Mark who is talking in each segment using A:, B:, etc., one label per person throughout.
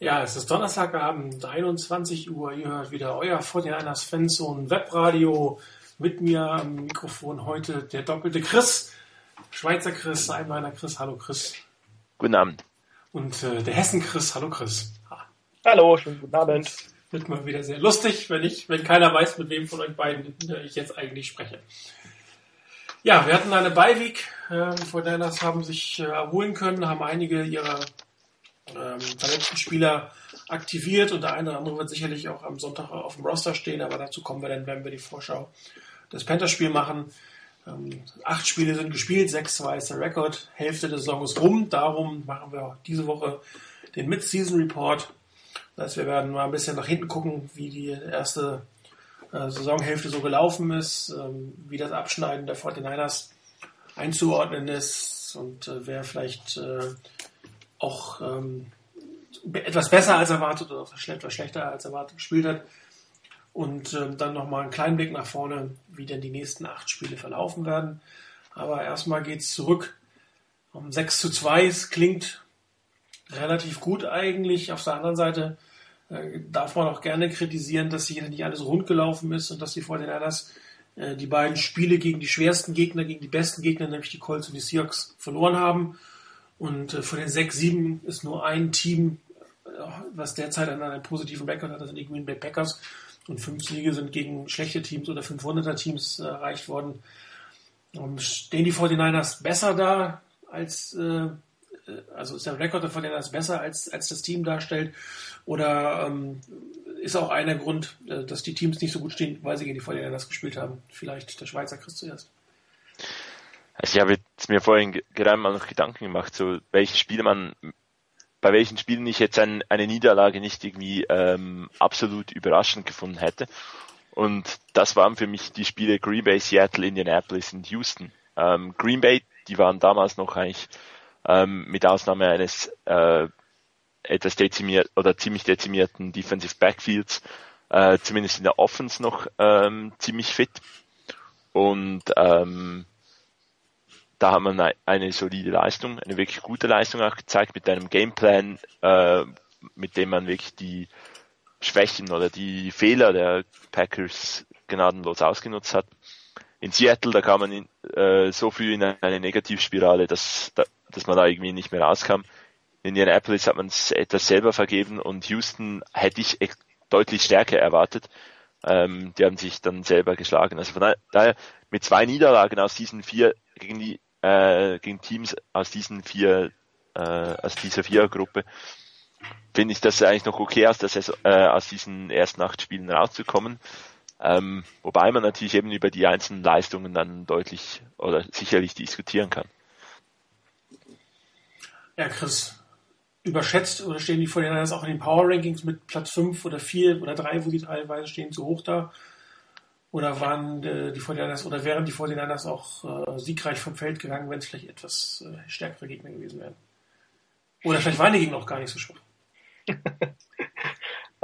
A: Ja, es ist Donnerstagabend, 21 Uhr. Ihr hört wieder euer 49ers Fanzone Webradio. Mit mir am Mikrofon heute der doppelte Chris. Schweizer Chris, Einbeiner Chris. Hallo Chris.
B: Guten Abend.
A: Und äh, der Hessen Chris. Hallo Chris.
C: Hallo, schönen guten Abend.
A: Wird mal wieder sehr lustig, wenn ich, wenn keiner weiß, mit wem von euch beiden ich jetzt eigentlich spreche. Ja, wir hatten eine Beiweek. Äh, die 49ers haben sich äh, erholen können, haben einige ihrer ähm, verletzten Spieler aktiviert und der eine oder andere wird sicherlich auch am Sonntag auf dem Roster stehen, aber dazu kommen wir dann, wenn wir die Vorschau des Panthers-Spiel machen. Ähm, acht Spiele sind gespielt, sechs war der Rekord, Hälfte des Saisons rum. Darum machen wir diese Woche den Mid-Season Report. Das heißt, wir werden mal ein bisschen nach hinten gucken, wie die erste Saisonhälfte so gelaufen ist, ähm, wie das Abschneiden der 49ers einzuordnen ist und äh, wer vielleicht äh, auch ähm, etwas besser als erwartet oder etwas schlechter als erwartet gespielt hat. Und ähm, dann nochmal einen kleinen Blick nach vorne, wie denn die nächsten acht Spiele verlaufen werden. Aber erstmal geht es zurück um 6 zu 2. Es klingt relativ gut eigentlich. Auf der anderen Seite äh, darf man auch gerne kritisieren, dass hier nicht alles rund gelaufen ist und dass die vor den Niners äh, die beiden Spiele gegen die schwersten Gegner, gegen die besten Gegner, nämlich die Colts und die Seahawks, verloren haben. Und äh, von den sechs, sieben ist nur ein Team, was derzeit an einem positiven Rekord hat, das sind die Green Bay Packers. Und fünf Siege sind gegen schlechte Teams oder 500er Teams erreicht worden. Und stehen die 49ers besser da als, also ist der Rekord der 49ers besser als, als das Team darstellt? Oder ähm, ist auch einer Grund, äh, dass die Teams nicht so gut stehen, weil sie gegen die 49ers gespielt haben? Vielleicht der Schweizer Chris zuerst.
B: Also ich habe jetzt mir vorhin gerade mal noch Gedanken gemacht, so welche Spiele man, bei welchen Spielen ich jetzt ein, eine Niederlage nicht irgendwie ähm, absolut überraschend gefunden hätte. Und das waren für mich die Spiele Green Bay, Seattle, Indianapolis und Houston. Ähm, Green Bay, die waren damals noch eigentlich ähm, mit Ausnahme eines äh, etwas dezimiert oder ziemlich dezimierten Defensive Backfields, äh, zumindest in der Offense noch ähm, ziemlich fit. Und ähm, da hat man eine solide Leistung, eine wirklich gute Leistung auch gezeigt mit einem Gameplan, äh, mit dem man wirklich die Schwächen oder die Fehler der Packers gnadenlos ausgenutzt hat. In Seattle, da kam man in, äh, so früh in eine Negativspirale, dass, dass man da irgendwie nicht mehr rauskam. In Indianapolis hat man es etwas selber vergeben und Houston hätte ich deutlich stärker erwartet. Ähm, die haben sich dann selber geschlagen. Also von daher mit zwei Niederlagen aus diesen vier gegen die äh, gegen Teams aus diesen vier, äh, aus dieser Vierergruppe, finde ich das eigentlich noch okay, aus, der Saison, äh, aus diesen ersten acht Spielen rauszukommen. Ähm, wobei man natürlich eben über die einzelnen Leistungen dann deutlich oder sicherlich diskutieren kann.
A: Ja, Chris, überschätzt oder stehen die Vorhinein auch in den Power Rankings mit Platz 5 oder 4 oder 3, wo die teilweise stehen, zu hoch da? Oder waren äh, die 49 oder wären die 49 auch äh, siegreich vom Feld gegangen, wenn es vielleicht etwas äh, stärkere Gegner gewesen wären? Oder vielleicht waren die Gegner auch gar nicht so schwach.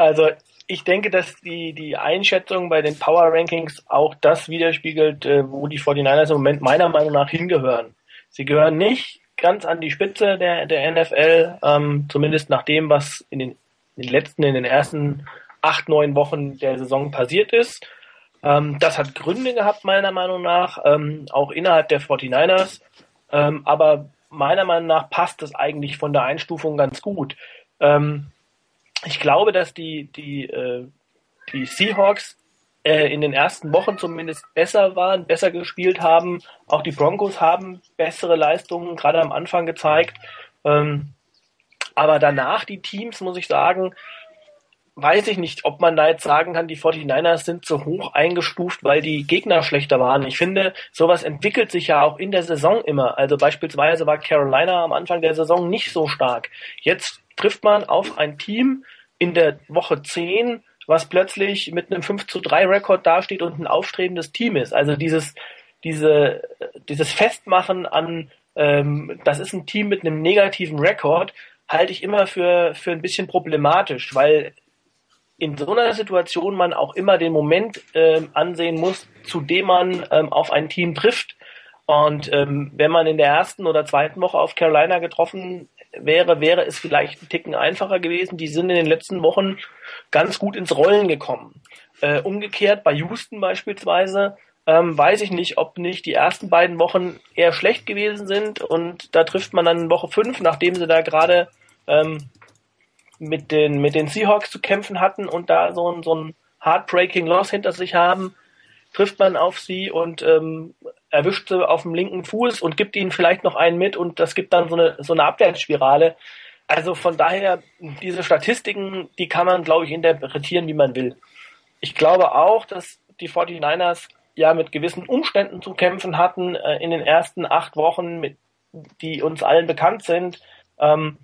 C: Also ich denke, dass die, die Einschätzung bei den Power Rankings auch das widerspiegelt, äh, wo die 49ers im Moment meiner Meinung nach hingehören. Sie gehören nicht ganz an die Spitze der, der NFL, ähm, zumindest nach dem, was in den, in den letzten, in den ersten acht, neun Wochen der Saison passiert ist. Ähm, das hat Gründe gehabt, meiner Meinung nach, ähm, auch innerhalb der 49ers. Ähm, aber meiner Meinung nach passt es eigentlich von der Einstufung ganz gut. Ähm, ich glaube, dass die, die, äh, die Seahawks in den ersten Wochen zumindest besser waren, besser gespielt haben. Auch die Broncos haben bessere Leistungen gerade am Anfang gezeigt. Ähm, aber danach die Teams, muss ich sagen, weiß ich nicht, ob man da jetzt sagen kann, die 49ers sind so hoch eingestuft, weil die Gegner schlechter waren. Ich finde, sowas entwickelt sich ja auch in der Saison immer. Also beispielsweise war Carolina am Anfang der Saison nicht so stark. Jetzt trifft man auf ein Team in der Woche 10, was plötzlich mit einem 5 zu 3 Rekord dasteht und ein aufstrebendes Team ist. Also dieses, diese, dieses Festmachen an, ähm, das ist ein Team mit einem negativen Rekord, halte ich immer für, für ein bisschen problematisch, weil in so einer Situation man auch immer den Moment äh, ansehen muss, zu dem man ähm, auf ein Team trifft. Und ähm, wenn man in der ersten oder zweiten Woche auf Carolina getroffen wäre, wäre es vielleicht ein Ticken einfacher gewesen. Die sind in den letzten Wochen ganz gut ins Rollen gekommen. Äh, umgekehrt bei Houston beispielsweise ähm, weiß ich nicht, ob nicht die ersten beiden Wochen eher schlecht gewesen sind und da trifft man dann Woche fünf, nachdem sie da gerade ähm, mit den mit den Seahawks zu kämpfen hatten und da so ein so ein heartbreaking Loss hinter sich haben, trifft man auf sie und ähm, erwischt sie auf dem linken Fuß und gibt ihnen vielleicht noch einen mit und das gibt dann so eine, so eine Abwärtsspirale. Also von daher, diese Statistiken, die kann man, glaube ich, interpretieren, wie man will. Ich glaube auch, dass die 49ers ja mit gewissen Umständen zu kämpfen hatten äh, in den ersten acht Wochen, mit, die uns allen bekannt sind. Ähm,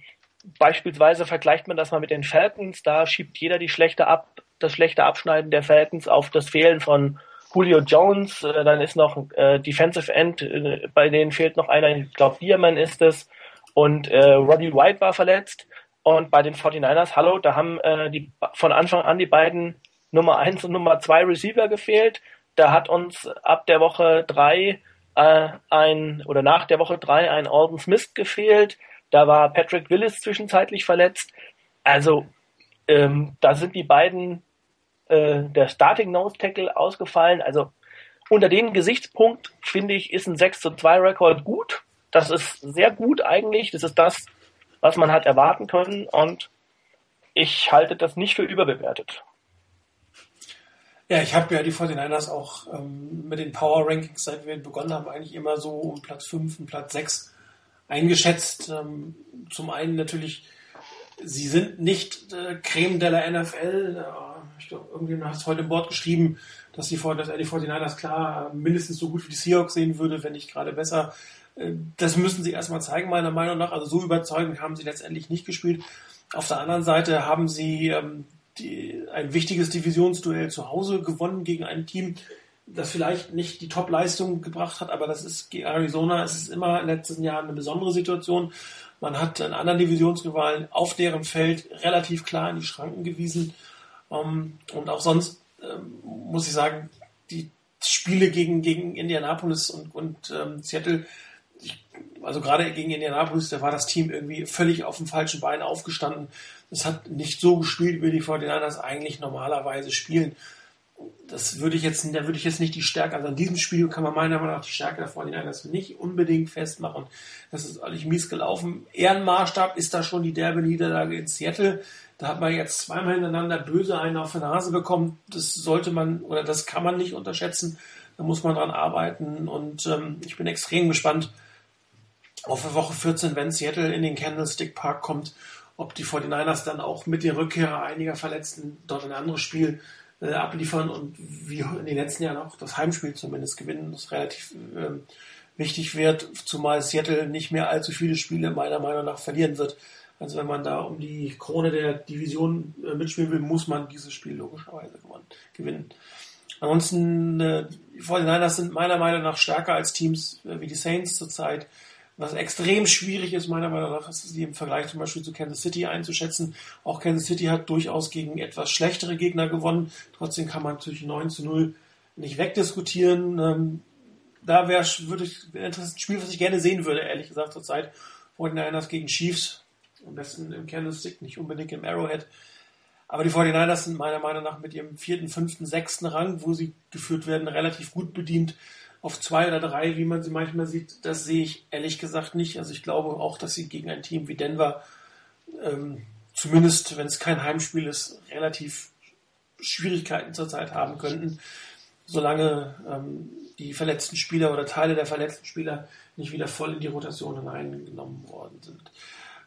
C: beispielsweise vergleicht man das mal mit den Falcons, da schiebt jeder die schlechte ab, das schlechte Abschneiden der Falcons auf das Fehlen von Julio Jones, äh, dann ist noch äh, Defensive End, äh, bei denen fehlt noch einer, ich glaube Bierman ist es, und äh, Roddy White war verletzt. Und bei den 49ers, hallo, da haben äh, die von Anfang an die beiden Nummer 1 und Nummer 2 Receiver gefehlt. Da hat uns ab der Woche 3 äh, ein, oder nach der Woche 3 ein Alden Smith gefehlt. Da war Patrick Willis zwischenzeitlich verletzt. Also ähm, da sind die beiden äh, der Starting Nose Tackle ausgefallen. Also unter dem Gesichtspunkt finde ich, ist ein 6 zu 2 Rekord gut. Das ist sehr gut eigentlich. Das ist das, was man hat erwarten können und ich halte das nicht für überbewertet.
A: Ja, ich habe ja die 49ers auch ähm, mit den Power Rankings, seit wir begonnen haben, eigentlich immer so um Platz 5 und Platz 6 eingeschätzt. Ähm, zum einen natürlich, sie sind nicht äh, Creme de la NFL. Irgendjemand hat es heute im Board geschrieben, dass, die, dass er die 49ers klar mindestens so gut wie die Seahawks sehen würde, wenn nicht gerade besser. Äh, das müssen sie erstmal zeigen, meiner Meinung nach. Also so überzeugend haben sie letztendlich nicht gespielt. Auf der anderen Seite haben sie ähm, die, ein wichtiges Divisionsduell zu Hause gewonnen gegen ein Team, das vielleicht nicht die Top-Leistung gebracht hat, aber das ist Arizona, es ist immer in den letzten Jahren eine besondere Situation. Man hat einen anderen Divisionsrivalen auf deren Feld relativ klar in die Schranken gewiesen. Um, ähm, und auch sonst ähm, muss ich sagen, die Spiele gegen, gegen Indianapolis und, und ähm, Seattle, also gerade gegen Indianapolis, da war das Team irgendwie völlig auf dem falschen Bein aufgestanden. Es hat nicht so gespielt, wie die 49ers eigentlich normalerweise spielen. Das würde ich jetzt, da würde ich jetzt nicht die Stärke, also an diesem Spiel kann man meiner Meinung nach die Stärke der 49ers nicht unbedingt festmachen. Das ist eigentlich mies gelaufen. Ehrenmaßstab ist da schon die derbe Niederlage in Seattle. Da hat man jetzt zweimal hintereinander böse einen auf die Nase bekommen. Das sollte man oder das kann man nicht unterschätzen. Da muss man dran arbeiten und ähm, ich bin extrem gespannt auf Woche 14, wenn Seattle in den Candlestick Park kommt, ob die 49ers dann auch mit der Rückkehr einiger Verletzten dort ein anderes Spiel äh, abliefern und wie in den letzten Jahren auch das Heimspiel zumindest gewinnen, das relativ äh, wichtig wird, zumal Seattle nicht mehr allzu viele Spiele meiner Meinung nach verlieren wird. Also wenn man da um die Krone der Division äh, mitspielen will, muss man dieses Spiel logischerweise gewinnen. Ansonsten, äh, die 49ers sind meiner Meinung nach stärker als Teams äh, wie die Saints zurzeit. Was extrem schwierig ist, meiner Meinung nach, ist sie im Vergleich zum Beispiel zu Kansas City einzuschätzen. Auch Kansas City hat durchaus gegen etwas schlechtere Gegner gewonnen. Trotzdem kann man natürlich 9 zu 0 nicht wegdiskutieren. Ähm, da wäre würde ich ein Spiel, was ich gerne sehen würde, ehrlich gesagt, zurzeit. 49ers gegen Chiefs am besten im Candlestick, nicht unbedingt im Arrowhead. Aber die 49ers sind meiner Meinung nach mit ihrem vierten, fünften, sechsten Rang, wo sie geführt werden, relativ gut bedient. Auf zwei oder drei, wie man sie manchmal sieht, das sehe ich ehrlich gesagt nicht. Also ich glaube auch, dass sie gegen ein Team wie Denver, ähm, zumindest wenn es kein Heimspiel ist, relativ Schwierigkeiten zurzeit haben könnten, solange ähm, die verletzten Spieler oder Teile der verletzten Spieler nicht wieder voll in die Rotation hineingenommen worden sind.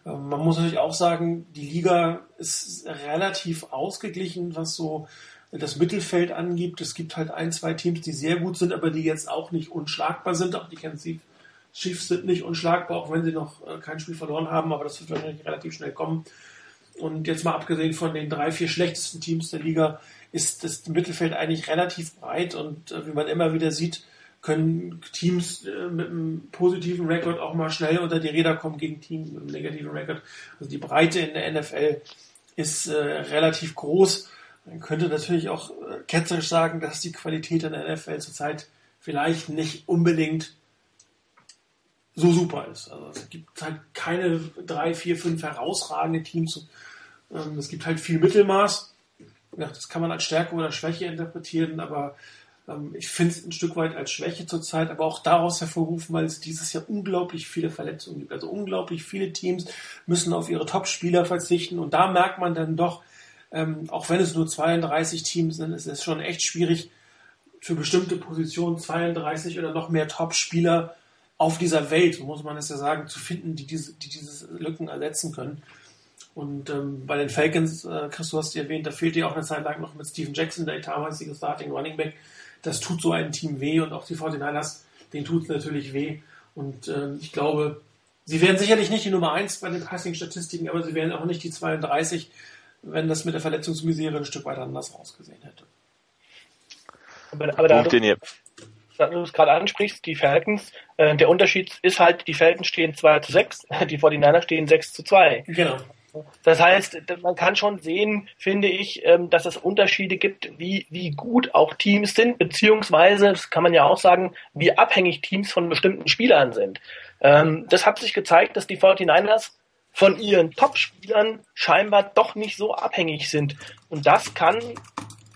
A: Ähm, man muss natürlich auch sagen, die Liga ist relativ ausgeglichen, was so das Mittelfeld angibt. Es gibt halt ein, zwei Teams, die sehr gut sind, aber die jetzt auch nicht unschlagbar sind. Auch die Kansas City Chiefs sind nicht unschlagbar, auch wenn sie noch äh, kein Spiel verloren haben, aber das wird wahrscheinlich relativ schnell kommen. Und jetzt mal abgesehen von den drei, vier schlechtesten Teams der Liga, ist das Mittelfeld eigentlich relativ breit und äh, wie man immer wieder sieht, können Teams äh, mit einem positiven Rekord auch mal schnell unter die Räder kommen gegen Teams mit einem negativen Rekord. Also die Breite in der NFL ist äh, relativ groß. Man könnte natürlich auch äh, ketzerisch sagen, dass die Qualität in der NFL zurzeit vielleicht nicht unbedingt so super ist. Also es gibt halt keine drei, vier, fünf herausragende Teams. Ähm, es gibt halt viel Mittelmaß. Das kann man als Stärke oder Schwäche interpretieren, aber ähm, ich finde es ein Stück weit als Schwäche zurzeit, aber auch daraus hervorrufen, weil es dieses Jahr unglaublich viele Verletzungen gibt. Also unglaublich viele Teams müssen auf ihre Top-Spieler verzichten und da merkt man dann doch, ähm, auch wenn es nur 32 Teams sind, ist es schon echt schwierig, für bestimmte Positionen 32 oder noch mehr Top-Spieler auf dieser Welt, muss man es ja sagen, zu finden, die diese, die diese Lücken ersetzen können. Und ähm, bei den Falcons, äh, Chris, du hast die erwähnt, da fehlt ja auch eine Zeit lang noch mit Steven Jackson, der damalige Starting Running Back. Das tut so einem Team weh und auch die 49ers, denen tut es natürlich weh. Und ähm, ich glaube, sie werden sicherlich nicht die Nummer 1 bei den Passing-Statistiken, aber sie werden auch nicht die 32, wenn das mit der Verletzungsmisere ein Stück weit anders ausgesehen hätte.
C: Aber, aber da, du, da du es gerade ansprichst, die Falcons, äh, der Unterschied ist halt, die Falcons stehen 2 zu 6, die 49ers stehen 6 zu 2.
A: Genau.
C: Das heißt, man kann schon sehen, finde ich, ähm, dass es Unterschiede gibt, wie, wie gut auch Teams sind, beziehungsweise, das kann man ja auch sagen, wie abhängig Teams von bestimmten Spielern sind. Ähm, das hat sich gezeigt, dass die 49ers von ihren Top-Spielern scheinbar doch nicht so abhängig sind. Und das kann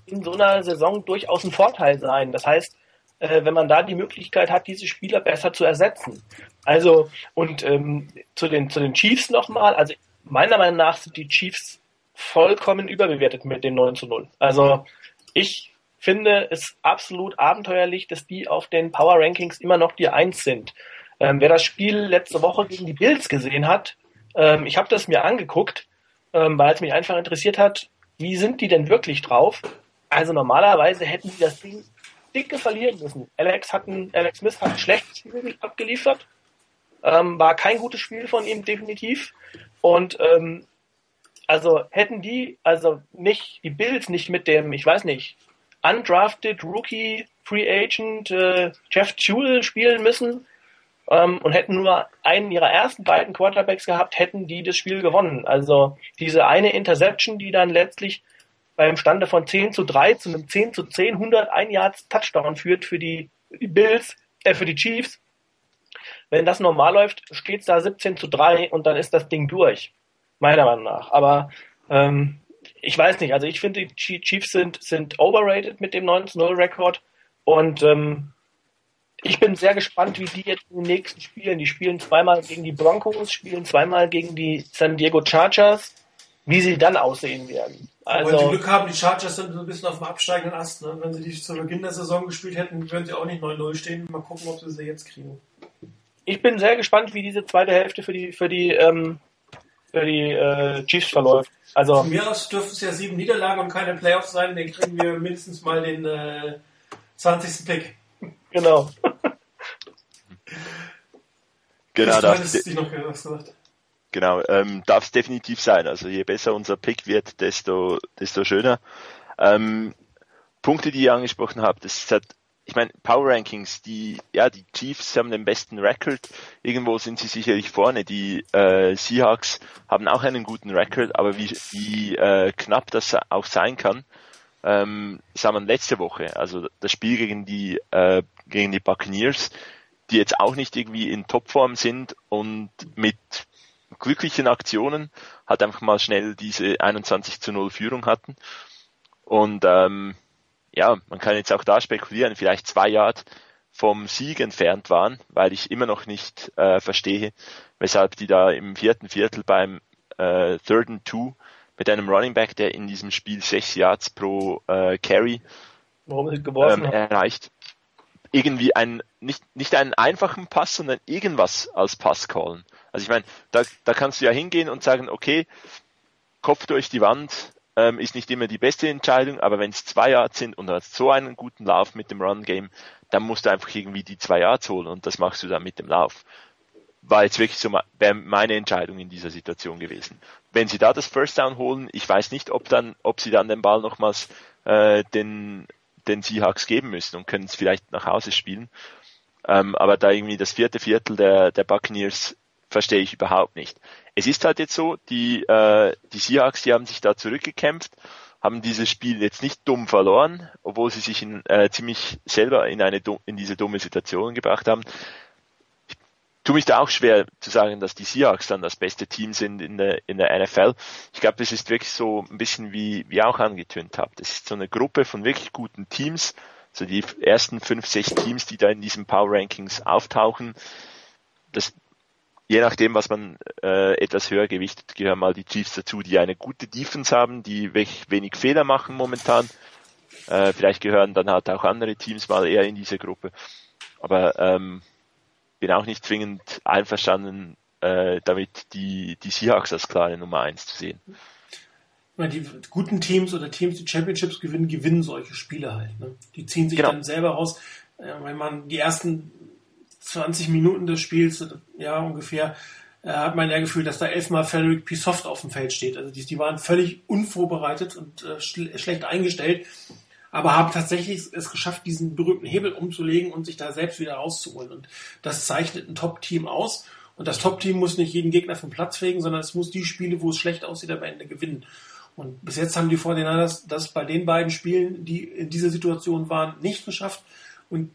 C: in so einer Saison durchaus ein Vorteil sein. Das heißt, äh, wenn man da die Möglichkeit hat, diese Spieler besser zu ersetzen. Also, und ähm, zu, den, zu den Chiefs nochmal, also meiner Meinung nach sind die Chiefs vollkommen überbewertet mit dem 9 zu 0. Also ich finde es absolut abenteuerlich, dass die auf den Power Rankings immer noch die 1 sind. Ähm, wer das Spiel letzte Woche gegen die Bills gesehen hat, ähm, ich habe das mir angeguckt, ähm, weil es mich einfach interessiert hat, wie sind die denn wirklich drauf? Also normalerweise hätten die das Ding dicke verlieren müssen. Alex, hat ein, Alex Smith hat ein schlechtes Spiel abgeliefert. Ähm, war kein gutes Spiel von ihm, definitiv. Und ähm, also hätten die, also nicht, die Bills nicht mit dem, ich weiß nicht, undrafted Rookie Free Agent äh, Jeff Jewell spielen müssen ähm, und hätten nur einen ihrer ersten beiden Quarterbacks gehabt, hätten die das Spiel gewonnen. Also diese eine Interception, die dann letztlich beim Stande von 10 zu 3 zu einem 10 zu 10 101 Yards Touchdown führt für die, Bills, äh, für die Chiefs. Wenn das normal läuft, steht es da 17 zu 3 und dann ist das Ding durch. Meiner Meinung nach. Aber ähm, ich weiß nicht, also ich finde, die Chiefs sind, sind overrated mit dem 19-0-Rekord und ähm, ich bin sehr gespannt, wie die jetzt in den nächsten Spielen, die spielen zweimal gegen die Broncos, spielen zweimal gegen die San Diego Chargers, wie sie dann aussehen werden.
A: Also, Wenn sie Glück haben, die Chargers sind so ein bisschen auf dem absteigenden Ast. Ne? Wenn sie die zu Beginn der Saison gespielt hätten, würden sie auch nicht 9-0 stehen. Mal gucken, ob sie sie jetzt kriegen.
C: Ich bin sehr gespannt, wie diese zweite Hälfte für die, für die, ähm, für die äh, Chiefs verläuft. Also,
A: Von mir aus dürften es ja sieben Niederlagen und keine Playoffs sein. Dann kriegen wir mindestens mal den äh, 20. Pick.
C: Genau.
B: Genau,
A: das ist noch gesagt.
B: Genau, ähm, darf es definitiv sein. Also je besser unser Pick wird, desto, desto schöner. Ähm, Punkte, die ihr angesprochen habt, das hat, ich meine, Power Rankings, die, ja, die Chiefs haben den besten Record. Irgendwo sind sie sicherlich vorne. Die äh, Seahawks haben auch einen guten Record, aber wie, wie äh, knapp das auch sein kann, ähm, sah man letzte Woche. Also das Spiel gegen die, äh, gegen die Buccaneers, die jetzt auch nicht irgendwie in Topform sind und mit glücklichen Aktionen halt einfach mal schnell diese 21 zu 0 Führung hatten. Und ähm, ja, man kann jetzt auch da spekulieren, vielleicht zwei Yard vom Sieg entfernt waren, weil ich immer noch nicht äh, verstehe, weshalb die da im vierten Viertel beim äh, Third and Two mit einem Running Back, der in diesem Spiel sechs Yards pro äh, Carry ähm, erreicht, irgendwie ein nicht nicht einen einfachen Pass, sondern irgendwas als Pass callen. Also ich meine, da, da kannst du ja hingehen und sagen, okay, Kopf durch die Wand ähm, ist nicht immer die beste Entscheidung, aber wenn es zwei Yards sind und du hast so einen guten Lauf mit dem Run-Game, dann musst du einfach irgendwie die zwei Yards holen und das machst du dann mit dem Lauf. War jetzt wirklich so meine Entscheidung in dieser Situation gewesen. Wenn sie da das First Down holen, ich weiß nicht, ob dann, ob sie dann den Ball nochmals äh, den, den Seahawks geben müssen und können es vielleicht nach Hause spielen. Ähm, aber da irgendwie das vierte Viertel der, der Buccaneers verstehe ich überhaupt nicht. Es ist halt jetzt so, die, äh, die Seahawks, die haben sich da zurückgekämpft, haben dieses Spiel jetzt nicht dumm verloren, obwohl sie sich in, äh, ziemlich selber in eine in diese dumme Situation gebracht haben. Tue mich da auch schwer zu sagen, dass die Seahawks dann das beste Team sind in der, in der NFL. Ich glaube, das ist wirklich so ein bisschen wie, wie auch angetönt habt. Das ist so eine Gruppe von wirklich guten Teams. So die ersten fünf, sechs Teams, die da in diesen Power Rankings auftauchen. Das, je nachdem, was man äh, etwas höher gewichtet, gehören mal die Chiefs dazu, die eine gute Defense haben, die wenig Fehler machen momentan. Äh, vielleicht gehören dann halt auch andere Teams mal eher in diese Gruppe. Aber ähm, bin auch nicht zwingend einverstanden äh, damit, die, die Seahawks als klare Nummer eins zu sehen.
A: Die guten Teams oder Teams, die Championships gewinnen, gewinnen solche Spiele halt. Ne? Die ziehen sich genau. dann selber raus. Äh, wenn man die ersten 20 Minuten des Spiels, ja ungefähr, äh, hat man ja Gefühl, dass da elfmal Frederick P. Soft auf dem Feld steht. Also die, die waren völlig unvorbereitet und äh, schlecht eingestellt aber haben tatsächlich es geschafft, diesen berühmten Hebel umzulegen und sich da selbst wieder rauszuholen. Und das zeichnet ein Top-Team aus. Und das Top-Team muss nicht jeden Gegner vom Platz fegen, sondern es muss die Spiele, wo es schlecht aussieht, am Ende gewinnen. Und bis jetzt haben die 49ers das bei den beiden Spielen, die in dieser Situation waren, nicht geschafft. Und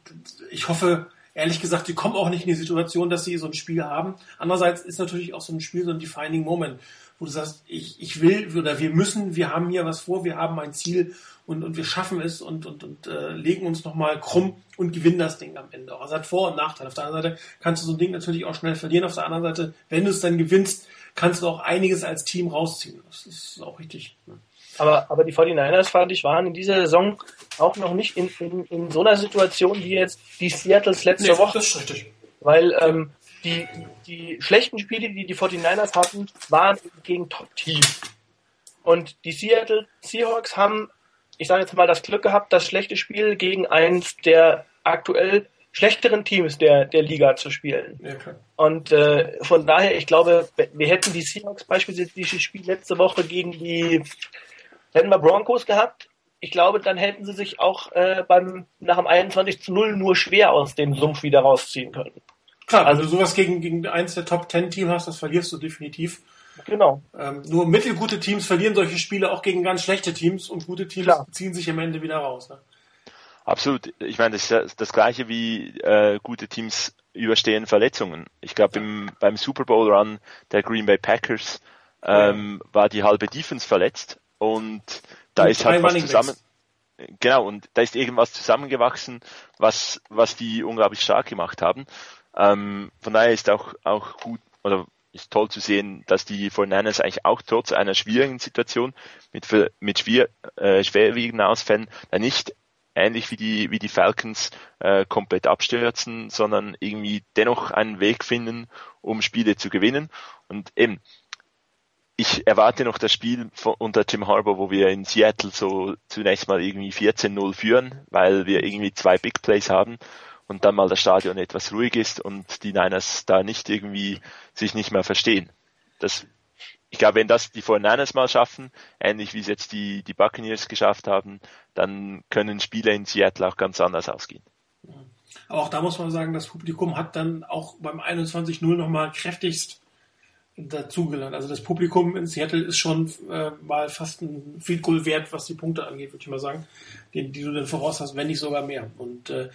A: ich hoffe, ehrlich gesagt, die kommen auch nicht in die Situation, dass sie so ein Spiel haben. Andererseits ist natürlich auch so ein Spiel so ein defining Moment, wo du sagst, ich, ich will oder wir müssen, wir haben hier was vor, wir haben ein Ziel und, und wir schaffen es und, und, und äh, legen uns nochmal krumm und gewinnen das Ding am Ende. Also hat Vor- und Nachteile. Auf der einen Seite kannst du so ein Ding natürlich auch schnell verlieren, auf der anderen Seite, wenn du es dann gewinnst, kannst du auch einiges als Team rausziehen. Das ist auch richtig. Ne?
C: Aber, aber die 49ers, fand ich, waren in dieser Saison auch noch nicht in, in, in so einer Situation wie jetzt die Seattles letzte nee, Woche. Das ist richtig. Weil ähm, die, die schlechten Spiele, die die 49ers hatten, waren gegen Top-Teams. Und die Seattle Seahawks haben ich sage jetzt mal, das Glück gehabt, das schlechte Spiel gegen eins der aktuell schlechteren Teams der, der Liga zu spielen. Ja, und äh, von daher, ich glaube, wir hätten die Seahawks beispielsweise dieses Spiel letzte Woche gegen die hätten wir Broncos gehabt. Ich glaube, dann hätten sie sich auch äh, beim nach dem 21 zu 0 nur schwer aus dem Sumpf wieder rausziehen können.
A: Klar, also, wenn du sowas gegen, gegen eins der Top 10 Teams hast, das verlierst du definitiv.
C: Genau.
A: Ähm, nur mittelgute Teams verlieren solche Spiele auch gegen ganz schlechte Teams und gute Teams Klar. ziehen sich am Ende wieder raus. Ne?
B: Absolut. Ich meine, das ist das gleiche wie äh, gute Teams überstehen Verletzungen. Ich glaube, beim Super Bowl Run der Green Bay Packers ähm, ja. war die halbe Defense verletzt und da und ist halt was zusammen. Genau, und da ist irgendwas zusammengewachsen, was, was die unglaublich stark gemacht haben. Ähm, von daher ist auch, auch gut, oder ist toll zu sehen, dass die 49ers eigentlich auch trotz einer schwierigen Situation mit, mit schwer, äh, schwerwiegenden Ausfällen da nicht ähnlich wie die, wie die Falcons äh, komplett abstürzen, sondern irgendwie dennoch einen Weg finden, um Spiele zu gewinnen. Und eben, ich erwarte noch das Spiel von, unter Jim Harbour, wo wir in Seattle so zunächst mal irgendwie 14-0 führen, weil wir irgendwie zwei Big Plays haben und dann mal das Stadion etwas ruhig ist und die Niners da nicht irgendwie sich nicht mehr verstehen. Das, ich glaube, wenn das die 49ers mal schaffen, ähnlich wie es jetzt die, die Buccaneers geschafft haben, dann können Spiele in Seattle auch ganz anders ausgehen.
A: Aber auch da muss man sagen, das Publikum hat dann auch beim 21-0 nochmal kräftigst dazugelernt. Also das Publikum in Seattle ist schon äh, mal fast ein Field Goal wert, was die Punkte angeht, würde ich mal sagen, die, die du dann voraus hast, wenn nicht sogar mehr. Und äh,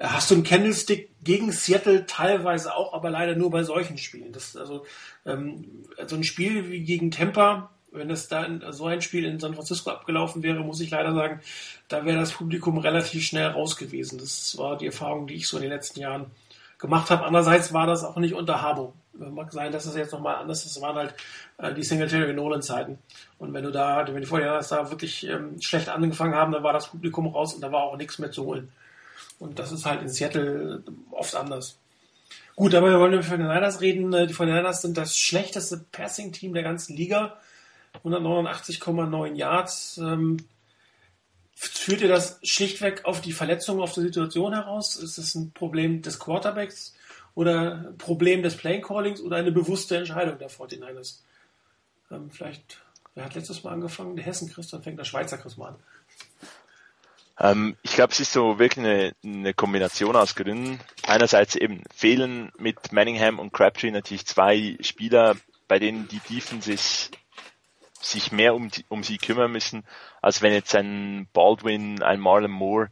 A: hast du einen Candlestick gegen Seattle teilweise auch, aber leider nur bei solchen Spielen. Das also ähm, so ein Spiel wie gegen Tampa, wenn es da in, so ein Spiel in San Francisco abgelaufen wäre, muss ich leider sagen, da wäre das Publikum relativ schnell raus gewesen. Das war die Erfahrung, die ich so in den letzten Jahren gemacht habe. Andererseits war das auch nicht unter Harbour. Mag sein, dass es jetzt nochmal anders ist. Das waren halt äh, die Singletary Nolan Zeiten. Und wenn du da, wenn die vorher da wirklich ähm, schlecht angefangen haben, dann war das Publikum raus und da war auch nichts mehr zu holen. Und das ist halt in Seattle oft anders. Gut, aber wir wollen über die Niners reden. Die 49ers sind das schlechteste Passing-Team der ganzen Liga. 189,9 Yards. Ähm, führt ihr das schlichtweg auf die Verletzung, auf die Situation heraus? Ist das ein Problem des Quarterbacks oder ein Problem des Playing Callings oder eine bewusste Entscheidung der 49ers? Ähm, vielleicht, wer hat letztes Mal angefangen? Der Hessen Chris, dann fängt der Schweizer Chris mal an.
B: Ähm, ich glaube, es ist so wirklich eine, eine Kombination aus Gründen. Einerseits eben fehlen mit Manningham und Crabtree natürlich zwei Spieler, bei denen die Defenses sich mehr um, die, um sie kümmern müssen, als wenn jetzt ein Baldwin, ein Marlon Moore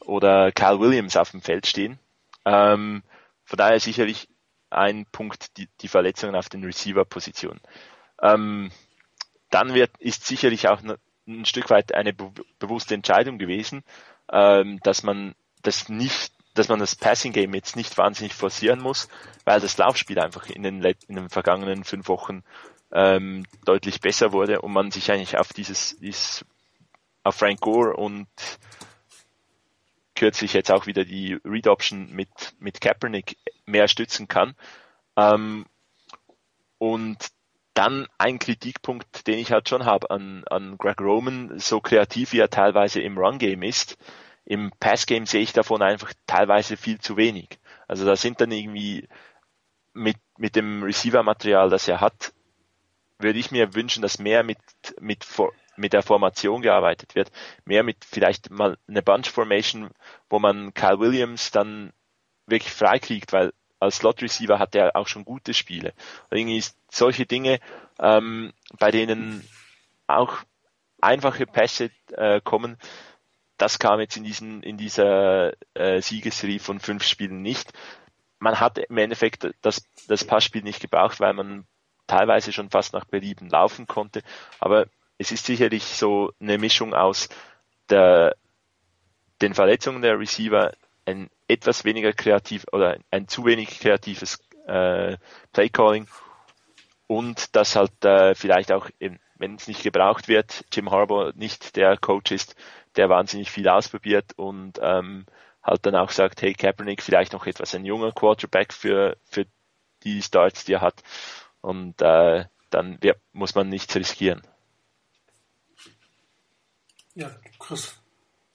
B: oder Kyle Williams auf dem Feld stehen. Ähm, von daher sicherlich ein Punkt die, die Verletzungen auf den Receiver-Positionen. Ähm, dann wird, ist sicherlich auch ein Stück weit eine be bewusste Entscheidung gewesen, ähm, dass man das nicht, dass man das Passing Game jetzt nicht wahnsinnig forcieren muss, weil das Laufspiel einfach in den, in den vergangenen fünf Wochen ähm, deutlich besser wurde und man sich eigentlich auf dieses, dieses auf Frank Gore und kürzlich jetzt auch wieder die Read Option mit, mit Kaepernick mehr stützen kann. Ähm, und dann ein Kritikpunkt, den ich halt schon habe an, an Greg Roman, so kreativ wie er teilweise im Run-Game ist, im Pass-Game sehe ich davon einfach teilweise viel zu wenig. Also da sind dann irgendwie mit, mit dem Receiver-Material, das er hat, würde ich mir wünschen, dass mehr mit, mit, mit der Formation gearbeitet wird. Mehr mit vielleicht mal eine Bunch Formation, wo man Kyle Williams dann wirklich freikriegt, weil als Slot Receiver hat er auch schon gute Spiele. Irgendwie solche Dinge, ähm, bei denen auch einfache Pässe äh, kommen, das kam jetzt in diesen in dieser äh, Siegesserie von fünf Spielen nicht. Man hat im Endeffekt das, das Passspiel nicht gebraucht, weil man teilweise schon fast nach Belieben laufen konnte. Aber es ist sicherlich so eine Mischung aus der, den Verletzungen der Receiver, ein etwas weniger kreativ oder ein zu wenig kreatives äh, Playcalling und dass halt äh, vielleicht auch, wenn es nicht gebraucht wird, Jim Harbour nicht der Coach ist, der wahnsinnig viel ausprobiert und ähm, halt dann auch sagt, hey Kaepernick, vielleicht noch etwas ein junger Quarterback für, für die Starts, die er hat und äh, dann ja, muss man nichts riskieren.
A: Ja, Chris,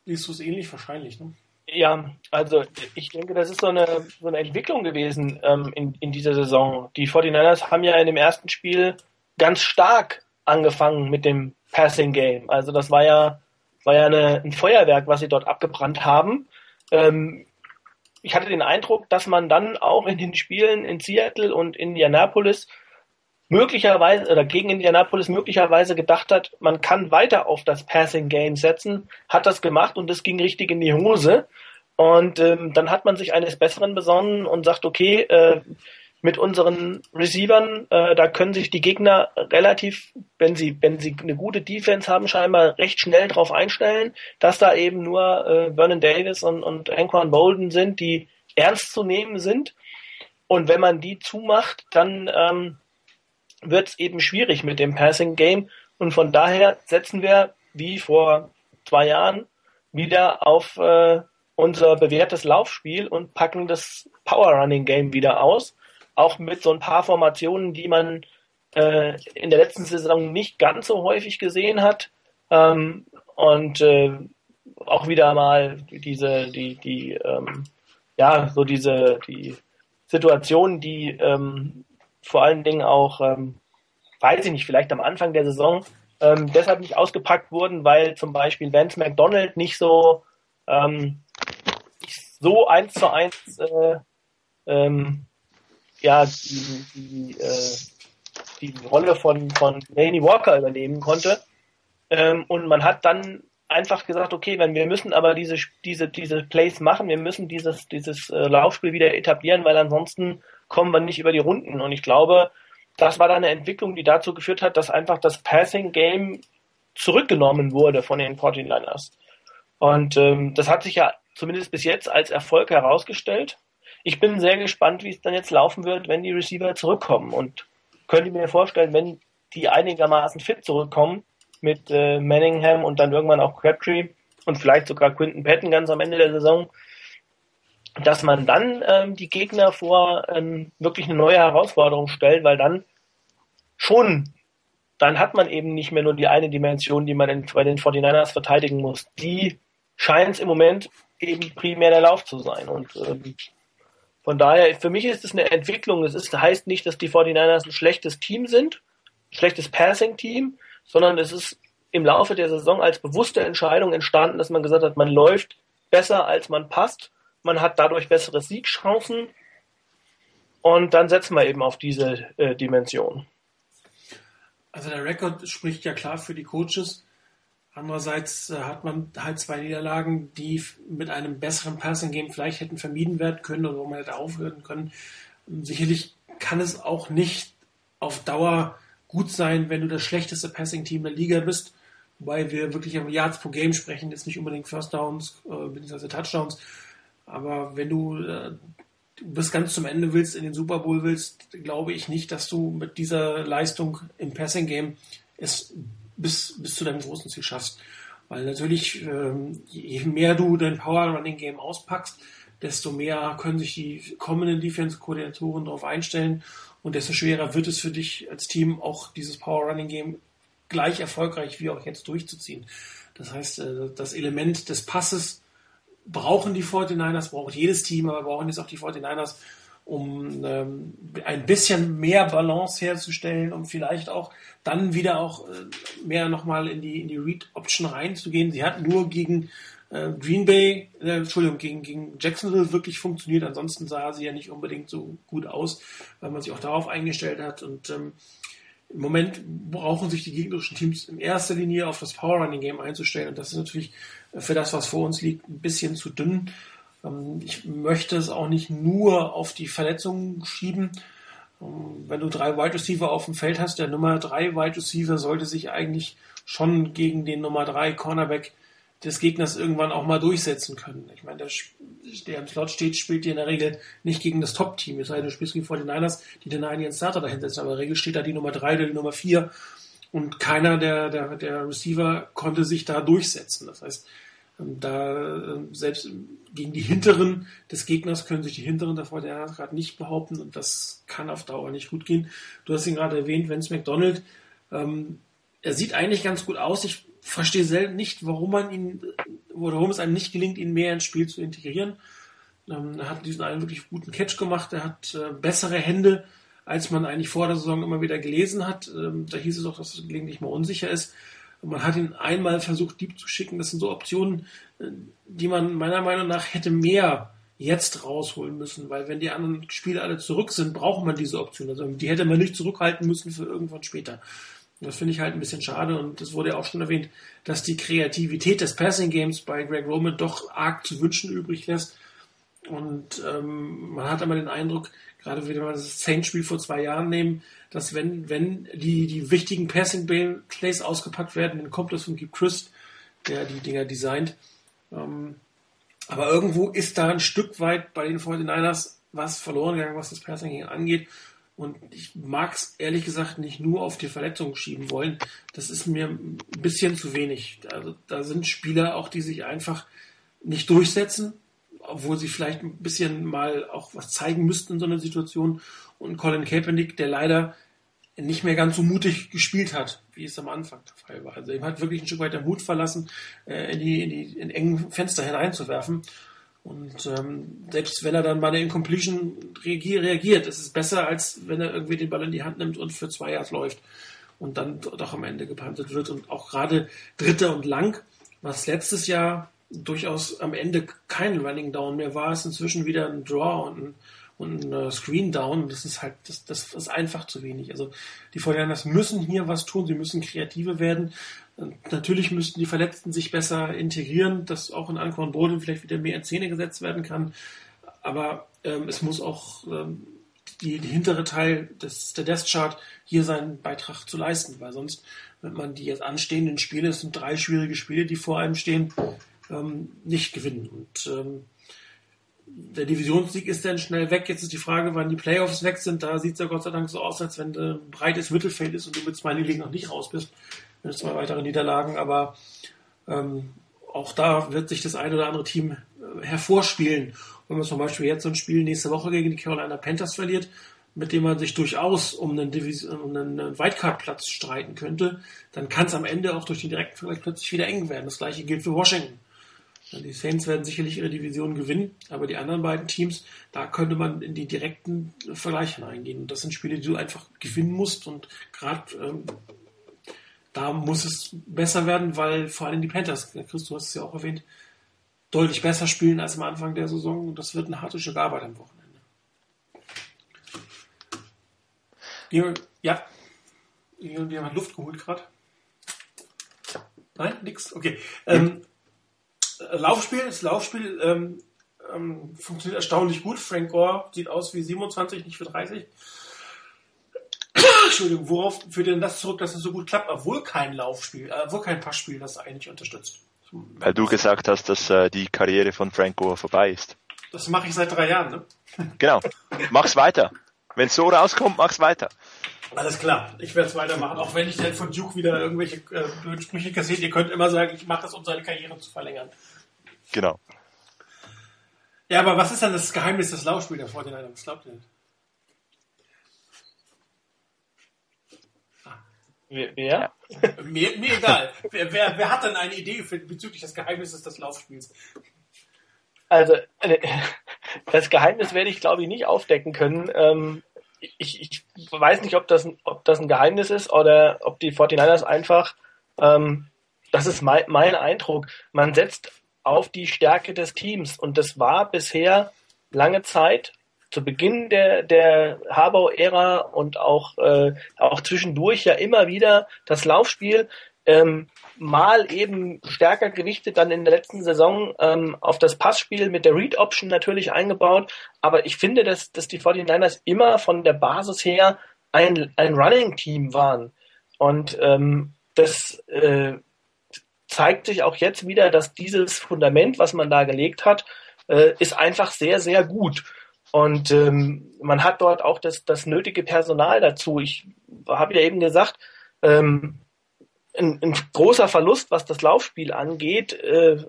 A: liest du es ähnlich wahrscheinlich, ne?
C: Ja, also ich denke, das ist so eine, so eine Entwicklung gewesen ähm, in, in dieser Saison. Die 49ers haben ja in dem ersten Spiel ganz stark angefangen mit dem Passing Game. Also das war ja, war ja eine, ein Feuerwerk, was sie dort abgebrannt haben. Ähm, ich hatte den Eindruck, dass man dann auch in den Spielen in Seattle und Indianapolis möglicherweise oder gegen Indianapolis möglicherweise gedacht hat, man kann weiter auf das Passing Game setzen, hat das gemacht und es ging richtig in die Hose. Und ähm, dann hat man sich eines Besseren besonnen und sagt, okay, äh, mit unseren Receivern, äh, da können sich die Gegner relativ, wenn sie, wenn sie eine gute Defense haben, scheinbar recht schnell drauf einstellen, dass da eben nur äh, Vernon Davis und, und Anquan Bolden sind, die ernst zu nehmen sind. Und wenn man die zumacht, dann ähm, wird es eben schwierig mit dem Passing Game. Und von daher setzen wir, wie vor zwei Jahren, wieder auf äh, unser bewährtes Laufspiel und packen das Power Running Game wieder aus. Auch mit so ein paar Formationen, die man äh, in der letzten Saison nicht ganz so häufig gesehen hat. Ähm, und äh, auch wieder mal diese, die, die, ähm, ja, so diese, die Situation, die ähm, vor allen Dingen auch, ähm, weiß ich nicht, vielleicht am Anfang der Saison ähm, deshalb nicht ausgepackt wurden, weil zum Beispiel Vance McDonald nicht so ähm, so eins zu eins äh, ähm, ja die, die, äh, die Rolle von von Laney Walker übernehmen konnte. Ähm, und man hat dann einfach gesagt, okay, wenn wir müssen aber diese diese diese Plays machen, wir müssen dieses dieses äh, Laufspiel wieder etablieren, weil ansonsten kommen wir nicht über die Runden. Und ich glaube, das war dann eine Entwicklung, die dazu geführt hat, dass einfach das Passing Game zurückgenommen wurde von den 49ers. Und ähm, das hat sich ja zumindest bis jetzt als Erfolg herausgestellt. Ich bin sehr gespannt, wie es dann jetzt laufen wird, wenn die Receiver zurückkommen. Und könnte mir vorstellen, wenn die einigermaßen fit zurückkommen mit äh, Manningham und dann irgendwann auch Crabtree und vielleicht sogar Quinton Patton ganz am Ende der Saison, dass man dann ähm, die Gegner vor ähm, wirklich eine neue Herausforderung stellt, weil dann schon, dann hat man eben nicht mehr nur die eine Dimension, die man in, bei den 49ers verteidigen muss. Die scheint es im Moment eben primär der Lauf zu sein. Und ähm, von daher, für mich ist es eine Entwicklung. Es ist, heißt nicht, dass die 49ers ein schlechtes Team sind, ein schlechtes Passing-Team, sondern es ist im Laufe der Saison als bewusste Entscheidung entstanden, dass man gesagt hat, man läuft besser als man passt man hat dadurch bessere Siegchancen und dann setzen wir eben auf diese äh, Dimension.
A: Also der Rekord spricht ja klar für die Coaches. Andererseits äh, hat man halt zwei Niederlagen, die mit einem besseren Passing Game vielleicht hätten vermieden werden können oder wo man hätte aufhören können. Sicherlich kann es auch nicht auf Dauer gut sein, wenn du das schlechteste Passing-Team der Liga bist. Wobei wir wirklich am Yards pro Game sprechen, jetzt nicht unbedingt First Downs äh, bzw. Touchdowns. Aber wenn du äh, bis ganz zum Ende willst, in den Super Bowl willst, glaube ich nicht, dass du mit dieser Leistung im Passing Game es bis, bis zu deinem großen Ziel schaffst. Weil natürlich, ähm, je mehr du dein Power Running Game auspackst, desto mehr können sich die kommenden Defense-Koordinatoren darauf einstellen und desto schwerer wird es für dich als Team auch dieses Power Running Game gleich erfolgreich wie auch jetzt durchzuziehen. Das heißt, äh, das Element des Passes brauchen die 49ers, braucht jedes Team, aber brauchen jetzt auch die 49ers, um ähm, ein bisschen mehr Balance herzustellen, um vielleicht auch dann wieder auch äh, mehr nochmal in die, in die Read-Option reinzugehen. Sie hat nur gegen äh, Green Bay, äh, Entschuldigung, gegen, gegen Jacksonville wirklich funktioniert. Ansonsten sah sie ja nicht unbedingt so gut aus, weil man sich auch darauf eingestellt hat. Und ähm, im Moment brauchen sich die gegnerischen Teams in erster Linie auf das Power Running Game einzustellen. Und das ist natürlich für das, was vor uns liegt, ein bisschen zu dünn. Ähm, ich möchte es auch nicht nur auf die Verletzungen schieben. Ähm, wenn du drei Wide Receiver auf dem Feld hast, der Nummer drei Wide Receiver sollte sich eigentlich schon gegen den Nummer drei Cornerback des Gegners irgendwann auch mal durchsetzen können. Ich meine, der, der im Slot steht, spielt dir in der Regel nicht gegen das Top-Team. Es sei denn, du spielst gegen 49ers, die den einen Starter dahinter setzen. Aber in der Regel steht da die Nummer 3 oder die Nummer 4 und keiner der, der, der Receiver konnte sich da durchsetzen. Das heißt, da ähm, selbst gegen die Hinteren des Gegners können sich die Hinteren der gerade nicht behaupten und das kann auf Dauer nicht gut gehen. Du hast ihn gerade erwähnt, Vince McDonald. Ähm, er sieht eigentlich ganz gut aus. Ich verstehe selten nicht, warum man ihn, warum es einem nicht gelingt, ihn mehr ins Spiel zu integrieren. Ähm, er hat diesen einen wirklich guten Catch gemacht, er hat äh, bessere Hände, als man eigentlich vor der Saison immer wieder gelesen hat. Ähm, da hieß es auch, dass es gelegentlich mal unsicher ist. Man hat ihn einmal versucht, Dieb zu schicken. Das sind so Optionen, äh, die man meiner Meinung nach hätte mehr jetzt rausholen müssen, weil wenn die anderen Spiele alle zurück sind, braucht man diese Option. Also die hätte man nicht zurückhalten müssen für irgendwann später. Das finde ich halt ein bisschen schade und das wurde ja auch schon erwähnt, dass die Kreativität des Passing Games bei Greg Roman doch arg zu wünschen übrig lässt. Und ähm, man hat immer den Eindruck, gerade wenn wir das Saints-Spiel vor zwei Jahren nehmen, dass wenn, wenn die, die wichtigen Passing-Plays ausgepackt werden, dann kommt das von Keep Christ, der die Dinger designt. Ähm, aber irgendwo ist da ein Stück weit bei den 49ers was verloren gegangen, was das Passing angeht. Und ich mag es ehrlich gesagt nicht nur auf die Verletzungen schieben wollen. Das ist mir ein bisschen zu wenig. Also da sind Spieler auch, die sich einfach nicht durchsetzen, obwohl sie vielleicht ein bisschen mal auch was zeigen müssten in so einer Situation. Und Colin Kaepernick, der leider nicht mehr ganz so mutig gespielt hat, wie es am Anfang der Fall war. Also ihm hat wirklich ein Stück weit der Mut verlassen, äh, in die, in die in engen Fenster hineinzuwerfen. Und ähm, selbst wenn er dann bei der Incompletion reagiert, ist es besser, als wenn er irgendwie den Ball in die Hand nimmt und für zwei Jahre läuft und dann doch am Ende gepantet wird. Und auch gerade Dritter und Lang, was letztes Jahr durchaus am Ende kein Running Down mehr war, ist inzwischen wieder ein Draw und ein, und ein äh, Screen Down. Das ist halt, das, das ist einfach zu wenig. Also die 49 müssen hier was tun, sie müssen kreativer werden. Natürlich müssten die Verletzten sich besser integrieren, dass auch in Ankorn Boden vielleicht wieder mehr in Szene gesetzt werden kann. Aber ähm, es muss auch ähm, die, die, hintere Teil des, der Death Chart hier seinen Beitrag zu leisten, weil sonst, wenn man die jetzt anstehenden Spiele, es sind drei schwierige Spiele, die vor einem stehen, ähm, nicht gewinnen. Und ähm, der Divisionssieg ist dann schnell weg. Jetzt ist die Frage, wann die Playoffs weg sind. Da sieht es ja Gott sei Dank so aus, als wenn ein breites Mittelfeld ist und du mit zwei Ligen noch nicht raus bist mit zwei weiteren Niederlagen, aber ähm, auch da wird sich das eine oder andere Team äh, hervorspielen. Wenn man zum Beispiel jetzt so ein Spiel nächste Woche gegen die Carolina Panthers verliert, mit dem man sich durchaus um einen, Division, um einen Wildcard-Platz streiten könnte, dann kann es am Ende auch durch den direkten Vergleich plötzlich wieder eng werden. Das gleiche gilt für Washington. Die Saints werden sicherlich ihre Division gewinnen, aber die anderen beiden Teams, da könnte man in die direkten Vergleiche hineingehen. Und das sind Spiele, die du einfach gewinnen musst. Und gerade ähm, da muss es besser werden, weil vor allem die Panthers, Chris, du hast es ja auch erwähnt, deutlich besser spielen als am Anfang der Saison und das wird eine harte Stück Arbeit am Wochenende. Ja, jemand Luft geholt gerade? Nein, nix. Okay. Ähm, Laufspiel, das Laufspiel ähm, ähm, funktioniert erstaunlich gut. Frank Gore sieht aus wie 27, nicht wie 30. Entschuldigung, worauf führt denn das zurück, dass es so gut klappt, obwohl kein Laufspiel, äh, obwohl kein Passspiel das eigentlich unterstützt?
B: Weil du gesagt hast, dass äh, die Karriere von Frank Gore vorbei ist.
A: Das mache ich seit drei Jahren, ne?
B: Genau. Mach's weiter. Wenn es so rauskommt, mach's weiter.
A: Alles klar, ich werde es weitermachen, auch wenn ich dann von Duke wieder irgendwelche äh, blöden Sprüche kassiert. Ihr könnt immer sagen, ich mache das, um seine Karriere zu verlängern.
B: Genau.
A: Ja, aber was ist dann das Geheimnis des Laufspiels der 49 Was glaubt ihr denn?
C: Wer? wer?
A: mir, mir egal. wer, wer, wer hat denn eine Idee für, bezüglich des Geheimnisses des Laufspiels?
C: Also, äh, das Geheimnis werde ich, glaube ich, nicht aufdecken können. Ähm, ich, ich weiß nicht, ob das, ob das ein Geheimnis ist oder ob die 49ers einfach, ähm, das ist mein, mein Eindruck, man setzt auf die Stärke des Teams und das war bisher lange Zeit zu Beginn der, der Habau-Ära und auch, äh, auch zwischendurch ja immer wieder das Laufspiel. Ähm, mal eben stärker gewichtet, dann in der letzten Saison ähm, auf das Passspiel mit der Read-Option natürlich eingebaut. Aber ich finde, dass, dass die 49ers immer von der Basis her ein, ein Running-Team waren. Und ähm, das äh, zeigt sich auch jetzt wieder, dass dieses Fundament, was man da gelegt hat, äh, ist einfach sehr, sehr gut. Und ähm, man hat dort auch das, das nötige Personal dazu. Ich habe ja eben gesagt, ähm, ein, ein großer Verlust, was das Laufspiel angeht, äh,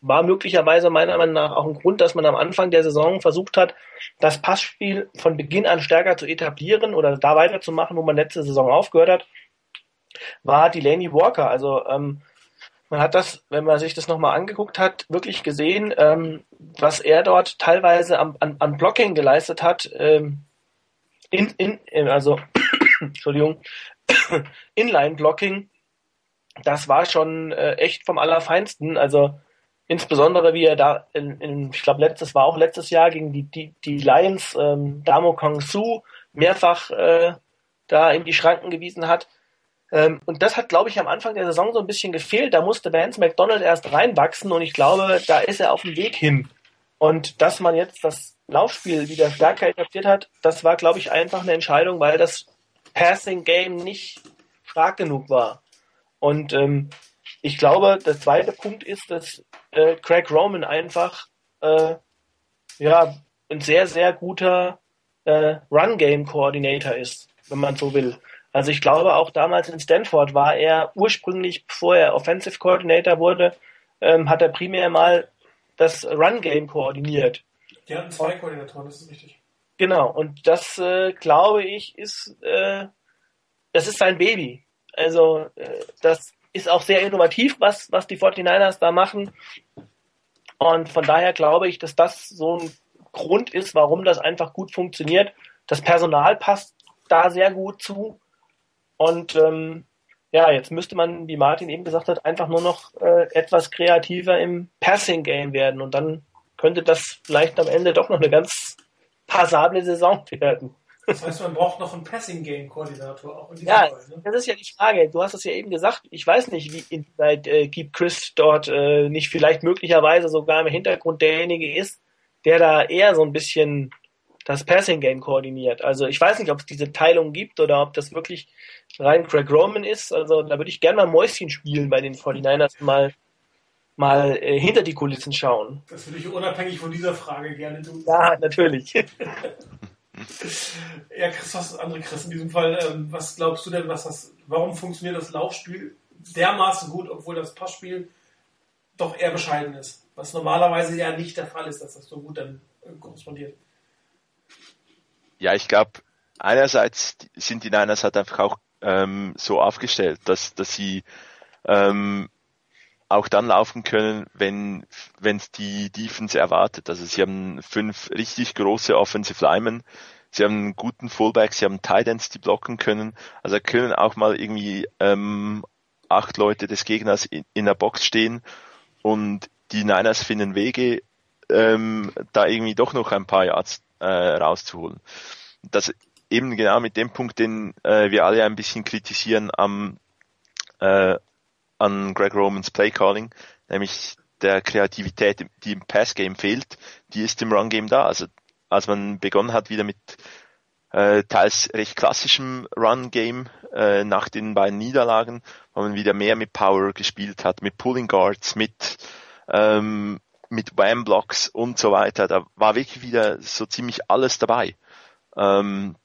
C: war möglicherweise meiner Meinung nach auch ein Grund, dass man am Anfang der Saison versucht hat, das Passspiel von Beginn an stärker zu etablieren oder da weiterzumachen, wo man letzte Saison aufgehört hat, war Delaney Walker. Also ähm, man hat das, wenn man sich das nochmal angeguckt hat, wirklich gesehen, ähm, was er dort teilweise am, an, an Blocking geleistet hat. Ähm, in, in, also, Entschuldigung, Inline-Blocking, das war schon äh, echt vom Allerfeinsten. Also insbesondere wie er da, in, in, ich glaube, letztes war auch letztes Jahr gegen die, die, die Lions, ähm, Damo Kong Su mehrfach äh, da in die Schranken gewiesen hat. Ähm, und das hat, glaube ich, am Anfang der Saison so ein bisschen gefehlt. Da musste Vance McDonald erst reinwachsen und ich glaube, da ist er auf dem Weg hin. Und dass man jetzt das Laufspiel wieder stärker etabliert hat, das war, glaube ich, einfach eine Entscheidung, weil das Passing Game nicht stark genug war. Und ähm, ich glaube, der zweite Punkt ist, dass äh, Craig Roman einfach äh, ja ein sehr, sehr guter äh, Run-Game-Coordinator ist, wenn man so will. Also ich glaube, auch damals in Stanford war er ursprünglich, bevor er Offensive Coordinator wurde, ähm, hat er primär mal das Run-Game koordiniert.
A: Die hatten zwei Koordinatoren, das ist richtig.
C: Genau, und das äh, glaube ich ist, äh, das ist sein Baby. Also äh, das ist auch sehr innovativ, was, was die 49ers da machen. Und von daher glaube ich, dass das so ein Grund ist, warum das einfach gut funktioniert. Das Personal passt da sehr gut zu. Und ähm, ja, jetzt müsste man, wie Martin eben gesagt hat, einfach nur noch äh, etwas kreativer im Passing-Game werden. Und dann könnte das vielleicht am Ende doch noch eine ganz passable Saison werden.
A: Das heißt, man braucht noch einen Passing-Game-Koordinator auch in
C: Ja, Fall, ne? das ist ja die Frage. Du hast es ja eben gesagt. Ich weiß nicht, wie inwieweit äh, gibt Chris dort äh, nicht vielleicht möglicherweise sogar im Hintergrund derjenige ist, der da eher so ein bisschen das Passing-Game koordiniert. Also ich weiß nicht, ob es diese Teilung gibt oder ob das wirklich rein Craig Roman ist. Also da würde ich gerne mal Mäuschen spielen bei den 49ers mal mal äh, hinter die Kulissen schauen.
A: Das würde ich unabhängig von dieser Frage gerne tun.
C: Ja, natürlich.
A: ja, Chris, was andere Chris in diesem Fall, ähm, was glaubst du denn, was das, warum funktioniert das Laufspiel dermaßen gut, obwohl das Passspiel doch eher bescheiden ist? Was normalerweise ja nicht der Fall ist, dass das so gut dann äh, korrespondiert.
B: Ja, ich glaube, einerseits sind die Niners halt einfach auch ähm, so aufgestellt, dass, dass sie ähm, auch dann laufen können, wenn es die Defense erwartet. Also sie haben fünf richtig große Offensive Linemen, sie haben einen guten Fullback, sie haben Tight Ends, die blocken können. Also können auch mal irgendwie ähm, acht Leute des Gegners in, in der Box stehen und die Niners finden Wege, ähm, da irgendwie doch noch ein paar Yards äh, rauszuholen. Das eben genau mit dem Punkt, den äh, wir alle ein bisschen kritisieren am äh, an Greg Romans Play Calling, nämlich der Kreativität, die im Pass-Game fehlt, die ist im Run-Game da. Also als man begonnen hat wieder mit äh, teils recht klassischem Run-Game äh, nach den beiden Niederlagen, wo man wieder mehr mit Power gespielt hat, mit Pulling Guards, mit ähm, mit Wham-Blocks und so weiter. Da war wirklich wieder so ziemlich alles dabei. Ähm,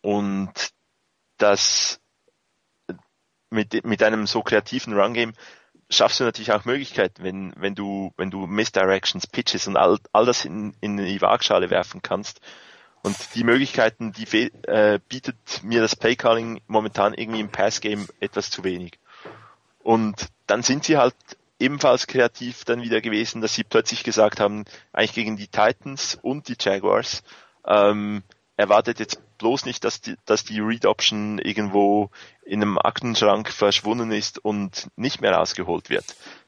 B: und das mit, mit einem so kreativen Run-Game schaffst du natürlich auch Möglichkeiten, wenn, wenn du, wenn du Misdirections, Pitches und all, all das in, in die Waagschale werfen kannst. Und die Möglichkeiten, die äh, bietet mir das Playcalling momentan irgendwie im Passgame etwas zu wenig. Und dann sind sie halt ebenfalls kreativ dann wieder gewesen, dass sie plötzlich gesagt haben, eigentlich gegen die Titans und die Jaguars, ähm, erwartet jetzt bloß nicht, dass die, dass die Read Option irgendwo in einem Aktenschrank verschwunden ist und nicht mehr rausgeholt wird.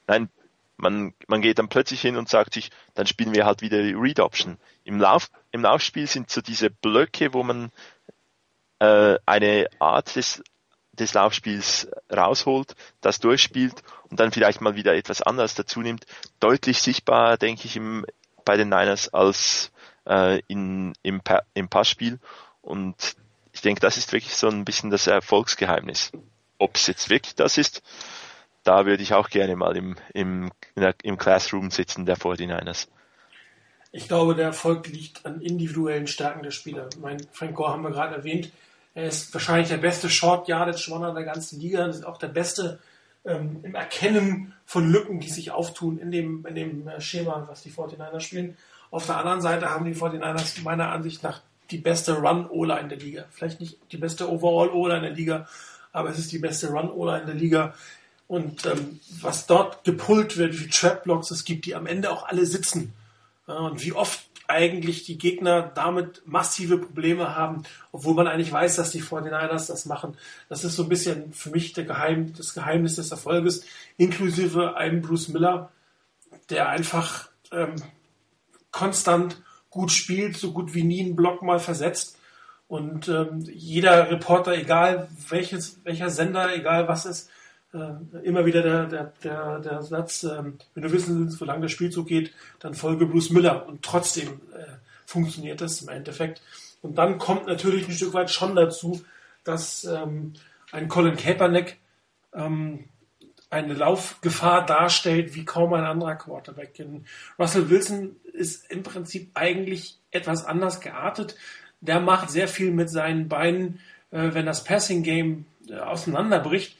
B: Nein, man, man geht dann plötzlich hin und sagt sich, dann spielen wir halt wieder die Read Option. Im Lauf, im Laufspiel sind so diese Blöcke, wo man äh, eine Art des, des Laufspiels rausholt, das durchspielt und dann vielleicht mal wieder etwas anderes dazu nimmt, deutlich sichtbar, denke ich, im, bei den Niners als äh, in, im, pa im Passspiel. Und ich denke, das ist wirklich so ein bisschen das Erfolgsgeheimnis. Ob es jetzt wirklich das ist, da würde ich auch gerne mal im, im, der, im Classroom sitzen der 49ers.
A: Ich glaube, der Erfolg liegt an individuellen Stärken der Spieler. Mein Frank Gore haben wir gerade erwähnt. Er ist wahrscheinlich der beste Short Yardage Runner der ganzen Liga. Das ist auch der beste ähm, im Erkennen von Lücken, die sich auftun in dem, in dem äh, Schema, was die 49ers spielen. Auf der anderen Seite haben die 49ers meiner Ansicht nach die beste Run-Ola in der Liga. Vielleicht nicht die beste Overall-Ola in der Liga, aber es ist die beste Run-Ola in der Liga. Und ähm, was dort gepullt wird, wie Trap-Blocks es gibt, die am Ende auch alle sitzen. Ja, und wie oft eigentlich die Gegner damit massive Probleme haben, obwohl man eigentlich weiß, dass die 49ers das machen. Das ist so ein bisschen für mich Geheim, das Geheimnis des Erfolges, inklusive einem Bruce Miller, der einfach ähm, konstant gut spielt, so gut wie nie einen Block mal versetzt. Und ähm, jeder Reporter, egal welches, welcher Sender, egal was ist, äh, immer wieder der, der, der, der Satz, äh, wenn du wissen willst, wo lange der Spielzug geht, dann folge Bruce Miller. Und trotzdem äh, funktioniert das im Endeffekt. Und dann kommt natürlich ein Stück weit schon dazu, dass ähm, ein Colin Kaepernick ähm, eine Laufgefahr darstellt wie kaum ein anderer Quarterback. In Russell Wilson ist im Prinzip eigentlich etwas anders geartet. Der macht sehr viel mit seinen Beinen, äh, wenn das Passing Game äh, auseinanderbricht.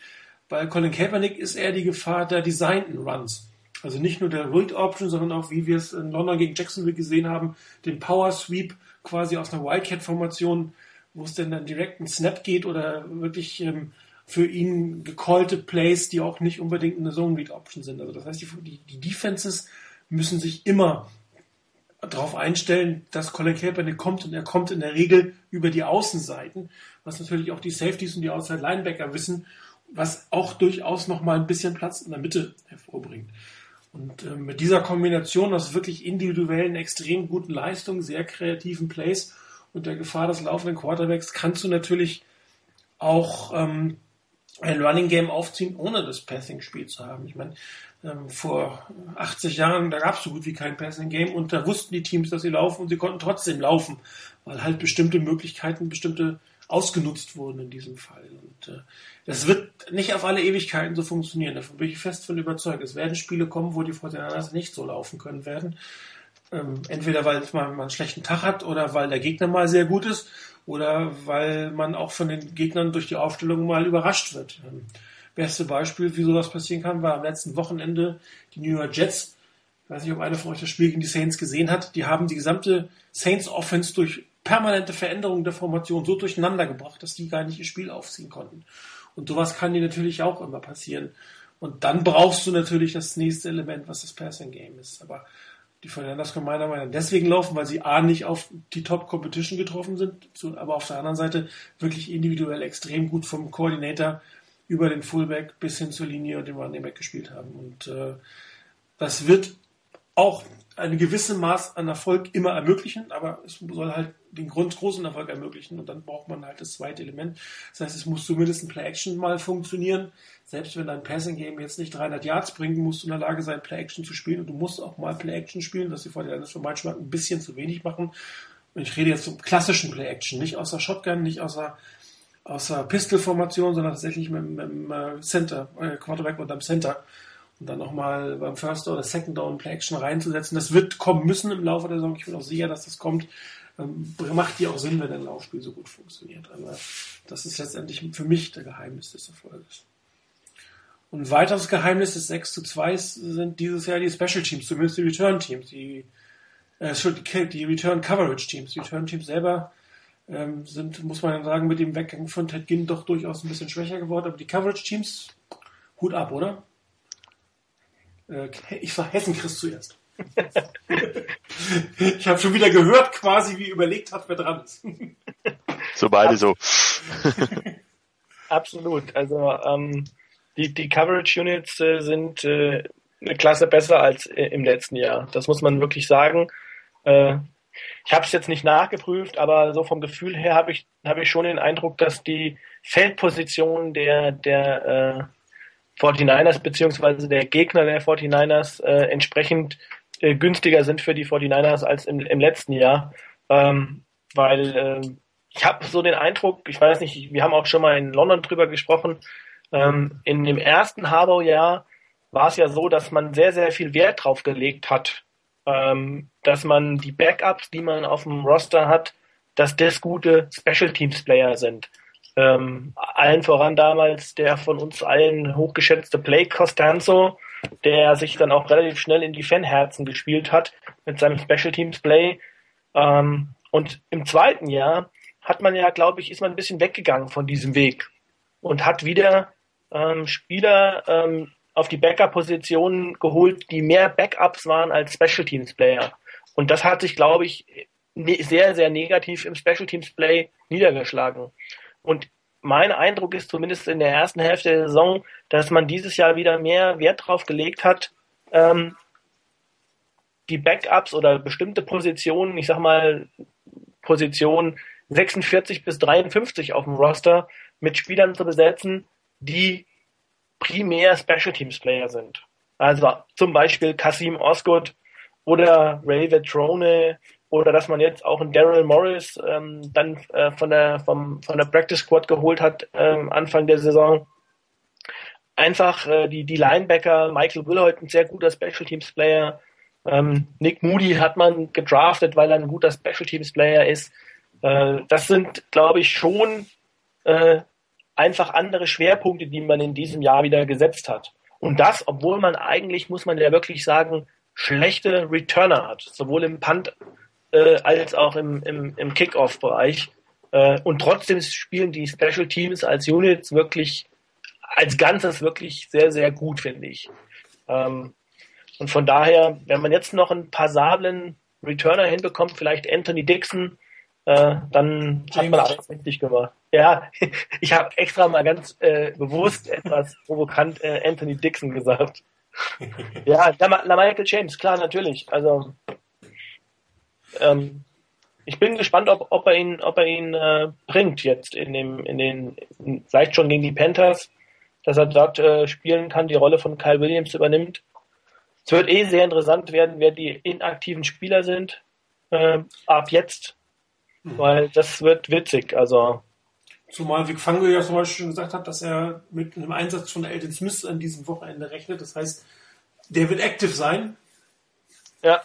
A: Bei Colin Kaepernick ist eher die Gefahr der designten Runs. Also nicht nur der Read Option, sondern auch, wie wir es in London gegen Jacksonville gesehen haben, den Power Sweep quasi aus einer Wildcat-Formation, wo es denn dann direkt einen Snap geht oder wirklich ähm, für ihn gecallte Plays, die auch nicht unbedingt eine Zone Read Option sind. Also das heißt, die, die Defenses müssen sich immer darauf einstellen, dass Colin Kaepernick kommt und er kommt in der Regel über die Außenseiten, was natürlich auch die Safeties und die Outside Linebacker wissen, was auch durchaus noch mal ein bisschen Platz in der Mitte hervorbringt. Und äh, mit dieser Kombination aus wirklich individuellen, extrem guten Leistungen, sehr kreativen Plays und der Gefahr des laufenden Quarterbacks kannst du natürlich auch ähm, ein Running Game aufziehen, ohne das Passing-Spiel zu haben. Ich meine, ähm, vor 80 Jahren, da gab es so gut wie kein Passing Game und da wussten die Teams, dass sie laufen und sie konnten trotzdem laufen, weil halt bestimmte Möglichkeiten, bestimmte ausgenutzt wurden in diesem Fall. Und äh, das wird nicht auf alle Ewigkeiten so funktionieren. Davon bin ich fest von überzeugt. Es werden Spiele kommen, wo die Fortinanders nicht so laufen können werden. Ähm, entweder weil man mal einen schlechten Tag hat oder weil der Gegner mal sehr gut ist oder weil man auch von den Gegnern durch die Aufstellung mal überrascht wird. Ähm, beste Beispiel, wie sowas passieren kann, war am letzten Wochenende die New York Jets. Ich weiß nicht, ob einer von euch das Spiel gegen die Saints gesehen hat. Die haben die gesamte Saints Offense durch permanente Veränderungen der Formation so durcheinander gebracht, dass die gar nicht ihr Spiel aufziehen konnten. Und sowas kann dir natürlich auch immer passieren. Und dann brauchst du natürlich das nächste Element, was das Passing Game ist. Aber die Fernandes können meiner Meinung nach deswegen laufen, weil sie A nicht auf die Top Competition getroffen sind, aber auf der anderen Seite wirklich individuell extrem gut vom Koordinator über den Fullback bis hin zur Linie und den Running Back gespielt haben. Und äh, das wird auch eine gewisse Maß an Erfolg immer ermöglichen, aber es soll halt den Grund großen Erfolg ermöglichen und dann braucht man halt das zweite Element. Das heißt, es muss zumindest ein Play-Action mal funktionieren. Selbst wenn dein Passing-Game jetzt nicht 300 Yards bringt, musst du in der Lage sein, Play-Action zu spielen und du musst auch mal Play-Action spielen, dass die Fortinanders für Geschmack ein bisschen zu wenig machen. Und ich rede jetzt vom klassischen Play-Action, nicht aus der Shotgun, nicht aus der Pistol-Formation, sondern tatsächlich mit, dem Center, äh, Quarterback und am Center und dann nochmal beim First oder Second Down Play Action reinzusetzen. Das wird kommen müssen im Laufe der Saison. Ich bin auch sicher, dass das kommt. Ähm, macht die auch Sinn, wenn ein Laufspiel so gut funktioniert. Aber das ist letztendlich für mich der Geheimnis des Erfolges. Und ein weiteres Geheimnis des 6 zu 2 sind dieses Jahr die Special Teams, zumindest die Return Teams, die, äh, die Return Coverage Teams. Die Return Teams selber ähm, sind, muss man sagen, mit dem Weggang von Ted Ginn doch durchaus ein bisschen schwächer geworden. Aber die Coverage Teams, Hut ab, oder? Äh, ich sag Hessen Chris zuerst. ich habe schon wieder gehört, quasi wie überlegt hat, wer dran ist.
B: so beide so.
C: Absolut. Also ähm, die, die Coverage Units äh, sind äh, eine Klasse besser als äh, im letzten Jahr. Das muss man wirklich sagen. Äh, ich habe es jetzt nicht nachgeprüft, aber so vom Gefühl her habe ich, hab ich schon den Eindruck, dass die Feldposition der, der äh, 49ers beziehungsweise der Gegner der 49ers äh, entsprechend äh, günstiger sind für die 49ers als im, im letzten Jahr. Ähm, weil äh, ich habe so den Eindruck, ich weiß nicht, wir haben auch schon mal in London drüber gesprochen, ähm, in dem ersten Harbour-Jahr war es ja so, dass man sehr, sehr viel Wert drauf gelegt hat, ähm, dass man die Backups, die man auf dem Roster hat, dass das gute Special Teams Player sind. Ähm, allen voran damals der von uns allen hochgeschätzte Play Costanzo, der sich dann auch relativ schnell in die Fanherzen gespielt hat mit seinem Special Teams Play. Ähm, und im zweiten Jahr hat man ja, glaube ich, ist man ein bisschen weggegangen von diesem Weg und hat wieder ähm, Spieler ähm, auf die Backup-Positionen geholt, die mehr Backups waren als Special Teams Player. Und das hat sich, glaube ich, ne sehr, sehr negativ im Special Teams Play niedergeschlagen. Und mein Eindruck ist zumindest in der ersten Hälfte der Saison, dass man dieses Jahr wieder mehr Wert drauf gelegt hat, ähm, die Backups oder bestimmte Positionen, ich sag mal Position 46 bis 53 auf dem Roster mit Spielern zu besetzen, die primär Special Teams Player sind. Also zum Beispiel Kasim Osgood oder Ray Vetrone oder dass man jetzt auch einen Daryl Morris ähm, dann äh, von der vom, von der Practice Squad geholt hat ähm, Anfang der Saison. Einfach äh, die die Linebacker Michael Willhoit ein sehr guter Special Teams Player. Ähm, Nick Moody hat man gedraftet, weil er ein guter Special Teams Player ist. Äh, das sind, glaube ich, schon äh, einfach andere Schwerpunkte, die man in diesem Jahr wieder gesetzt hat. Und das, obwohl man eigentlich, muss man ja wirklich sagen, schlechte Returner hat, sowohl im Punt äh, als auch im, im, im Kickoff-Bereich. Äh, und trotzdem spielen die Special Teams als Units wirklich, als Ganzes wirklich sehr, sehr gut, finde ich. Ähm, und von daher, wenn man jetzt noch einen passablen Returner hinbekommt, vielleicht Anthony Dixon, äh, dann hat man alles richtig gemacht. Ja, ich habe extra mal ganz äh, bewusst etwas provokant äh, Anthony Dixon gesagt. ja, La Michael James, klar, natürlich. Also ähm, ich bin gespannt, ob, ob er ihn, ob er ihn äh, bringt jetzt in dem, in den, vielleicht schon gegen die Panthers, dass er dort äh, spielen kann, die Rolle von Kyle Williams übernimmt. Es wird eh sehr interessant werden, wer die inaktiven Spieler sind äh, ab jetzt, mhm. weil das wird witzig. Also
A: Zumal Vic Fangio ja zum Beispiel schon gesagt hat, dass er mit einem Einsatz von Elton Smith an diesem Wochenende rechnet. Das heißt, der wird aktiv sein.
C: Ja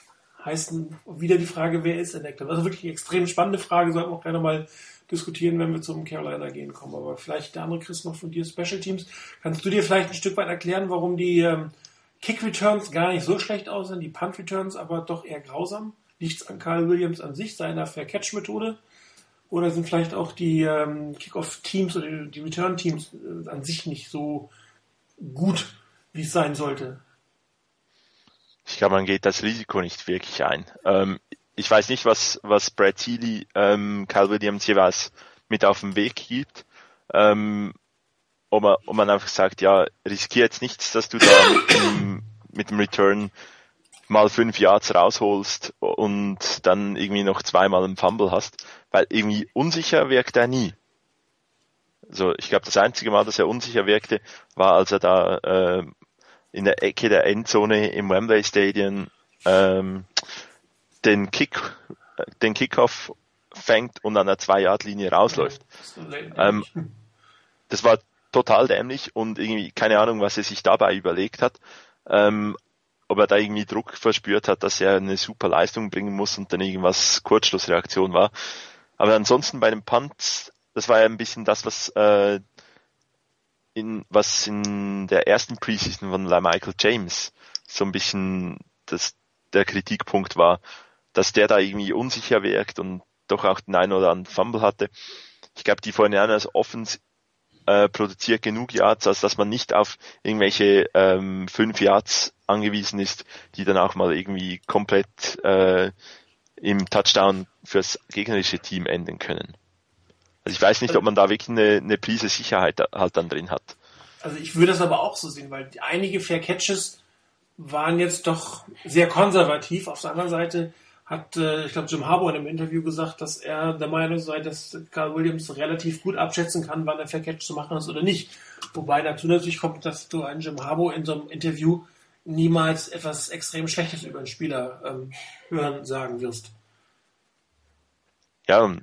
A: heißt wieder die Frage, wer ist Elective? Also wirklich eine extrem spannende Frage, sollten wir auch gerne mal diskutieren, wenn wir zum Carolina gehen kommen. Aber vielleicht der andere Chris noch von dir, Special Teams. Kannst du dir vielleicht ein Stück weit erklären, warum die ähm, Kick Returns gar nicht so schlecht aussehen, die Punt Returns aber doch eher grausam? Nichts an Carl Williams an sich, seiner Fair Catch Methode? Oder sind vielleicht auch die ähm, Kickoff Teams oder die, die Return Teams äh, an sich nicht so gut, wie es sein sollte?
B: Ich glaube, man geht das Risiko nicht wirklich ein. Ähm, ich weiß nicht, was, was Brad Healy ähm, Cal Williams jeweils mit auf den Weg gibt. Ähm, ob, man, ob man einfach sagt, ja, riskier jetzt nichts, dass du da mit dem, mit dem Return mal fünf Yards rausholst und dann irgendwie noch zweimal einen Fumble hast, weil irgendwie unsicher wirkt er nie. Also ich glaube, das einzige Mal, dass er unsicher wirkte, war, als er da äh, in der Ecke der Endzone im Wembley Stadium ähm, den Kick, den Kickoff fängt und an der Zwei-Yard-Linie rausläuft. Ähm, das war total dämlich und irgendwie keine Ahnung, was er sich dabei überlegt hat. Ähm, ob er da irgendwie Druck verspürt hat, dass er eine super Leistung bringen muss und dann irgendwas Kurzschlussreaktion war. Aber ansonsten bei dem Punt, das war ja ein bisschen das, was äh, in was in der ersten Preseason von Michael James so ein bisschen das der Kritikpunkt war, dass der da irgendwie unsicher wirkt und doch auch den einen oder anderen Fumble hatte. Ich glaube, die 49ers Offens äh, produziert genug Yards, als dass man nicht auf irgendwelche ähm, fünf Yards angewiesen ist, die dann auch mal irgendwie komplett äh, im Touchdown fürs gegnerische Team enden können. Also ich weiß nicht, ob man da wirklich eine, eine Prise Sicherheit halt dann drin hat.
A: Also ich würde das aber auch so sehen, weil einige Fair Catches waren jetzt doch sehr konservativ. Auf der anderen Seite hat, äh, ich glaube, Jim Harbour in einem Interview gesagt, dass er der Meinung sei, dass Carl Williams relativ gut abschätzen kann, wann er Fair Catch zu machen ist oder nicht. Wobei dazu natürlich kommt, dass du einen Jim Harbour in so einem Interview niemals etwas extrem Schlechtes über einen Spieler ähm, hören sagen wirst.
B: Ja,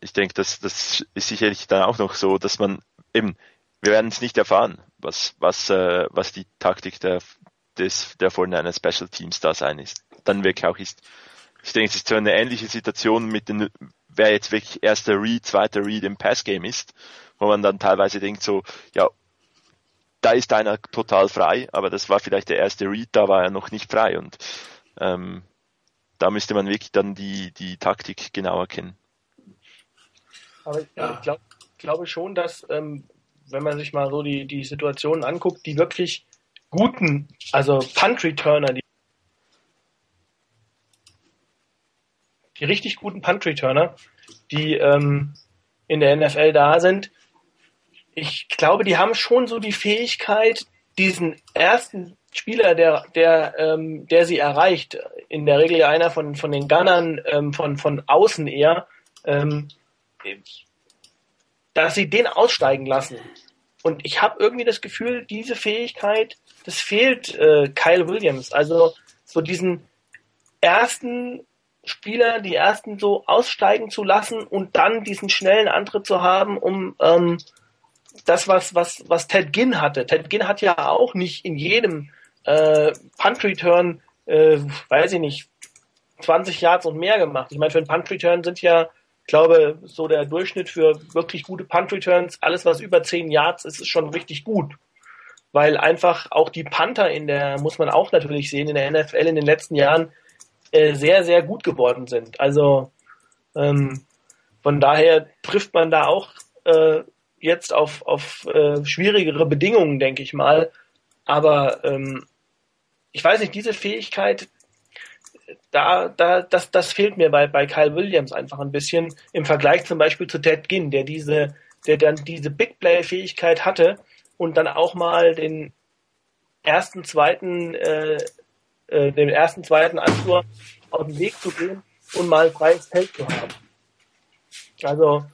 B: ich denke, das, das ist sicherlich dann auch noch so, dass man eben, wir werden es nicht erfahren, was, was, äh, was die Taktik der, des, der vorne Special Teams da sein ist. Dann wirklich auch ist. Ich denke, es ist so eine ähnliche Situation mit den, wer jetzt wirklich erster Read, zweiter Read im Passgame ist, wo man dann teilweise denkt so, ja, da ist einer total frei, aber das war vielleicht der erste Read, da war er noch nicht frei und ähm, da müsste man wirklich dann die, die Taktik genauer kennen.
C: Aber ich, ja. ich glaub, glaube schon, dass ähm, wenn man sich mal so die, die Situationen anguckt, die wirklich guten, also Punt-Returner, die, die richtig guten Punt-Returner, die ähm, in der NFL da sind, ich glaube, die haben schon so die Fähigkeit, diesen ersten Spieler, der, der, ähm, der sie erreicht, in der Regel einer von, von den Gunnern ähm, von, von außen eher, ähm, dass sie den aussteigen lassen. Und ich habe irgendwie das Gefühl, diese Fähigkeit, das fehlt äh, Kyle Williams. Also so diesen ersten Spieler, die ersten so aussteigen zu lassen und dann diesen schnellen Antritt zu haben, um ähm, das, was, was, was Ted Ginn hatte. Ted Ginn hat ja auch nicht in jedem äh, Punt-Return, äh, weiß ich nicht, 20 Yards und mehr gemacht. Ich meine, für einen Punt-Return sind ja, ich glaube, so der Durchschnitt für wirklich gute Punt-Returns, alles was über 10 Yards ist, ist schon richtig gut. Weil einfach auch die Panther in der, muss man auch natürlich sehen, in der NFL in den letzten Jahren äh, sehr, sehr gut geworden sind. Also ähm, von daher trifft man da auch äh, jetzt auf, auf äh, schwierigere Bedingungen, denke ich mal. Aber ähm, ich weiß nicht, diese Fähigkeit, da, da, das, das fehlt mir bei, bei Kyle Williams einfach ein bisschen im Vergleich zum Beispiel zu Ted Ginn, der diese, der dann diese Big Play-Fähigkeit hatte und dann auch mal den ersten, zweiten, äh, äh, den ersten, zweiten Anflur auf den Weg zu gehen und mal freies Feld zu haben. Also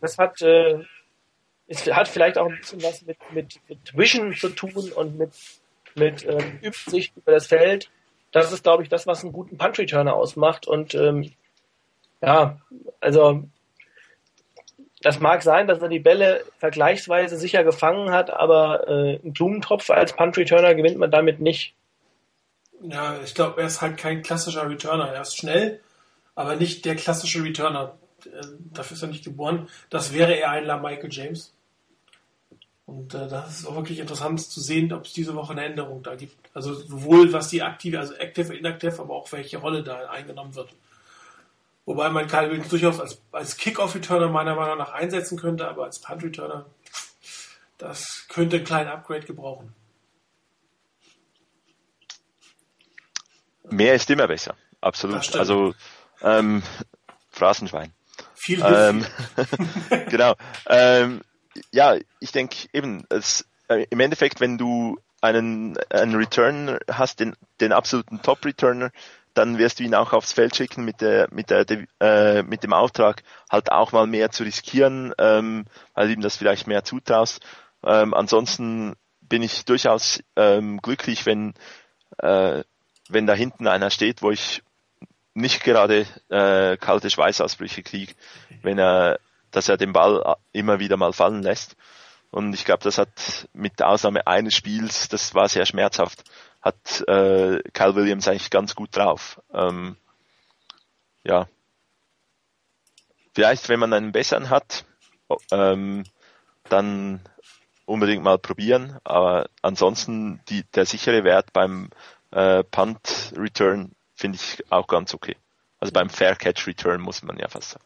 C: das hat äh, es hat vielleicht auch ein bisschen was mit, mit, mit Vision zu tun und mit, mit ähm, Übersicht über das Feld. Das ist, glaube ich, das, was einen guten Punch-Returner ausmacht. Und ähm, ja, also das mag sein, dass er die Bälle vergleichsweise sicher gefangen hat, aber äh, einen Blumentopf als Punch-Returner gewinnt man damit nicht.
A: Ja, ich glaube, er ist halt kein klassischer Returner. Er ist schnell, aber nicht der klassische Returner. Äh, dafür ist er nicht geboren. Das wäre eher ein La Michael James. Und äh, das ist auch wirklich interessant zu sehen, ob es diese Woche eine Änderung da gibt. Also sowohl was die aktive, also active, inactive, aber auch welche Rolle da eingenommen wird. Wobei man Kyle Williams durchaus als, als Kick-Off-Returner meiner Meinung nach einsetzen könnte, aber als Punt-Returner, das könnte einen kleinen Upgrade gebrauchen.
B: Mehr ist immer besser, absolut. Also ähm, Phrasenschwein.
A: Viel
B: ähm, Genau. Ähm, ja, ich denke eben, es, äh, im Endeffekt, wenn du einen, einen Returner hast, den, den absoluten Top-Returner, dann wirst du ihn auch aufs Feld schicken mit der, mit der, äh, mit dem Auftrag, halt auch mal mehr zu riskieren, ähm, weil ihm das vielleicht mehr zutraust. Ähm, ansonsten bin ich durchaus ähm, glücklich, wenn, äh, wenn da hinten einer steht, wo ich nicht gerade äh, kalte Schweißausbrüche kriege, wenn er, dass er den Ball immer wieder mal fallen lässt. Und ich glaube, das hat mit Ausnahme eines Spiels, das war sehr schmerzhaft, hat äh, Kyle Williams eigentlich ganz gut drauf. Ähm, ja. Vielleicht, wenn man einen besseren hat, ähm, dann unbedingt mal probieren. Aber ansonsten die, der sichere Wert beim äh, Punt Return finde ich auch ganz okay. Also beim Fair Catch Return muss man ja fast sagen.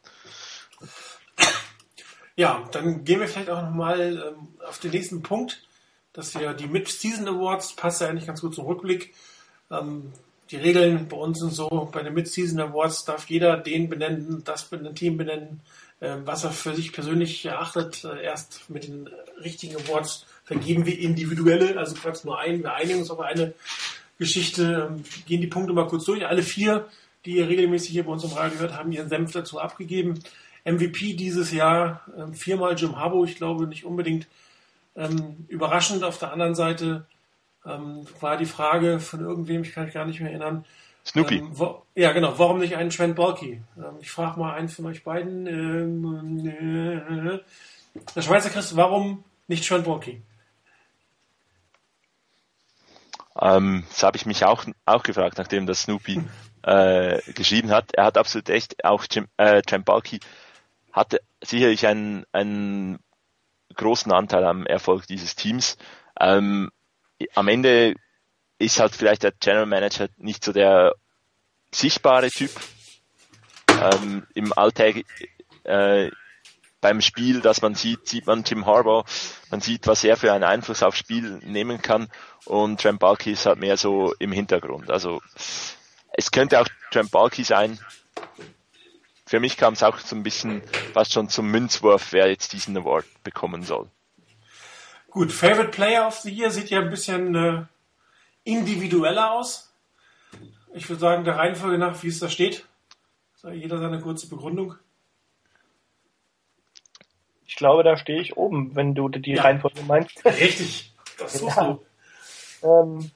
A: Ja, dann gehen wir vielleicht auch nochmal ähm, auf den nächsten Punkt, dass wir die Mid-Season Awards, passt ja eigentlich ganz gut zum Rückblick. Ähm, die Regeln bei uns sind so, bei den Mid-Season Awards darf jeder den benennen, das Team benennen, äh, was er für sich persönlich erachtet. Äh, erst mit den richtigen Awards vergeben wir individuelle, also quasi nur einen, wir einigen uns auf eine Geschichte, ähm, gehen die Punkte mal kurz durch. Alle vier, die ihr regelmäßig hier bei uns im Radio gehört, haben ihren Senf dazu abgegeben. MVP dieses Jahr, ähm, viermal Jim Harbaugh, ich glaube nicht unbedingt ähm, überraschend. Auf der anderen Seite ähm, war die Frage von irgendwem, ich kann mich gar nicht mehr erinnern.
B: Snoopy. Ähm,
A: wo, ja, genau. Warum nicht einen Trent Balky? Ähm, ich frage mal einen von euch beiden. Äh, der Schweizer Christ, warum nicht Trent Balky?
B: Ähm, das habe ich mich auch, auch gefragt, nachdem das Snoopy äh, geschrieben hat. Er hat absolut echt, auch Jim, äh, Trent Balky hatte sicherlich einen, einen großen Anteil am Erfolg dieses Teams. Ähm, am Ende ist halt vielleicht der General Manager nicht so der sichtbare Typ. Ähm, Im Alltag äh, beim Spiel, das man sieht, sieht man Jim Harbaugh, man sieht, was er für einen Einfluss aufs Spiel nehmen kann und Trent Balky ist halt mehr so im Hintergrund. Also es könnte auch Trent Balky sein, für mich kam es auch so ein bisschen fast schon zum Münzwurf, wer jetzt diesen Award bekommen soll.
A: Gut, Favorite Player of the Year sieht ja ein bisschen äh, individueller aus. Ich würde sagen, der Reihenfolge nach, wie es da steht. Soll jeder seine kurze Begründung?
C: Ich glaube, da stehe ich oben, wenn du die ja. Reihenfolge meinst.
A: Richtig, das suchst ja. du.
C: Ähm,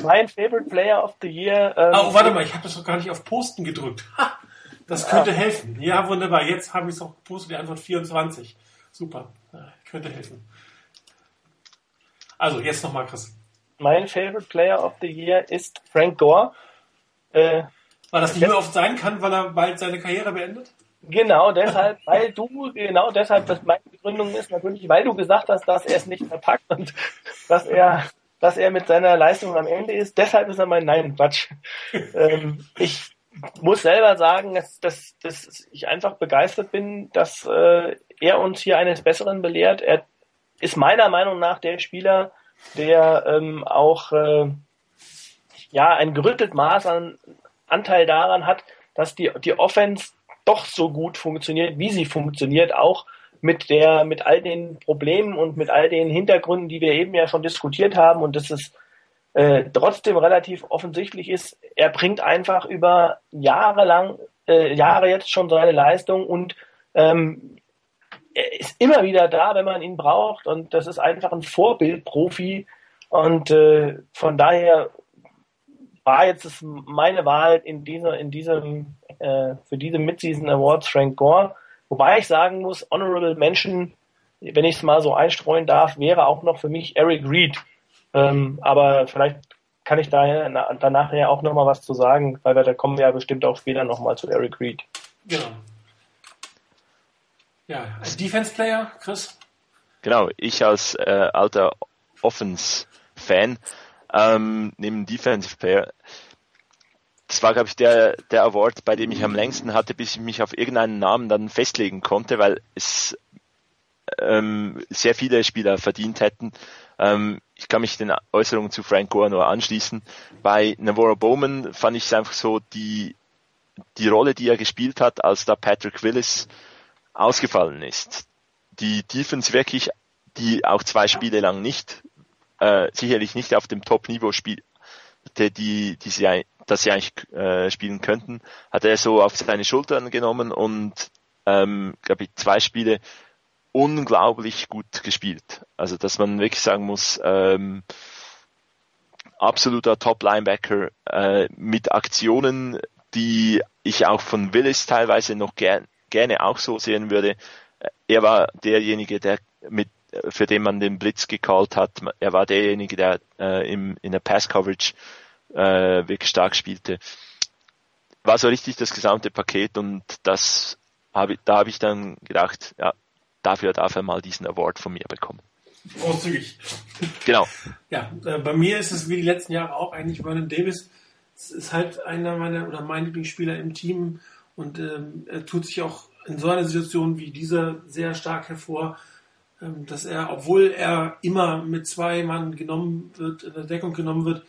C: mein Favorite Player of the Year.
A: Ähm, oh, warte mal, ich habe das doch gar nicht auf Posten gedrückt. Ha! Das könnte ja. helfen. Ja, wunderbar. Jetzt habe ich es auch gepostet, die Antwort 24. Super. Ja, könnte helfen. Also, jetzt nochmal, Chris.
C: Mein Favorite Player of the Year ist Frank Gore.
A: Äh, weil das nicht mehr oft sein kann, weil er bald seine Karriere beendet?
C: Genau, deshalb, weil du, genau deshalb, dass meine Begründung ist natürlich, weil du gesagt hast, dass er es nicht verpackt und dass er, dass er mit seiner Leistung am Ende ist. Deshalb ist er mein Nein, Quatsch. ähm, ich muss selber sagen, dass, dass, dass ich einfach begeistert bin, dass äh, er uns hier eines Besseren belehrt. Er ist meiner Meinung nach der Spieler, der ähm, auch äh, ja ein gerüttelt Maß an Anteil daran hat, dass die, die Offense doch so gut funktioniert, wie sie funktioniert, auch mit der, mit all den Problemen und mit all den Hintergründen, die wir eben ja schon diskutiert haben. Und das ist äh, trotzdem relativ offensichtlich ist, er bringt einfach über Jahre lang, äh, Jahre jetzt schon seine Leistung und ähm, er ist immer wieder da, wenn man ihn braucht und das ist einfach ein Vorbildprofi und äh, von daher war jetzt meine Wahl in dieser, in diesem, äh, für diese Midseason Awards Frank Gore. Wobei ich sagen muss, Honorable Mention, wenn ich es mal so einstreuen darf, wäre auch noch für mich Eric Reed. Ähm, aber vielleicht kann ich daher danach ja auch nochmal was zu sagen, weil wir, da kommen wir ja bestimmt auch später nochmal zu Eric Reed.
A: Genau. Ja, als Defense Player, Chris?
B: Genau, ich als äh, alter Offense-Fan ähm, neben Defensive Player. Das war, glaube ich, der, der Award, bei dem ich am längsten hatte, bis ich mich auf irgendeinen Namen dann festlegen konnte, weil es ähm, sehr viele Spieler verdient hätten. Ähm, ich kann mich den Äußerungen zu Frank Gore nur anschließen. Bei Navarro Bowman fand ich es einfach so, die, die Rolle, die er gespielt hat, als da Patrick Willis ausgefallen ist. Die Defense wirklich, die auch zwei Spiele lang nicht äh, sicherlich nicht auf dem Top-Niveau spielt, die, die, die sie, dass sie eigentlich äh, spielen könnten, hat er so auf seine Schultern genommen und ähm, glaube ich zwei Spiele unglaublich gut gespielt. Also dass man wirklich sagen muss, ähm, absoluter Top-Linebacker äh, mit Aktionen, die ich auch von Willis teilweise noch gern, gerne auch so sehen würde. Er war derjenige, der mit für den man den Blitz gecallt hat. Er war derjenige, der äh, im, in der Pass-Coverage äh, wirklich stark spielte. War so richtig das gesamte Paket und das habe da habe ich dann gedacht, ja, dafür darf er mal diesen Award von mir bekommen.
A: Großzügig.
B: Genau.
A: Ja, äh, bei mir ist es wie die letzten Jahre auch eigentlich Vernon Davis. Es ist halt einer meiner oder mein Lieblingsspieler im Team und ähm, er tut sich auch in so einer Situation wie dieser sehr stark hervor, ähm, dass er, obwohl er immer mit zwei Mann genommen wird, in der Deckung genommen wird,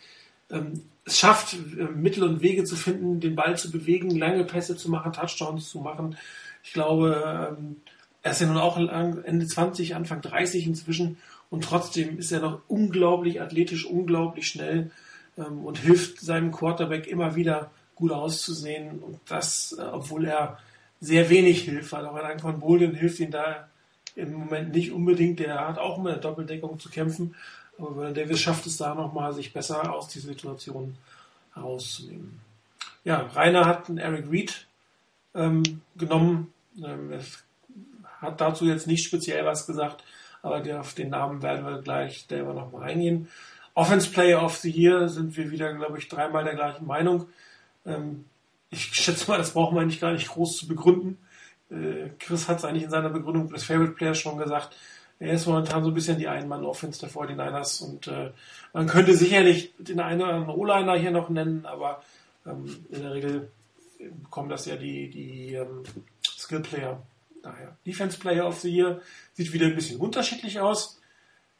A: ähm, es schafft, äh, Mittel und Wege zu finden, den Ball zu bewegen, lange Pässe zu machen, Touchdowns zu machen. Ich glaube, ähm, er ist ja nun auch Ende 20, Anfang 30 inzwischen. Und trotzdem ist er noch unglaublich athletisch, unglaublich schnell ähm, und hilft seinem Quarterback immer wieder gut auszusehen. Und das, äh, obwohl er sehr wenig hilft, weil auch ein von Bolden hilft ihm da im Moment nicht unbedingt, der hat auch mit der Doppeldeckung zu kämpfen, aber Davis schafft es da nochmal, sich besser aus dieser Situation herauszunehmen. Ja, Rainer hat einen Eric Reed ähm, genommen, ähm, hat dazu jetzt nicht speziell was gesagt, aber auf den Namen werden wir gleich selber nochmal eingehen. Offense Player of the Year sind wir wieder, glaube ich, dreimal der gleichen Meinung. Ähm, ich schätze mal, das brauchen wir eigentlich gar nicht groß zu begründen. Äh, Chris hat es eigentlich in seiner Begründung des Favorite Players schon gesagt. Er ist momentan so ein bisschen die Ein-Mann-Offense der 49ers und äh, man könnte sicherlich den einen oder anderen O-Liner hier noch nennen, aber ähm, in der Regel bekommen das ja die, die ähm, Skill-Player Daher, Defense Player of the Year sieht wieder ein bisschen unterschiedlich aus.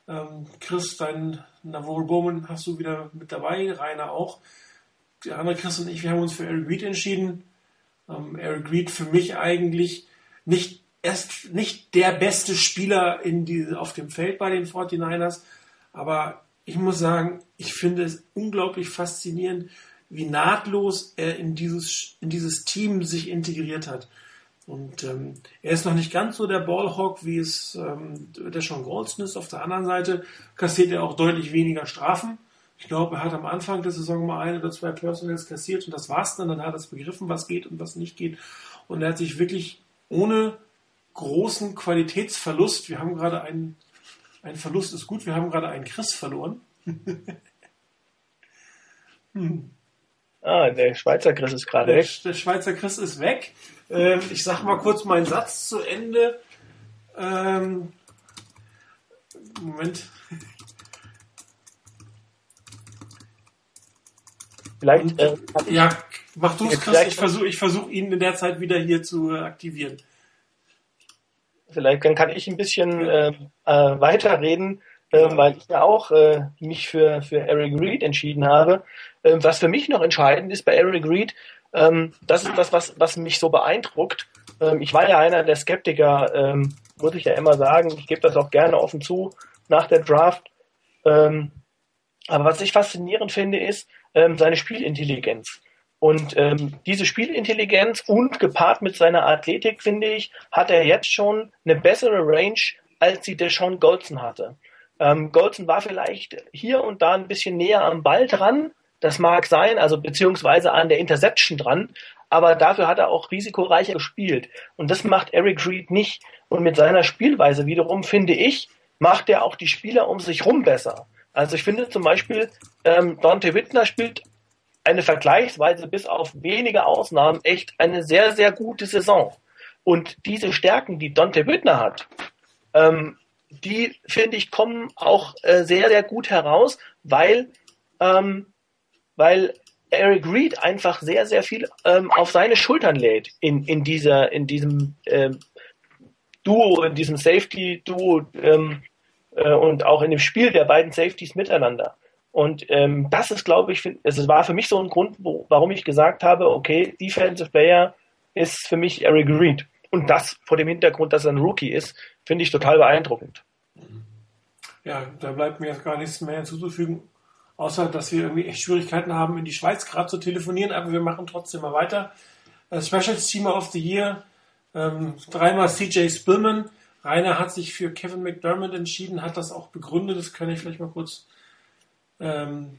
A: Ähm, Chris, dein Navarro Bowman hast du wieder mit dabei, Rainer auch. Der andere Chris und ich, wir haben uns für Eric Reed entschieden. Ähm, Eric Reed für mich eigentlich nicht erst nicht der beste Spieler in die, auf dem Feld bei den 49ers, aber ich muss sagen, ich finde es unglaublich faszinierend, wie nahtlos er in dieses, in dieses Team sich integriert hat. Und ähm, er ist noch nicht ganz so der Ballhawk, wie es ähm, der Sean Goldston ist. Auf der anderen Seite kassiert er auch deutlich weniger Strafen. Ich glaube, er hat am Anfang der Saison mal ein oder zwei Personals kassiert und das war's dann. Dann hat er es begriffen, was geht und was nicht geht. Und er hat sich wirklich ohne großen Qualitätsverlust, wir haben gerade einen, ein Verlust ist gut, wir haben gerade einen Chris verloren.
C: hm. Ah, der Schweizer Chris ist gerade weg.
A: Der Schweizer Chris ist weg. Ähm, ich sag mal kurz meinen Satz zu Ende. Ähm, Moment. Vielleicht. Äh, ja, mach du es, Chris. Ich versuche ich versuch, ihn in der Zeit wieder hier zu aktivieren.
C: Vielleicht kann ich ein bisschen äh, äh, weiterreden, äh, weil ich ja auch äh, mich für, für Eric Reed entschieden habe. Ähm, was für mich noch entscheidend ist bei Eric Reed, ähm, das ist das, was, was mich so beeindruckt. Ähm, ich war ja einer der Skeptiker, ähm, muss ich ja immer sagen. Ich gebe das auch gerne offen zu nach der Draft. Ähm, aber was ich faszinierend finde, ist ähm, seine Spielintelligenz. Und ähm, diese Spielintelligenz und gepaart mit seiner Athletik, finde ich, hat er jetzt schon eine bessere Range, als sie der Sean Goldson hatte. Ähm, Goldson war vielleicht hier und da ein bisschen näher am Ball dran, das mag sein, also beziehungsweise an der Interception dran, aber dafür hat er auch risikoreicher gespielt. Und das macht Eric Reed nicht. Und mit seiner Spielweise wiederum, finde ich, macht er auch die Spieler um sich rum besser. Also ich finde zum Beispiel, ähm, Dante Wittner spielt eine vergleichsweise bis auf wenige Ausnahmen echt eine sehr, sehr gute Saison. Und diese Stärken, die Dante Wittner hat, ähm, die finde ich kommen auch äh, sehr, sehr gut heraus, weil ähm, weil Eric Reed einfach sehr, sehr viel ähm, auf seine Schultern lädt in, in dieser, in diesem ähm, Duo, in diesem Safety-Duo ähm, äh, und auch in dem Spiel der beiden Safeties miteinander. Und ähm, das ist, glaube ich, es war für mich so ein Grund, wo, warum ich gesagt habe, okay, Defensive Player ist für mich Eric Reed. Und das vor dem Hintergrund, dass er ein Rookie ist, finde ich total beeindruckend.
A: Ja, da bleibt mir jetzt gar nichts mehr hinzuzufügen, außer dass wir irgendwie echt Schwierigkeiten haben, in die Schweiz gerade zu telefonieren, aber wir machen trotzdem mal weiter. Äh, Specials Team of the Year, ähm, dreimal CJ Spillman. Rainer hat sich für Kevin McDermott entschieden, hat das auch begründet. Das kann ich vielleicht mal kurz ähm,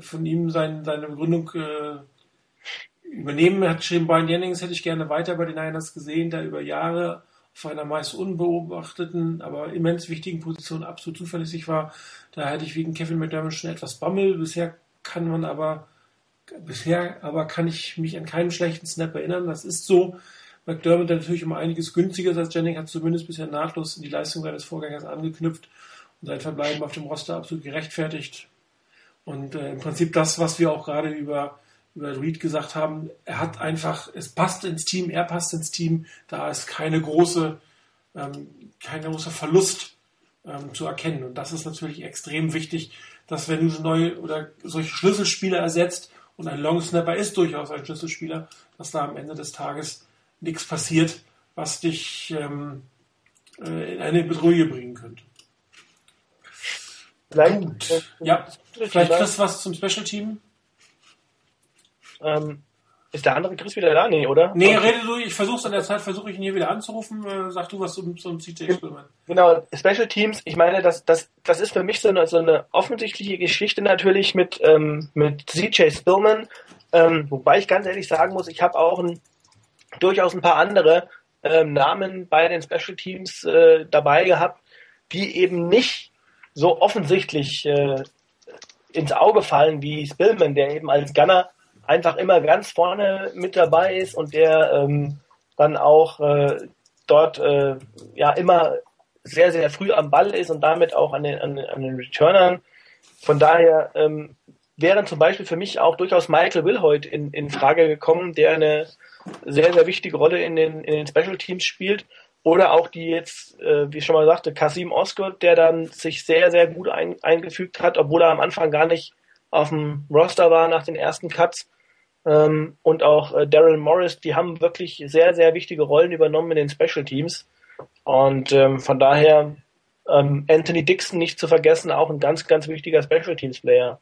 A: von ihm sein, seine Begründung äh, übernehmen. Er hat geschrieben, Brian Jennings hätte ich gerne weiter bei den Niners gesehen, der über Jahre auf einer meist unbeobachteten, aber immens wichtigen Position absolut zuverlässig war. Da hätte ich wegen Kevin McDermott schon etwas Bammel. Bisher kann man aber, bisher aber kann ich mich an keinen schlechten Snap erinnern. Das ist so. McDermott natürlich um einiges günstiger als Jennings, hat zumindest bisher nahtlos in die Leistung seines Vorgängers angeknüpft und sein Verbleiben auf dem Roster absolut gerechtfertigt. Und äh, im Prinzip das, was wir auch gerade über, über Reed gesagt haben, er hat einfach, es passt ins Team, er passt ins Team, da ist keine große, ähm, kein großer Verlust ähm, zu erkennen. Und das ist natürlich extrem wichtig, dass wenn du so neue oder solche Schlüsselspieler ersetzt, und ein Long Snapper ist durchaus ein Schlüsselspieler, dass da am Ende des Tages nichts passiert, was dich ähm, äh, in eine Bedrohung bringen könnte.
C: Vielleicht,
A: Gut. Ja, vielleicht Chris was zum Special Team?
C: Ähm, ist der andere Chris wieder da? Nee, oder?
A: Nee, rede du, ich versuch's in der Zeit, versuche ich ihn hier wieder anzurufen. Äh, sag du was zum, zum CJ Spillman.
C: Genau, Special Teams, ich meine, das, das, das ist für mich so eine, so eine offensichtliche Geschichte natürlich mit, ähm, mit CJ Spillman. Ähm, wobei ich ganz ehrlich sagen muss, ich habe auch ein, durchaus ein paar andere ähm, Namen bei den Special Teams äh, dabei gehabt, die eben nicht so offensichtlich äh, ins Auge fallen wie Spillman, der eben als Gunner einfach immer ganz vorne mit dabei ist und der ähm, dann auch äh, dort äh, ja immer sehr, sehr früh am Ball ist und damit auch an den, an, an den Returnern. Von daher ähm, wären zum Beispiel für mich auch durchaus Michael Wilhoit in, in Frage gekommen, der eine sehr, sehr wichtige Rolle in den, in den Special Teams spielt oder auch die jetzt, äh, wie ich schon mal sagte, Kasim Osgood, der dann sich sehr, sehr gut ein, eingefügt hat, obwohl er am Anfang gar nicht auf dem Roster war nach den ersten Cuts. Ähm, und auch äh, Daryl Morris, die haben wirklich sehr, sehr wichtige Rollen übernommen in den Special Teams. Und ähm, von daher ähm, Anthony Dixon nicht zu vergessen, auch ein ganz, ganz wichtiger Special Teams Player.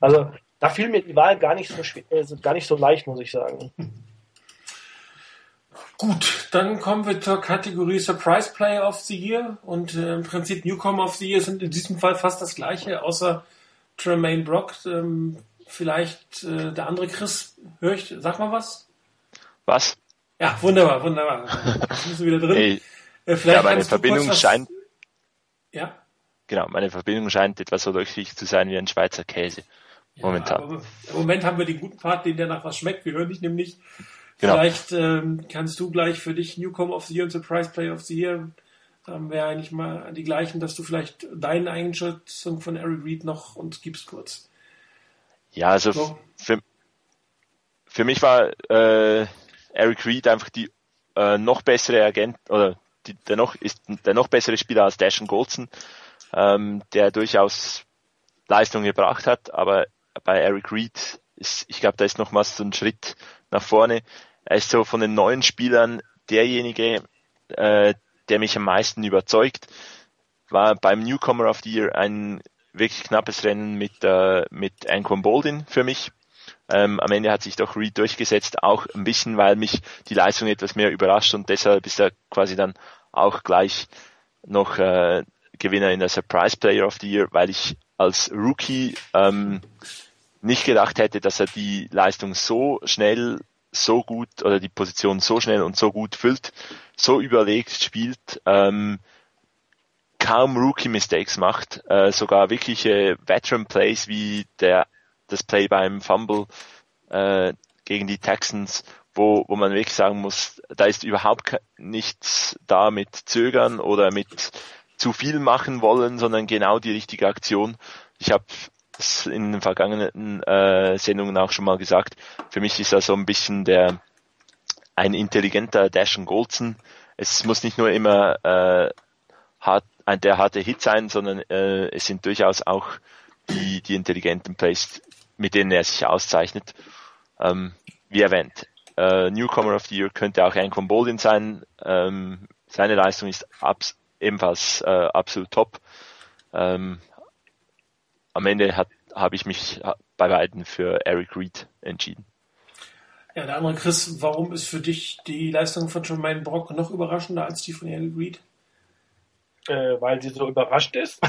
C: Also da fiel mir die Wahl gar nicht so, äh, gar nicht so leicht, muss ich sagen.
A: Gut, dann kommen wir zur Kategorie Surprise Player of the Year und äh, im Prinzip Newcomer of the Year sind in diesem Fall fast das gleiche, außer Tremaine Brock. Ähm, vielleicht äh, der andere Chris, hör ich, sag mal was?
B: Was?
A: Ja, wunderbar, wunderbar. Jetzt bist du wieder drin.
B: Hey,
A: äh, vielleicht
B: ja, meine Verbindung
A: was,
B: scheint,
A: Ja,
B: genau, meine Verbindung scheint etwas so durchsichtig zu sein wie ein Schweizer Käse. Momentan.
A: Ja, Im Moment haben wir den guten Part, den der nach was schmeckt. Wir hören dich nämlich.
B: Genau.
A: Vielleicht ähm, kannst du gleich für dich Newcomer of the Year und Surprise Player of the Year haben wir eigentlich mal die gleichen, dass du vielleicht deine Einschätzung von Eric Reed noch uns gibst kurz.
B: Ja, also
A: So.
B: für, für mich war äh, Eric Reed einfach die äh, noch bessere Agent oder die, der noch ist der noch bessere Spieler als Dashon Goldson, ähm, der durchaus Leistung gebracht hat, aber bei Eric Reed ist, ich glaube, da ist nochmals so ein Schritt nach vorne. Er ist so von den neuen Spielern derjenige, äh, der mich am meisten überzeugt. War beim Newcomer of the Year ein wirklich knappes Rennen mit, äh, mit Anquan Boldin für mich. Ähm, am Ende hat sich doch Reed durchgesetzt, auch ein bisschen, weil mich die Leistung etwas mehr überrascht und deshalb ist er quasi dann auch gleich noch äh, Gewinner in der Surprise Player of the Year, weil ich als Rookie ähm, nicht gedacht hätte, dass er die Leistung so schnell, so gut oder die Position so schnell und so gut füllt, so überlegt spielt, ähm, kaum Rookie-Mistakes macht, äh, sogar wirkliche Veteran-Plays wie der das Play beim Fumble äh, gegen die Texans, wo, wo man wirklich sagen muss, da ist überhaupt nichts da mit Zögern oder mit zu viel machen wollen, sondern genau die richtige Aktion. Ich habe es in den vergangenen äh, Sendungen auch schon mal gesagt. Für mich ist er so ein bisschen der ein intelligenter Dash und Goldson. Es muss nicht nur immer äh, hart, ein der harte Hit sein, sondern äh, es sind durchaus auch die, die intelligenten Plays, mit denen er sich auszeichnet. Ähm, wie erwähnt, äh, Newcomer of the Year könnte auch Anquan Boldin sein. Ähm, seine Leistung ist abs ebenfalls äh, absolut top. ähm, am Ende habe ich mich bei beiden für Eric Reed entschieden.
A: Ja, der andere Chris, warum ist für dich die Leistung von Jermaine Brock noch überraschender als die von Eric Reed?
C: Äh, weil sie so überrascht ist.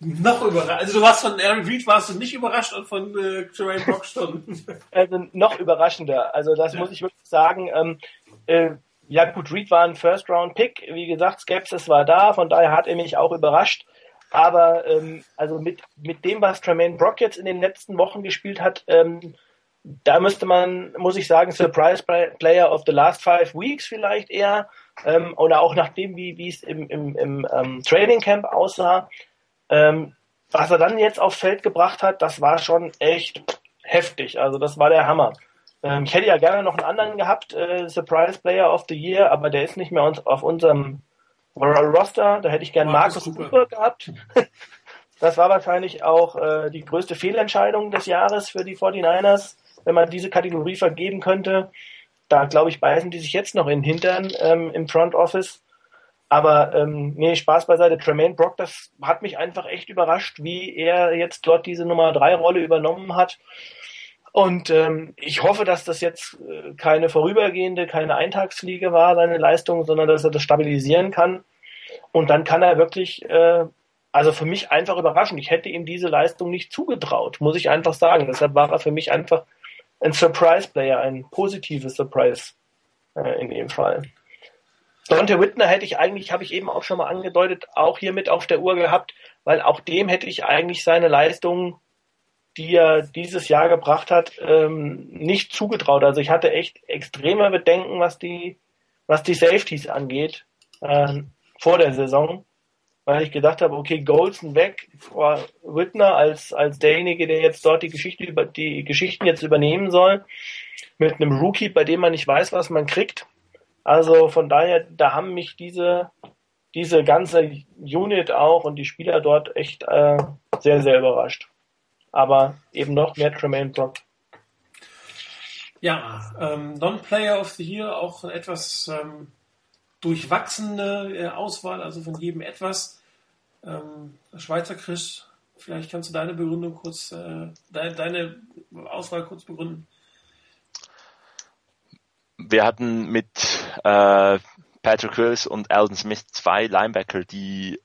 A: noch überrascht. Also du warst von Eric Reed warst du nicht überrascht und von äh, Jermaine Brock schon.
C: also noch überraschender. Also das ja. muss ich wirklich sagen. Ähm, äh, ja gut, Reed war ein First-Round-Pick. Wie gesagt, Skepsis war da, von daher hat er mich auch überrascht. Aber ähm, also mit, mit dem, was Tremaine Brock jetzt in den letzten Wochen gespielt hat, ähm, da müsste man, muss ich sagen, Surprise Player of the Last Five Weeks vielleicht eher. Ähm, oder auch nachdem, wie wie es im, im, im ähm, Training Camp aussah. Ähm, was er dann jetzt aufs Feld gebracht hat, das war schon echt heftig. Also das war der Hammer. Ähm, ich hätte ja gerne noch einen anderen gehabt, äh, Surprise Player of the Year, aber der ist nicht mehr uns, auf unserem Roster. Da hätte ich gern Markus Cooper gehabt. Das war wahrscheinlich auch äh, die größte Fehlentscheidung des Jahres für die 49ers, wenn man diese Kategorie vergeben könnte. Da, glaube ich, beißen die sich jetzt noch in den Hintern ähm, im Front Office. Aber ähm, nee, Spaß beiseite. Tremaine Brock, das hat mich einfach echt überrascht, wie er jetzt dort diese Nummer 3 Rolle übernommen hat. Und ähm, ich hoffe, dass das jetzt äh, keine vorübergehende, keine Eintagsfliege war, seine Leistung, sondern dass er das stabilisieren kann. Und dann kann er wirklich, äh, also für mich einfach überraschen. Ich hätte ihm diese Leistung nicht zugetraut, muss ich einfach sagen. Deshalb war er für mich einfach ein Surprise-Player, ein positives Surprise äh, in dem Fall. Dante Whitner hätte ich eigentlich, habe ich eben auch schon mal angedeutet, auch hier mit auf der Uhr gehabt, weil auch dem hätte ich eigentlich seine Leistung die er dieses Jahr gebracht hat, ähm, nicht zugetraut. Also ich hatte echt extreme Bedenken, was die, was die Safeties angeht, äh, vor der Saison, weil ich gedacht habe, okay, Golson weg, vor Whitner als, als derjenige, der jetzt dort die Geschichte über, die Geschichten jetzt übernehmen soll, mit einem Rookie, bei dem man nicht weiß, was man kriegt. Also von daher, da haben mich diese, diese ganze Unit auch und die Spieler dort echt äh, sehr, sehr überrascht aber eben noch mehr Tremaine Brock.
A: Ja, ähm, Non-Player of the Year, auch etwas ähm, durchwachsene äh, Auswahl, also von jedem etwas. Ähm, Schweizer Chris, vielleicht kannst du deine Begründung kurz, äh, de deine Auswahl kurz begründen.
B: Wir hatten mit äh, Patrick Wills und Alden Smith zwei Linebacker, die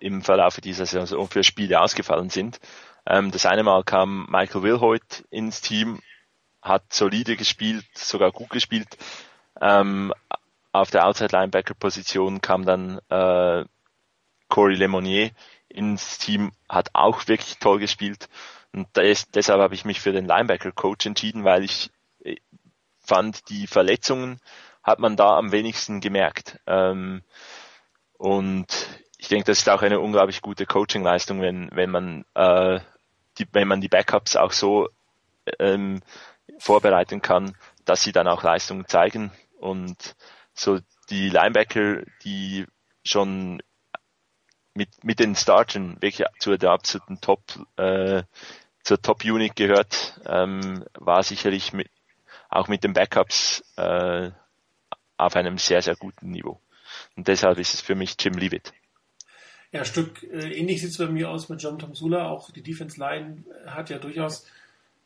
B: im Verlauf dieser Saison für Spiele ausgefallen sind. Ähm, das eine Mal kam Michael Wilhoit ins Team, hat solide gespielt, sogar gut gespielt. Ähm, auf der Outside Linebacker Position kam dann äh, Corey Lemonnier ins Team, hat auch wirklich toll gespielt. Und des, deshalb habe ich mich für den Linebacker Coach entschieden, weil ich äh, fand, die Verletzungen hat man da am wenigsten gemerkt. Ähm, und ich denke, das ist auch eine unglaublich gute Coaching-Leistung, wenn, wenn man äh, die, wenn man die Backups auch so ähm, vorbereiten kann, dass sie dann auch Leistungen zeigen und so die Linebacker, die schon mit, mit den Startern wirklich zu der absoluten Top, äh, zur Top Unit gehört, ähm, war sicherlich mit, auch mit den Backups äh, auf einem sehr, sehr guten Niveau. Und deshalb ist es für mich Jim Leavitt.
A: Ja, Stück äh, ähnlich sieht es bei mir aus mit John Tomsula. Auch die Defense Line hat ja durchaus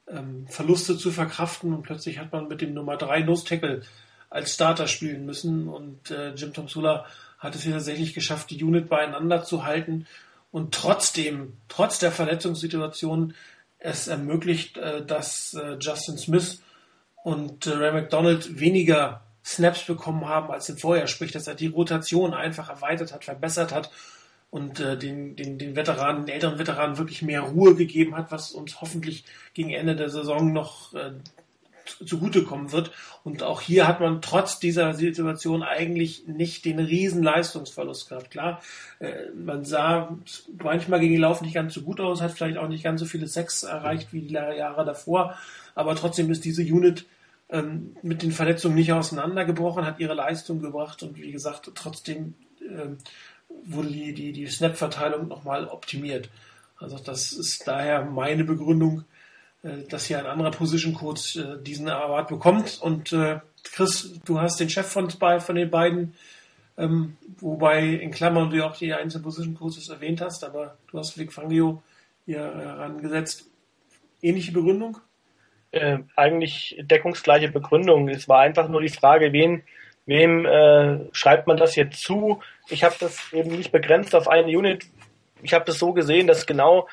A: ähm, Verluste zu verkraften und plötzlich hat man mit dem Nummer 3 Nose Tackle als Starter spielen müssen und äh, Jim Tomsula hat es hier tatsächlich geschafft, die Unit beieinander zu halten und trotzdem, trotz der Verletzungssituation, es ermöglicht, äh, dass äh, Justin Smith und äh, Ray McDonald weniger Snaps bekommen haben als im Vorjahr. Sprich, dass er die Rotation einfach erweitert hat, verbessert hat und äh, den, den, den Veteranen, den älteren Veteranen wirklich mehr Ruhe gegeben hat, was uns hoffentlich gegen Ende der Saison noch äh, zugutekommen wird. Und auch hier hat man trotz dieser Situation eigentlich nicht den riesen Leistungsverlust gehabt. Klar, äh, man sah manchmal gegen die Lauf nicht ganz so gut aus, hat vielleicht auch nicht ganz so viele Sex erreicht wie die Jahre davor, aber trotzdem ist diese Unit ähm, mit den Verletzungen nicht auseinandergebrochen, hat ihre Leistung gebracht und wie gesagt, trotzdem ähm, wurde die, die, die Snap-Verteilung nochmal optimiert. Also das ist daher meine Begründung, dass hier ein anderer Position Coach äh, diesen Award bekommt. Und äh, Chris, du hast den Chef von, von den beiden Ähm, wobei in Klammern du auch die einzelnen Position Coaches erwähnt hast, aber du hast Vic Fangio hier herangesetzt. Ähnliche Begründung?
C: Äh, eigentlich deckungsgleiche Begründung. Es war einfach nur die Frage, wen, wem äh, schreibt man das jetzt zu? Ich habe das eben nicht begrenzt auf eine Unit. Ich habe das so gesehen, dass genau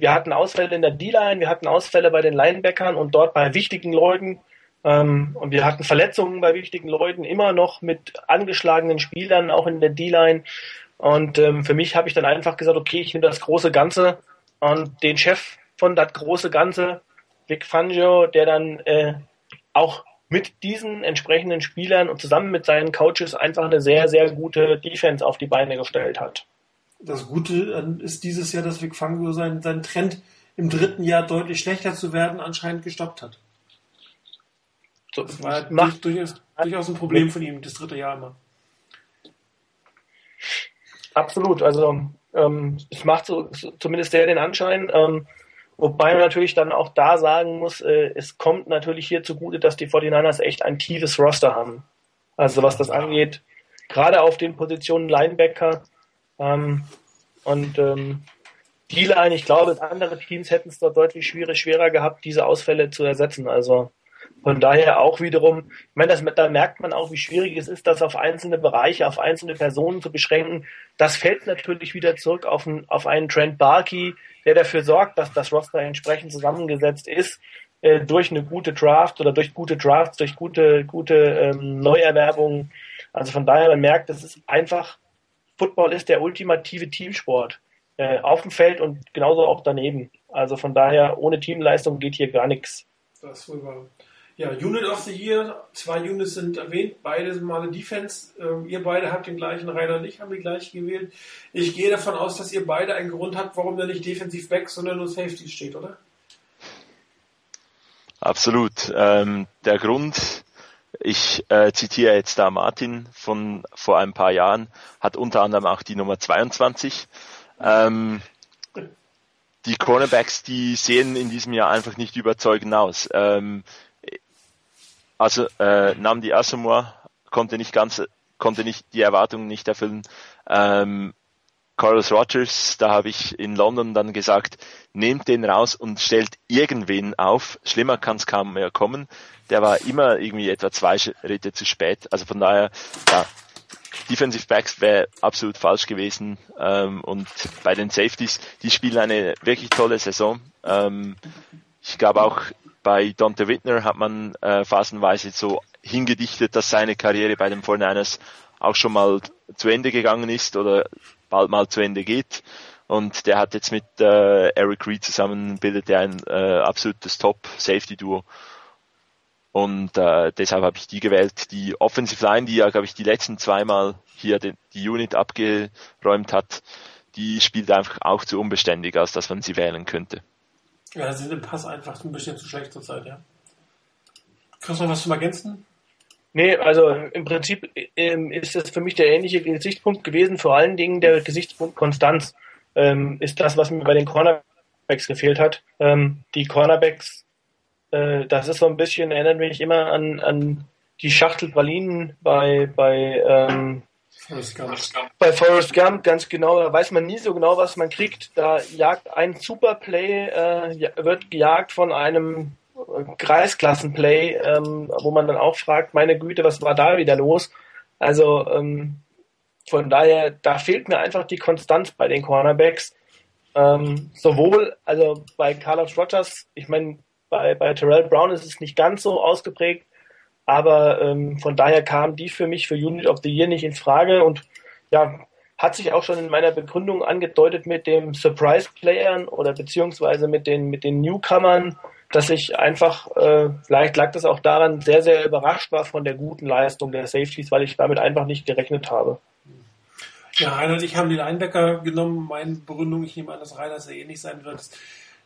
C: wir hatten Ausfälle in der D-Line, wir hatten Ausfälle bei den Linebackern und dort bei wichtigen Leuten. Ähm, und wir hatten Verletzungen bei wichtigen Leuten, immer noch mit angeschlagenen Spielern, auch in der D-Line. Und ähm, für mich habe ich dann einfach gesagt, okay, ich nehme das große Ganze und den Chef von das große Ganze, Vic Fangio, der dann äh, auch mit diesen entsprechenden Spielern und zusammen mit seinen Coaches einfach eine sehr, sehr gute Defense auf die Beine gestellt hat.
A: Das Gute ist dieses Jahr, dass Vic Fangio seinen, seinen Trend im dritten Jahr deutlich schlechter zu werden anscheinend gestoppt hat. So, das war macht durchaus, durchaus ein Problem von ihm, das dritte Jahr immer.
C: Absolut, also ähm, es macht so, zumindest der den Anschein. Ähm, wobei man natürlich dann auch da sagen muss, äh, es kommt natürlich hier zugute, dass die 49ers echt ein tiefes Roster haben. Also was das angeht, gerade auf den Positionen Linebacker ähm, und ähm, D-Line, ich glaube, andere Teams hätten es dort deutlich schwierig, schwerer gehabt, diese Ausfälle zu ersetzen. Also von daher auch wiederum, ich meine, das, da merkt man auch, wie schwierig es ist, das auf einzelne Bereiche, auf einzelne Personen zu beschränken. Das fällt natürlich wieder zurück auf, einen, auf einen Trent Barkey, der dafür sorgt, dass das Roster entsprechend zusammengesetzt ist äh, durch eine gute Draft oder durch gute Drafts, durch gute, gute ähm, Neuerwerbungen. Also von daher, man merkt, es ist einfach, Football ist der ultimative Teamsport. Äh, auf dem Feld und genauso auch daneben. Also von daher, ohne Teamleistung geht hier gar nichts.
A: Das ist wohl wahr. Ja, Unit of the Year, zwei Units sind erwähnt, beide sind mal Defense. Ähm, ihr beide habt den gleichen, Rainer und ich haben die gleichen gewählt. Ich gehe davon aus, dass ihr beide einen Grund habt, warum da nicht Defensive Back, sondern nur Safety steht, oder?
B: Absolut. Ähm, der Grund, ich äh, zitiere jetzt da Martin von vor ein paar Jahren, hat unter anderem auch die Nummer 22. Ähm, die Cornerbacks, die sehen in diesem Jahr einfach nicht überzeugend aus. Ähm, also äh, Namdi Asamoah konnte nicht ganz, konnte nicht die Erwartungen nicht erfüllen. Ähm, Carlos Rogers, da habe ich in London dann gesagt, nehmt den raus und stellt irgendwen auf. Schlimmer kann es kaum mehr kommen. Der war immer irgendwie etwa zwei Schritte zu spät. Also von daher, ja, Defensive Backs wäre absolut falsch gewesen. Ähm, und bei den Safeties, die spielen eine wirklich tolle Saison. Ähm, ich glaube auch bei Dante Whitner hat man äh, phasenweise so hingedichtet, dass seine Karriere bei den 49ers auch schon mal zu Ende gegangen ist oder bald mal zu Ende geht. Und der hat jetzt mit äh, Eric Reed zusammen bildet er ein äh, absolutes Top-Safety-Duo. Und äh, deshalb habe ich die gewählt. Die Offensive Line, die ja, glaube ich, die letzten zweimal hier den, die Unit abgeräumt hat, die spielt einfach auch zu unbeständig, als dass man sie wählen könnte.
A: Ja, da sind im Pass einfach ein bisschen zu schlecht zur Zeit, ja. Kannst du noch was zum Ergänzen?
C: Nee, also im Prinzip ähm, ist das für mich der ähnliche Gesichtspunkt gewesen, vor allen Dingen der Gesichtspunkt Konstanz ähm, ist das, was mir bei den Cornerbacks gefehlt hat. Ähm, die Cornerbacks, äh, das ist so ein bisschen, erinnert mich immer an, an die Schachtel Pralinen bei, bei ähm, Forrest Gump. Bei Forrest Gump, ganz genau, da weiß man nie so genau, was man kriegt. Da jagt ein Superplay, äh, wird gejagt von einem Kreisklassenplay, ähm, wo man dann auch fragt, meine Güte, was war da wieder los? Also ähm, von daher, da fehlt mir einfach die Konstanz bei den Cornerbacks. Ähm, sowohl, also bei Carlos Rogers, ich meine, bei, bei Terrell Brown ist es nicht ganz so ausgeprägt, aber ähm, von daher kam die für mich für Unit of the Year nicht in Frage und ja, hat sich auch schon in meiner Begründung angedeutet mit dem Surprise-Playern oder beziehungsweise mit den, mit den Newcomern, dass ich einfach, äh, vielleicht lag das auch daran, sehr, sehr überrascht war von der guten Leistung der Safeties, weil ich damit einfach nicht gerechnet habe.
A: Ja, und ich haben den Linebacker genommen. Meine Begründung, ich nehme an, dass Rainer sehr ähnlich sein wird,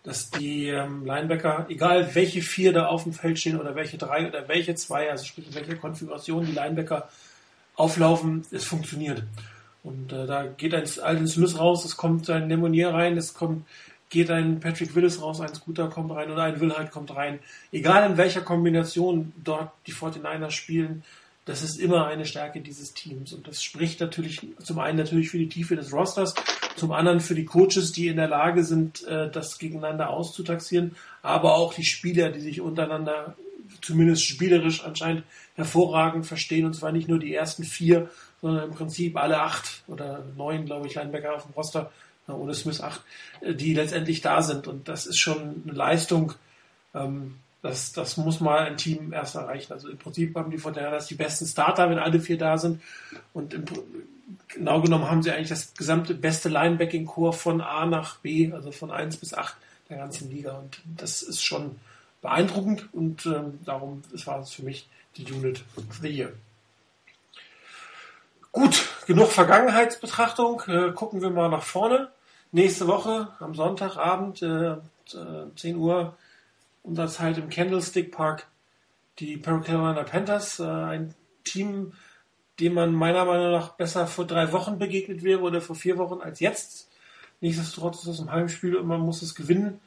A: dass die ähm, Linebacker, egal welche vier da auf dem Feld stehen oder welche drei oder welche zwei, also sprich in welcher Konfiguration die Linebacker auflaufen, es funktioniert. Und äh, da geht ein Alden Smith raus, es kommt ein Nemonier rein, es kommt, geht ein Patrick Willis raus, ein Scooter kommt rein oder ein Willheit kommt rein. Egal in welcher Kombination dort die 49ers spielen, Das ist immer eine Stärke dieses Teams. Und das spricht natürlich zum einen natürlich für die Tiefe des Rosters, zum anderen für die Coaches, die in der Lage sind, äh, das gegeneinander auszutaxieren, aber auch die Spieler, die sich untereinander zumindest spielerisch anscheinend hervorragend verstehen. Und zwar nicht nur die ersten vier, sondern im Prinzip alle acht oder neun, glaube ich, Linebacker auf dem Roster, ohne Smith acht, äh, die letztendlich da sind. Und das ist schon eine Leistung, ähm, das, das muss mal ein Team erst erreichen. Also im Prinzip haben die Fortinanders die besten Starter, wenn alle vier da sind. Und im, genau genommen haben sie eigentlich das gesamte beste Linebacking-Core von A nach B, also von 1 bis 8 der ganzen Liga. Und das ist schon beeindruckend und ähm, darum das war es für mich die Unit of the Year. Gut, genug Vergangenheitsbetrachtung. Äh, gucken wir mal nach vorne. Nächste Woche am Sonntagabend, äh, 10 Uhr, unserer Zeit im Candlestick Park, die Carolina Panthers, äh, ein Team, dem man meiner Meinung nach besser vor drei Wochen begegnet wäre oder vor vier Wochen als jetzt. Nichtsdestotrotz ist es ein Heimspiel und man muss es gewinnen.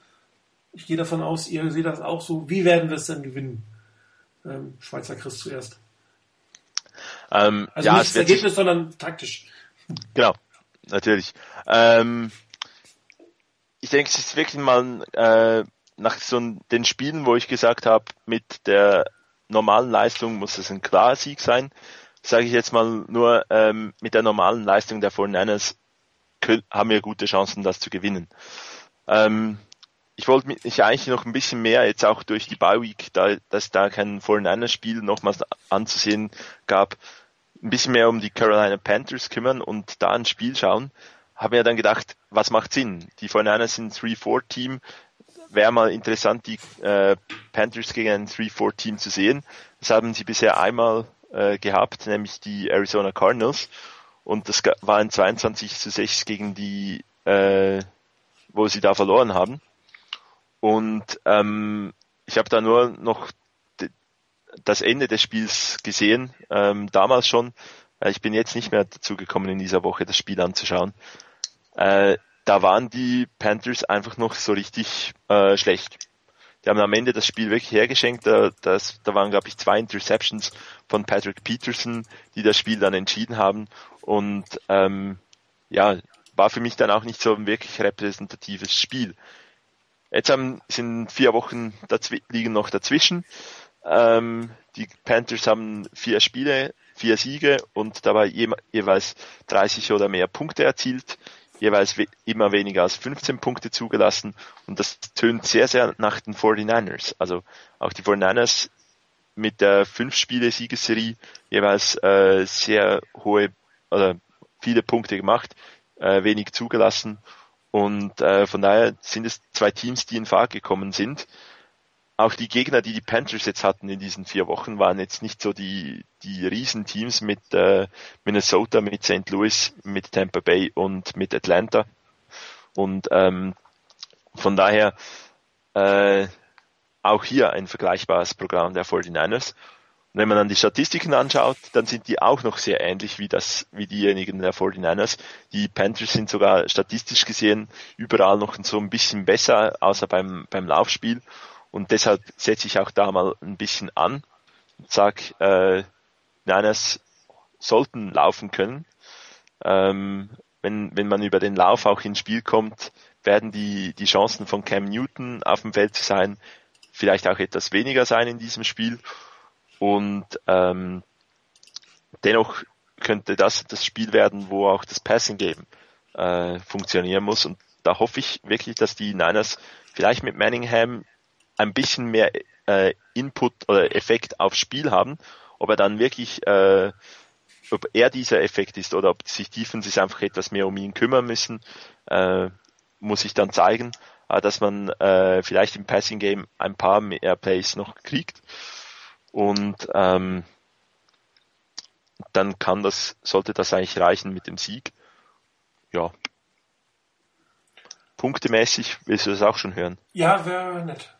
A: Ich gehe davon aus, ihr seht das auch so. Wie werden wir es denn gewinnen? Ähm, Schweizer Chris zuerst.
B: Ähm,
A: also
B: ja,
A: nicht das Ergebnis, sondern taktisch.
B: Genau, natürlich. Ähm, ich denke, es ist wirklich mal äh, nach so den Spielen, wo ich gesagt habe, mit der normalen Leistung muss es ein klarer Sieg sein, sage ich jetzt mal nur, ähm, mit der normalen Leistung der 49ers haben wir gute Chancen, das zu gewinnen. Ähm, ich wollte mich eigentlich noch ein bisschen mehr jetzt auch durch die Bye Week, da dass da kein 49ers Spiel nochmals anzusehen gab, ein bisschen mehr um die Carolina Panthers kümmern und da ein Spiel schauen, habe mir dann gedacht, was macht Sinn? Die 49ers sind ein 3-4 Team, wäre mal interessant, die äh, Panthers gegen ein 3-4 Team zu sehen. Das haben sie bisher einmal äh, gehabt, nämlich die Arizona Cardinals. Und das war ein 22 zu 6 gegen die, äh, wo sie da verloren haben. Und ähm, ich habe da nur noch das Ende des Spiels gesehen, ähm, damals schon. Äh, ich bin jetzt nicht mehr dazu gekommen, in dieser Woche das Spiel anzuschauen. Äh, da waren die Panthers einfach noch so richtig äh, schlecht. Die haben am Ende das Spiel wirklich hergeschenkt. Da, das, da waren, glaube ich, zwei Interceptions von Patrick Peterson, die das Spiel dann entschieden haben. Und ähm, ja, war für mich dann auch nicht so ein wirklich repräsentatives Spiel. Jetzt haben, sind vier Wochen liegen noch dazwischen. Ähm, die Panthers haben vier Spiele, vier Siege und dabei je, jeweils 30 oder mehr Punkte erzielt jeweils we immer weniger als 15 Punkte zugelassen. Und das tönt sehr, sehr nach den 49ers. Also auch die 49ers mit der 5-Spiele-Siegesserie jeweils äh, sehr hohe oder viele Punkte gemacht, äh, wenig zugelassen. Und äh, von daher sind es zwei Teams, die in Fahrt gekommen sind auch die Gegner, die die Panthers jetzt hatten in diesen vier Wochen, waren jetzt nicht so die, die Riesenteams mit äh, Minnesota, mit St. Louis, mit Tampa Bay und mit Atlanta. Und ähm, von daher äh, auch hier ein vergleichbares Programm der 49ers. Und wenn man dann die Statistiken anschaut, dann sind die auch noch sehr ähnlich wie das, wie diejenigen der 49ers. Die Panthers sind sogar statistisch gesehen überall noch so ein bisschen besser, außer beim, beim Laufspiel. Und deshalb setze ich auch da mal ein bisschen an und sage, äh, Niners sollten laufen können. Ähm, wenn, wenn man über den Lauf auch ins Spiel kommt, werden die, die Chancen von Cam Newton auf dem Feld zu sein vielleicht auch etwas weniger sein in diesem Spiel. Und ähm, dennoch könnte das das Spiel werden, wo auch das Passing Game äh, funktionieren muss. Und da hoffe ich wirklich, dass die Niners vielleicht mit Manningham ein bisschen mehr äh, Input oder Effekt aufs Spiel haben, ob er dann wirklich, äh, ob er dieser Effekt ist oder ob sich Defense sich einfach etwas mehr um ihn kümmern müssen, äh, muss ich dann zeigen, äh, dass man äh, vielleicht im Passing Game ein paar mehr Plays noch kriegt und ähm, dann kann das, sollte das eigentlich reichen mit dem Sieg. Ja. Punktemäßig willst du das auch schon hören?
A: Ja, wäre nett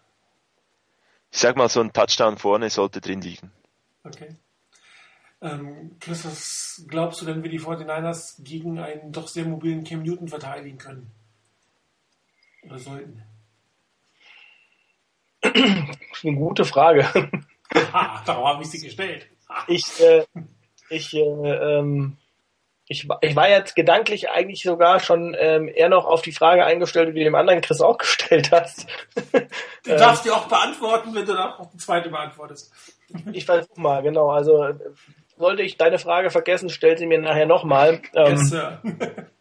B: ich sag mal, so ein Touchdown vorne sollte drin liegen.
A: Okay. Ähm, Chris, was glaubst du denn, wie die 49ers gegen einen doch sehr mobilen Cam Newton verteidigen können? Oder sollten?
C: Das ist eine gute Frage.
A: Aha, darum habe ich sie gestellt.
C: ich, äh, ich, äh, ähm, ich, ich war jetzt gedanklich eigentlich sogar schon ähm, eher noch auf die Frage eingestellt, die du dem anderen Chris auch gestellt hast.
A: Du darfst die auch beantworten, wenn du dann auch die zweite beantwortest.
C: Ich versuch mal, genau. Also sollte ich deine Frage vergessen, stell sie mir nachher nochmal. Ähm,
A: Yes, Sir.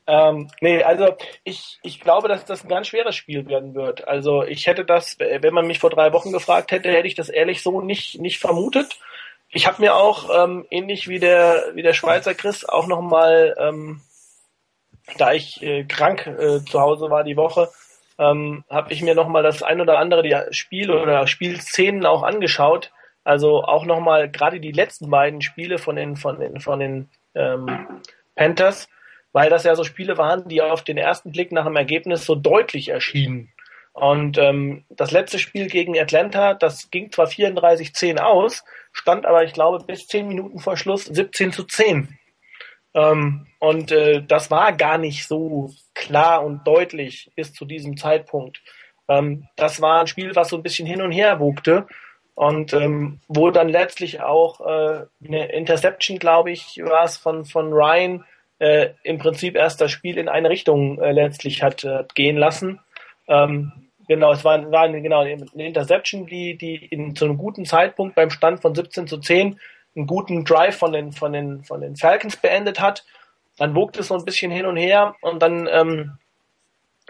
C: ähm, nee, also ich, ich glaube, dass das ein ganz schweres Spiel werden wird. Also ich hätte das, wenn man mich vor drei Wochen gefragt hätte, hätte ich das ehrlich so nicht, nicht vermutet. Ich habe mir auch, ähm, ähnlich wie der, wie der Schweizer Chris, auch nochmal, ähm, da ich äh, krank äh, zu Hause war die Woche, ähm, habe ich mir nochmal das ein oder andere die Spiel oder Spielszenen auch angeschaut. Also auch nochmal gerade die letzten beiden Spiele von den, von den, von den ähm, Panthers, weil das ja so Spiele waren, die auf den ersten Blick nach dem Ergebnis so deutlich erschienen. Und ähm, das letzte Spiel gegen Atlanta, das ging zwar 34-10 aus, stand aber, ich glaube, bis 10 Minuten vor Schluss 17 zu 10. Ähm, und äh, das war gar nicht so klar und deutlich bis zu diesem Zeitpunkt. Ähm, das war ein Spiel, was so ein bisschen hin und her wogte und ähm, wo dann letztlich auch äh, eine Interception, glaube ich, war es von, von Ryan, äh, im Prinzip erst das Spiel in eine Richtung äh, letztlich hat äh, gehen lassen. Ähm, genau, es war, war eine, genau, eine Interception, die, die in zu einem guten Zeitpunkt beim Stand von 17 zu 10 einen guten Drive von den, von den, von den Falcons beendet hat. Dann wogte es so ein bisschen hin und her und dann ähm,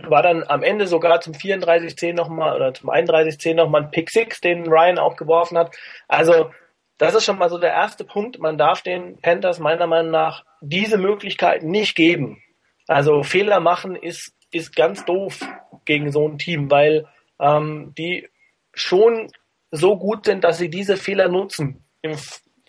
C: war dann am Ende sogar zum 34-10 nochmal oder zum 31-10 nochmal ein Pick 6, den Ryan auch geworfen hat. Also, das ist schon mal so der erste Punkt. Man darf den Panthers meiner Meinung nach diese Möglichkeiten nicht geben. Also Fehler machen ist, ist ganz doof gegen so ein Team, weil ähm, die schon so gut sind, dass sie diese Fehler nutzen im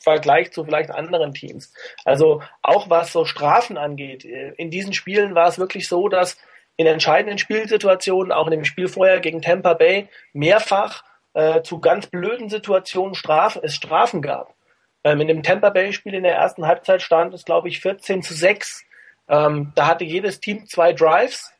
C: Vergleich zu vielleicht anderen Teams. Also auch was so Strafen angeht. In diesen Spielen war es wirklich so, dass in entscheidenden Spielsituationen, auch in dem Spiel vorher gegen Tampa Bay, mehrfach äh, zu ganz blöden Situationen Strafen, es Strafen gab. Ähm, in dem Tampa Bay Spiel in der ersten Halbzeit stand es, glaube ich, 14 zu 6. Ähm, da hatte jedes Team zwei Drives.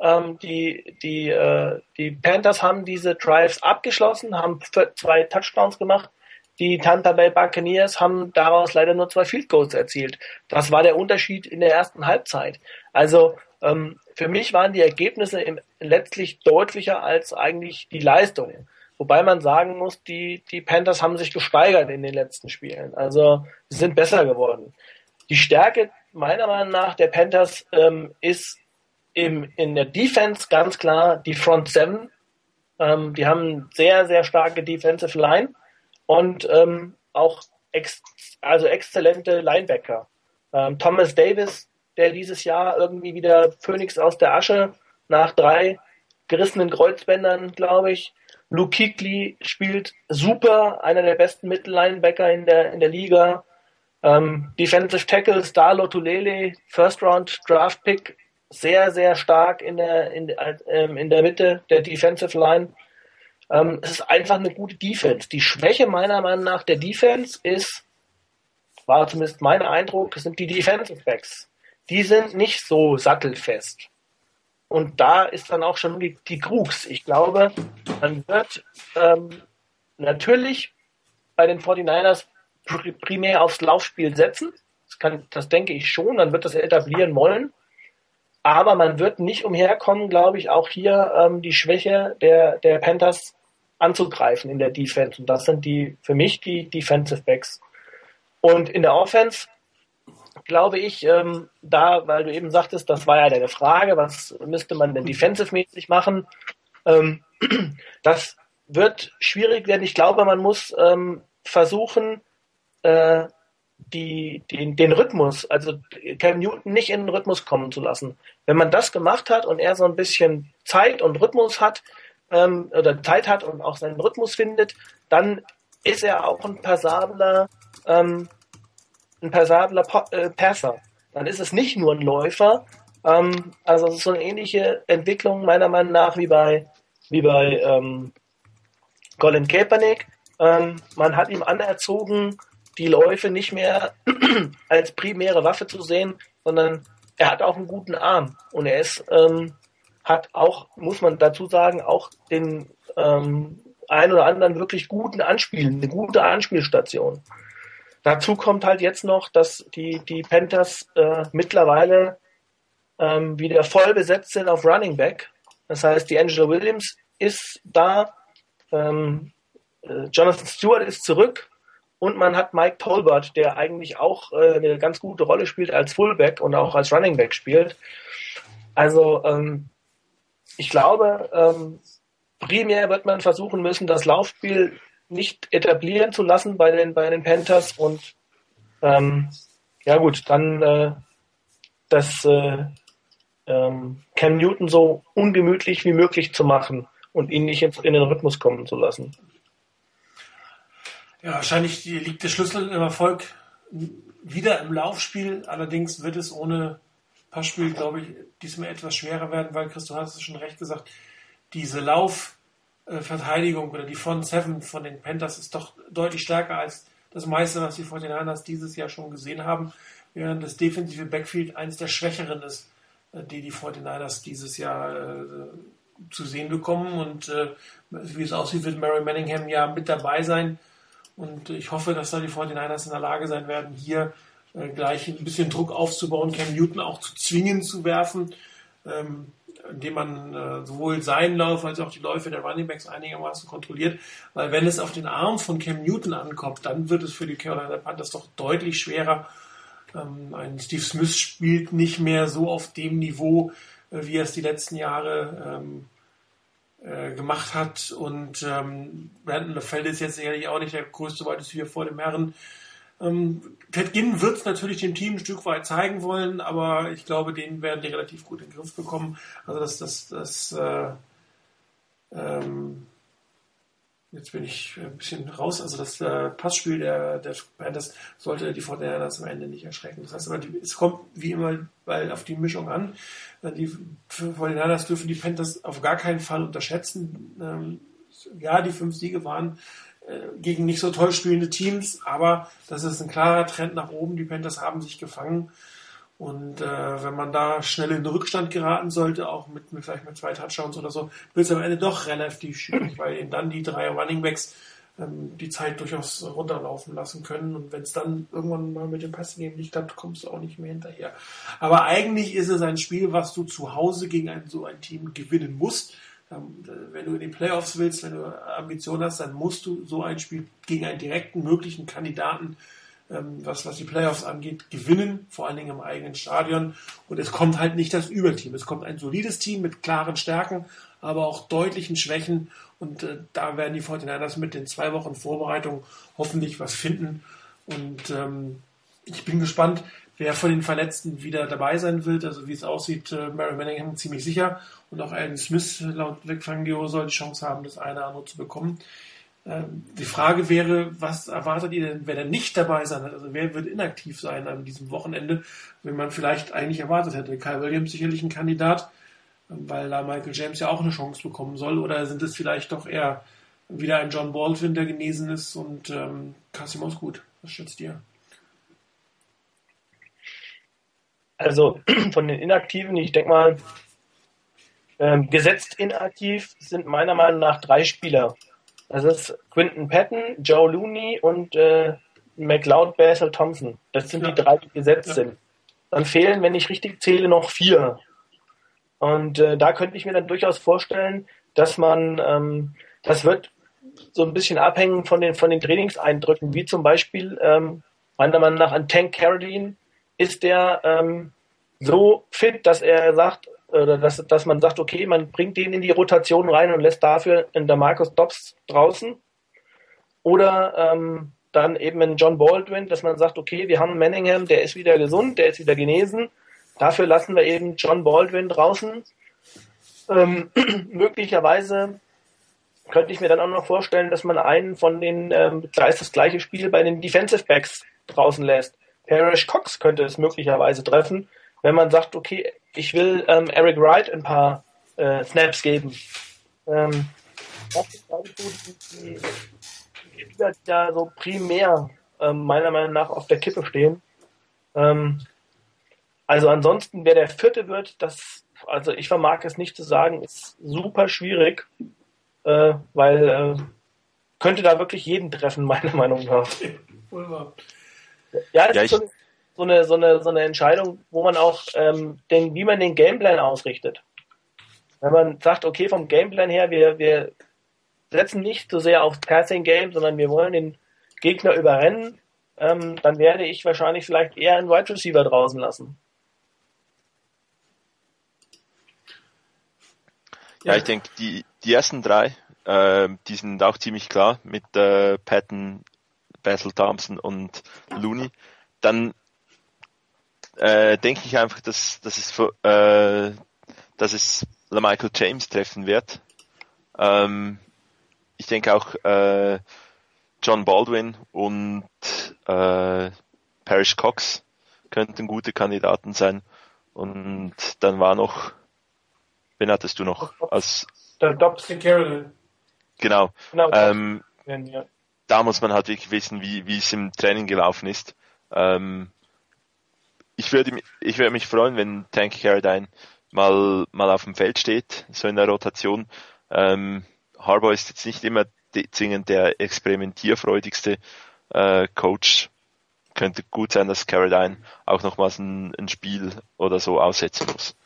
C: Ähm, die, die, äh, die Panthers haben diese Drives abgeschlossen, haben zwei Touchdowns gemacht. Die Tampa Bay Buccaneers haben daraus leider nur zwei Field Goals erzielt. Das war der Unterschied in der ersten Halbzeit. Also ähm, für mich waren die Ergebnisse im, letztlich deutlicher als eigentlich die Leistungen. Wobei man sagen muss, die, die Panthers haben sich gesteigert in den letzten Spielen. Also sie sind besser geworden. Die Stärke meiner Meinung nach der Panthers ähm, ist im, in der Defense ganz klar die Front Seven. Ähm, die haben sehr, sehr starke Defensive Line und ähm, auch ex also exzellente Linebacker. Ähm, Thomas Davis, der dieses Jahr irgendwie wieder Phoenix aus der Asche nach drei gerissenen Kreuzbändern, glaube ich. Luke Kuechly spielt super, einer der besten Mittellinebacker in der, in der Liga. Ähm, Defensive Tackle Star Lotulele, First Round Draft Pick, sehr, sehr stark in der, in, ähm, in der Mitte der Defensive Line. Ähm, es ist einfach eine gute Defense. Die Schwäche meiner Meinung nach der Defense ist, war zumindest mein Eindruck, sind die Defensive Backs. Die sind nicht so sattelfest. Und da ist dann auch schon die, die Krux. Ich glaube, man wird ähm, natürlich bei den 49ers primär aufs Laufspiel setzen. Das, kann, das denke ich schon. Man wird das etablieren wollen. Aber man wird nicht umherkommen, glaube ich, auch hier ähm, die Schwäche der, der Panthers anzugreifen in der Defense. Und das sind die für mich die Defensive Backs. Und in der Offense glaube ich, ähm, da, weil du eben sagtest, das war ja deine Frage, was müsste man denn defensive-mäßig machen? Ähm, das wird schwierig werden. Ich glaube, man muss ähm, versuchen, äh, die, den, den Rhythmus, also Cam Newton nicht in den Rhythmus kommen zu lassen. Wenn man das gemacht hat und er so ein bisschen Zeit und Rhythmus hat, ähm, oder Zeit hat und auch seinen Rhythmus findet, dann ist er auch ein passabler, ähm, ein passabler po äh, Passer. Dann ist es nicht nur ein Läufer. Ähm, also es ist so eine ähnliche Entwicklung meiner Meinung nach wie bei wie bei ähm, Colin Kaepernick. Ähm, man hat ihm anerzogen, die Läufe nicht mehr als primäre Waffe zu sehen, sondern er hat auch einen guten Arm und er ist ähm, hat auch, muss man dazu sagen, auch den ähm, ein oder anderen wirklich guten Anspielen, eine gute Anspielstation. Dazu kommt halt jetzt noch, dass die, die Panthers äh, mittlerweile ähm, wieder voll besetzt sind auf Running Back. Das heißt, die Angela Williams ist da, ähm, äh, Jonathan Stewart ist zurück und man hat Mike Tolbert, der eigentlich auch äh, eine ganz gute Rolle spielt als Fullback und auch als Running Back spielt. Also ähm, ich glaube, ähm, primär wird man versuchen müssen, das Laufspiel nicht etablieren zu lassen bei den, bei den Panthers und ähm, ja gut, dann äh, das äh, ähm, Cam Newton so ungemütlich wie möglich zu machen und ihn nicht in, in den Rhythmus kommen zu lassen.
A: Ja, wahrscheinlich liegt der Schlüssel im Erfolg wieder im Laufspiel. Allerdings wird es ohne Passspiel, glaube ich, diesmal etwas schwerer werden, weil Christo hast es schon recht gesagt, diese Laufverteidigung oder die Front Seven von den Panthers ist doch deutlich stärker als das meiste, was die 49ers dieses Jahr schon gesehen haben, während das defensive Backfield eines der schwächeren ist, äh, die die 49ers dieses Jahr äh, zu sehen bekommen. Und äh, wie es aussieht, wird Mary Manningham ja mit dabei sein. Und ich hoffe, dass da die 49ers in der Lage sein werden, hier äh, gleich ein bisschen Druck aufzubauen, Cam Newton auch zu zwingen zu werfen, ähm, indem man äh, sowohl seinen Lauf als auch die Läufe der Running Backs einigermaßen kontrolliert. Weil wenn es auf den Arm von Cam Newton ankommt, dann wird es für die Carolina Panthers doch deutlich schwerer. Ähm, ein Steve Smith spielt nicht mehr so auf dem Niveau, äh, wie er es die letzten Jahre ähm, äh, gemacht hat. Und ähm, Brandon LaFell ist jetzt sicherlich auch nicht der größte Wide vor dem Herren. Ähm, Ted Ginn wird es natürlich dem Team ein Stück weit zeigen wollen, aber ich glaube, den werden die relativ gut in den Griff bekommen. Also das, das, das äh, ähm, jetzt bin ich ein bisschen raus. Also das äh, Passspiel der, der Panthers sollte die Fortinanders am Ende nicht erschrecken. Das heißt aber, die, es kommt wie immer weil auf die Mischung an. Äh, die Fortinanders dürfen die Panthers auf gar keinen Fall unterschätzen. Ähm, ja, die fünf Siege waren äh, gegen nicht so toll spielende Teams, aber das ist ein klarer Trend nach oben. Die Panthers haben sich gefangen. Und äh, wenn man da schnell in den Rückstand geraten sollte, auch mit, mit vielleicht mit zwei Touchdowns oder so, wird es am Ende doch relativ schwierig, weil eben dann die drei Runningbacks ähm, die Zeit durchaus runterlaufen lassen können. Und wenn es dann irgendwann mal mit dem Passing eben nicht klappt, kommst du auch nicht mehr hinterher. Aber eigentlich ist es ein Spiel, was du zu Hause gegen ein, so ein Team gewinnen musst. Ähm, wenn du in den Playoffs willst, wenn du Ambitionen hast, dann musst du so ein Spiel gegen einen direkten möglichen Kandidaten ähm, was, was die Playoffs angeht, gewinnen, vor allen Dingen im eigenen Stadion. Und es kommt halt nicht das Überteam. Es kommt ein solides Team mit klaren Stärken, aber auch deutlichen Schwächen. Und äh, da werden die 49ers mit den zwei Wochen Vorbereitung hoffentlich was finden. Und ähm, ich bin gespannt, wer von den Verletzten wieder dabei sein wird. Also wie es aussieht, äh, Mary Manningham ziemlich sicher. Und auch Alan Smith laut Vic Fangio soll die Chance haben, das eine oder andere zu bekommen. Ähm, die Frage wäre, was erwartet ihr denn, wer denn nicht dabei sein wird? Also wer wird inaktiv sein an diesem Wochenende, wenn man vielleicht eigentlich erwartet hätte? Kyle Williams sicherlich ein Kandidat, ähm, weil da Michael James ja auch eine Chance bekommen soll. Oder sind es vielleicht doch eher wieder ein John Baldwin, der genesen ist und ähm, Kasim gut? Was schätzt ihr?
C: Also von den Inaktiven, ich denke mal, ähm, gesetzt inaktiv sind meiner Meinung nach drei Spieler. Das ist Quinton Patton, Joe Looney und äh, McLeod Basil Thompson. Das sind ja. die drei, die gesetzt ja. sind. Dann fehlen, wenn ich richtig zähle, noch vier. Und äh, da könnte ich mir dann durchaus vorstellen, dass man, ähm, das wird so ein bisschen abhängen von den, von den Trainingseindrücken, wie zum Beispiel, ähm, meiner Meinung nach, an Tank Carradine ist der ähm, so fit, dass er sagt, dass, dass man sagt, okay, man bringt den in die Rotation rein und lässt dafür in der Marcus Dobbs draußen. Oder ähm, dann eben in John Baldwin, dass man sagt, okay, wir haben Manningham, der ist wieder gesund, der ist wieder genesen. Dafür lassen wir eben John Baldwin draußen. Ähm, möglicherweise könnte ich mir dann auch noch vorstellen, dass man einen von den, ähm, da ist das gleiche Spiel bei den Defensive Backs draußen lässt. Parrish Cox könnte es möglicherweise treffen, wenn man sagt, okay, ich will ähm, Eric Wright ein paar äh, Snaps geben. Ähm, das sind, glaube ich, so die, die Spieler, die da so primär ähm, meiner Meinung nach auf der Kippe stehen. Ähm, also ansonsten, wer der vierte wird, das, also ich vermag es nicht zu sagen, ist super schwierig, äh, weil äh, könnte da wirklich jeden treffen, meiner Meinung nach. Ja, das ja, ist so eine, so, eine, so eine Entscheidung, wo man auch ähm, den, wie man den Gameplan ausrichtet. Wenn man sagt, okay, vom Gameplan her, wir, wir setzen nicht so sehr aufs Passing Game, sondern wir wollen den Gegner überrennen, ähm, dann werde ich wahrscheinlich vielleicht eher einen Wide Receiver draußen lassen.
B: Ja, ich denke, die, die ersten drei, äh, die sind auch ziemlich klar mit äh, Patton, Basil Thompson und Looney. Dann äh, denke ich einfach, dass, dass, es, äh, dass es Michael James treffen wird. Ähm, ich denke auch äh, John Baldwin und äh, Parrish Cox könnten gute Kandidaten sein. Und dann war noch, wen hattest du noch als
C: der Dobson Carolyn.
B: Genau. genau ähm, ja. Da muss man halt wirklich wissen, wie, wie es im Training gelaufen ist. Ähm, ich würde ich würde mich freuen, wenn Tank Carradine mal mal auf dem Feld steht, so in der Rotation. Ähm, Harbour ist jetzt nicht immer zwingend der experimentierfreudigste äh, Coach. Könnte gut sein, dass Carradine auch nochmals ein, ein Spiel oder so aussetzen muss.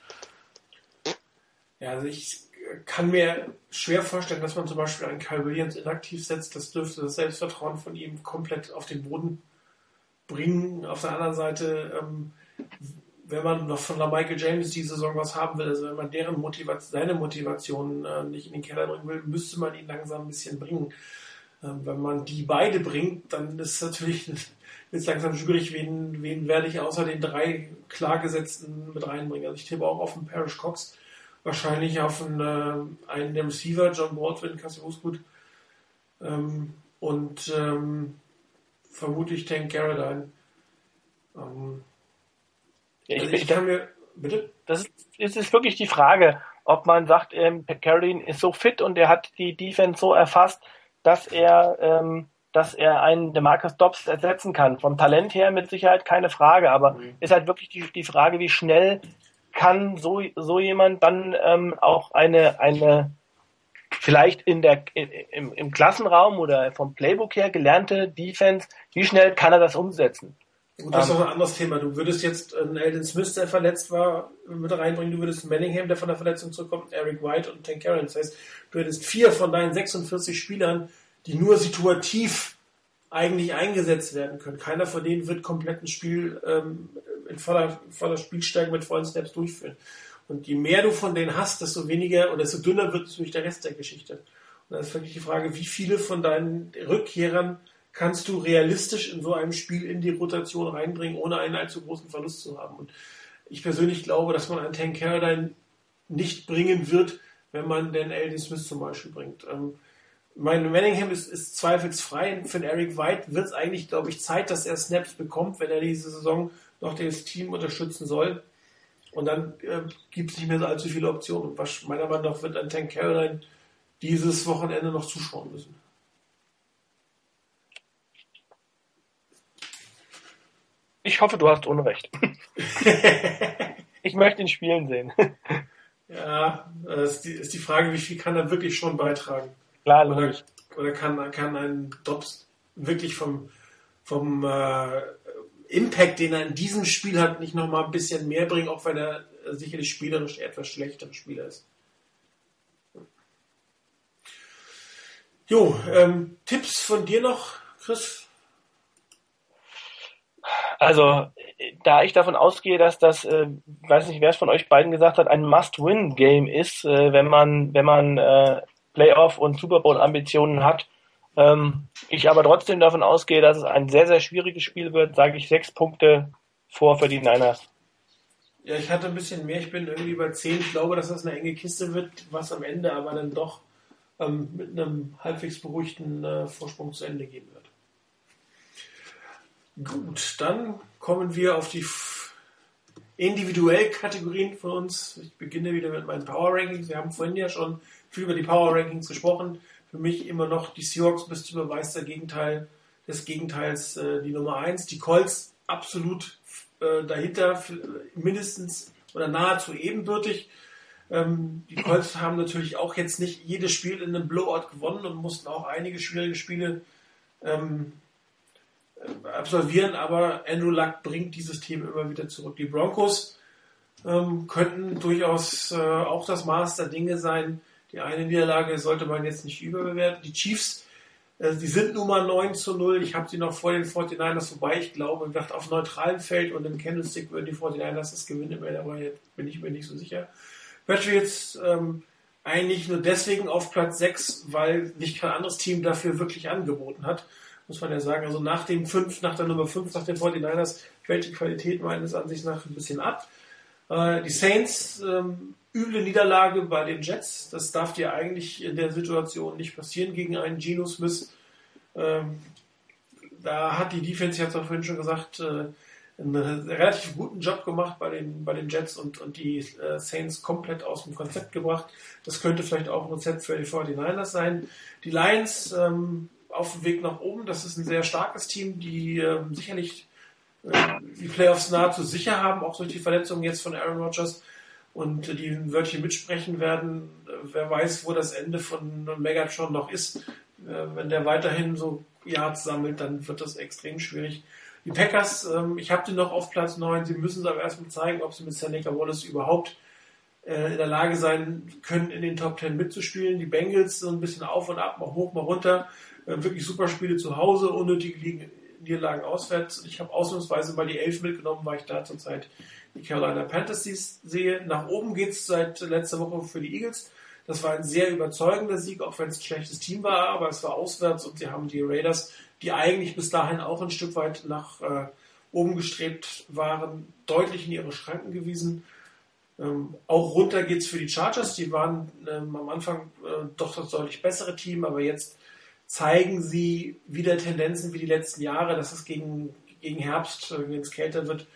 A: Ja, also ich kann mir schwer vorstellen, dass man zum Beispiel einen Kyle Williams inaktiv setzt. Das dürfte das Selbstvertrauen von ihm komplett auf den Boden bringen. Auf der anderen Seite, ähm, wenn man noch von der Michael James die Saison was haben will, also wenn man deren Motivation, seine Motivation äh, nicht in den Keller bringen will, müsste man ihn langsam ein bisschen bringen. Ähm, wenn man die beide bringt, dann ist es natürlich jetzt langsam schwierig, wen, wen werde ich außer den drei Klargesetzten mit reinbringen. Also ich tippe auch auf den Parrish Cox, wahrscheinlich auf einen, äh, einen der Receiver, John Baldwin, Cassius gut ähm, und ähm, vermutlich Tank Garradine. Ähm,
C: ja, also ich, ich kann mir, bitte? Das ist, ist wirklich die Frage, ob man sagt, ähm, Caroline ist so fit und er hat die Defense so erfasst, dass er, ähm, dass er einen Demarcus Dobbs ersetzen kann. Vom Talent her mit Sicherheit keine Frage, aber mhm. ist halt wirklich die, die Frage, wie schnell kann so, so jemand dann ähm, auch eine, eine vielleicht in der, im, im Klassenraum oder vom Playbook her gelernte Defense, wie schnell kann er das umsetzen?
A: Gut, das ist auch ein anderes Thema. Du würdest jetzt einen Elden Smith, der verletzt war, mit reinbringen. Du würdest einen Manningham, der von der Verletzung zurückkommt, Eric White und Tank Aaron. Das heißt, du hättest vier von deinen 46 Spielern, die nur situativ eigentlich eingesetzt werden können. Keiner von denen wird komplett ein Spiel ähm, in voller, voller Spielstärke mit vollen Snaps durchführen. Und je mehr du von denen hast, desto weniger oder desto dünner wird natürlich der Rest der Geschichte. Und da ist wirklich die Frage, wie viele von deinen Rückkehrern kannst du realistisch in so einem Spiel in die Rotation reinbringen, ohne einen allzu großen Verlust zu haben. Und ich persönlich glaube, dass man einen Tank Caroline nicht bringen wird, wenn man den Elden Smith zum Beispiel bringt. Ähm, mein Manningham ist, ist zweifelsfrei. Für den Eric White wird es eigentlich, glaube ich, Zeit, dass er Snaps bekommt, wenn er diese Saison noch das Team unterstützen soll. Und dann äh, gibt es nicht mehr so allzu viele Optionen. Und was meiner Meinung nach wird ein Tank Caroline dieses Wochenende noch zuschauen müssen.
C: Ich hoffe, du hast Unrecht. ich möchte ihn spielen sehen.
A: Ja, das ist die, ist die Frage, wie viel kann er wirklich schon beitragen?
C: Klar,
A: oder, oder kann, kann ein Dobbs wirklich vom, vom äh, Impact, den er in diesem Spiel hat, nicht nochmal ein bisschen mehr bringen, auch wenn er sicherlich spielerisch etwas schlechterer Spieler ist. Jo, ähm, Tipps von dir noch, Chris?
C: Also, da ich davon ausgehe, dass das, äh, weiß nicht, wer es von euch beiden gesagt hat, ein Must-Win-Game ist, äh, wenn man, wenn man äh, Playoff- und Super Bowl-Ambitionen hat. Ähm, ich aber trotzdem davon ausgehe, dass es ein sehr, sehr schwieriges Spiel wird, sage ich sechs Punkte vor für die Niners.
A: Ja, ich hatte ein bisschen mehr. Ich bin irgendwie bei zehn. Ich glaube, dass das eine enge Kiste wird, was am Ende aber dann doch ähm, mit einem halbwegs beruhigten äh, Vorsprung zu Ende gehen wird. Gut, dann kommen wir auf die individuellen Kategorien von uns. Ich beginne wieder mit meinen Power Rankings. Wir haben vorhin ja schon viel über die Power Rankings gesprochen. Für mich immer noch die Seahawks bis zum Beweis der Gegenteil, des Gegenteils äh, die Nummer 1. Die Colts absolut äh, dahinter, mindestens oder nahezu ebenbürtig. Ähm, die Colts haben natürlich auch jetzt nicht jedes Spiel in einem Blowout gewonnen und mussten auch einige schwierige Spiele ähm, absolvieren, aber Andrew Luck bringt dieses Team immer wieder zurück. Die Broncos ähm, könnten durchaus äh, auch das Maß der Dinge sein. Die eine Niederlage sollte man jetzt nicht überbewerten. Die Chiefs, äh, die sind nun mal 9 zu 0. Ich habe sie noch vor den 49ers vorbei. Ich glaube, auf neutralem Feld und im Candlestick würden die 49ers das gewinnen, aber jetzt bin ich mir nicht so sicher. Patriots ähm, eigentlich nur deswegen auf Platz 6, weil sich kein anderes Team dafür wirklich angeboten hat. Muss man ja sagen. Also nach dem 5, nach der Nummer 5, nach den 49ers fällt die Qualität meines Ansichts nach ein bisschen ab. Äh, die Saints, ähm, üble Niederlage bei den Jets. Das darf dir eigentlich in der Situation nicht passieren gegen einen Geno Smith. Ähm, da hat die Defense, ich hatte es auch vorhin schon gesagt, äh, einen relativ guten Job gemacht bei den, bei den Jets und, und die äh, Saints komplett aus dem Konzept gebracht. Das könnte vielleicht auch ein Rezept für die 49ers sein. Die Lions ähm, auf dem Weg nach oben, das ist ein sehr starkes Team, die ähm, sicherlich äh, die Playoffs nahezu sicher haben, auch durch die Verletzungen jetzt von Aaron Rodgers und die ein Wörtchen mitsprechen werden. Äh, wer weiß, wo das Ende von Megatron noch ist. Äh, wenn der weiterhin so Yards sammelt, dann wird das extrem schwierig. Die Packers, ähm, ich habe die noch auf Platz 9. Sie müssen es aber erstmal zeigen, ob sie mit Seneca Wallace überhaupt äh, in der Lage sein können, in den Top 10 mitzuspielen. Die Bengals so ein bisschen auf und ab, mal hoch, mal runter. Äh, wirklich super Spiele zu Hause, unnötige Niederlagen auswärts. Ich habe ausnahmsweise mal die Elf mitgenommen, weil ich da zurzeit die Carolina Panthers sehe. Nach oben geht es seit letzter Woche für die Eagles. Das war ein sehr überzeugender Sieg, auch wenn es ein schlechtes Team war, aber es war auswärts und sie haben die Raiders die eigentlich bis dahin auch ein Stück weit nach äh, oben gestrebt waren, deutlich in ihre Schranken gewiesen. Ähm, auch runter geht es für die Chargers. Die waren ähm, am Anfang äh, doch das deutlich bessere Team, aber jetzt zeigen sie wieder Tendenzen wie die letzten Jahre, dass es gegen, gegen Herbst, äh, wenn es kälter wird,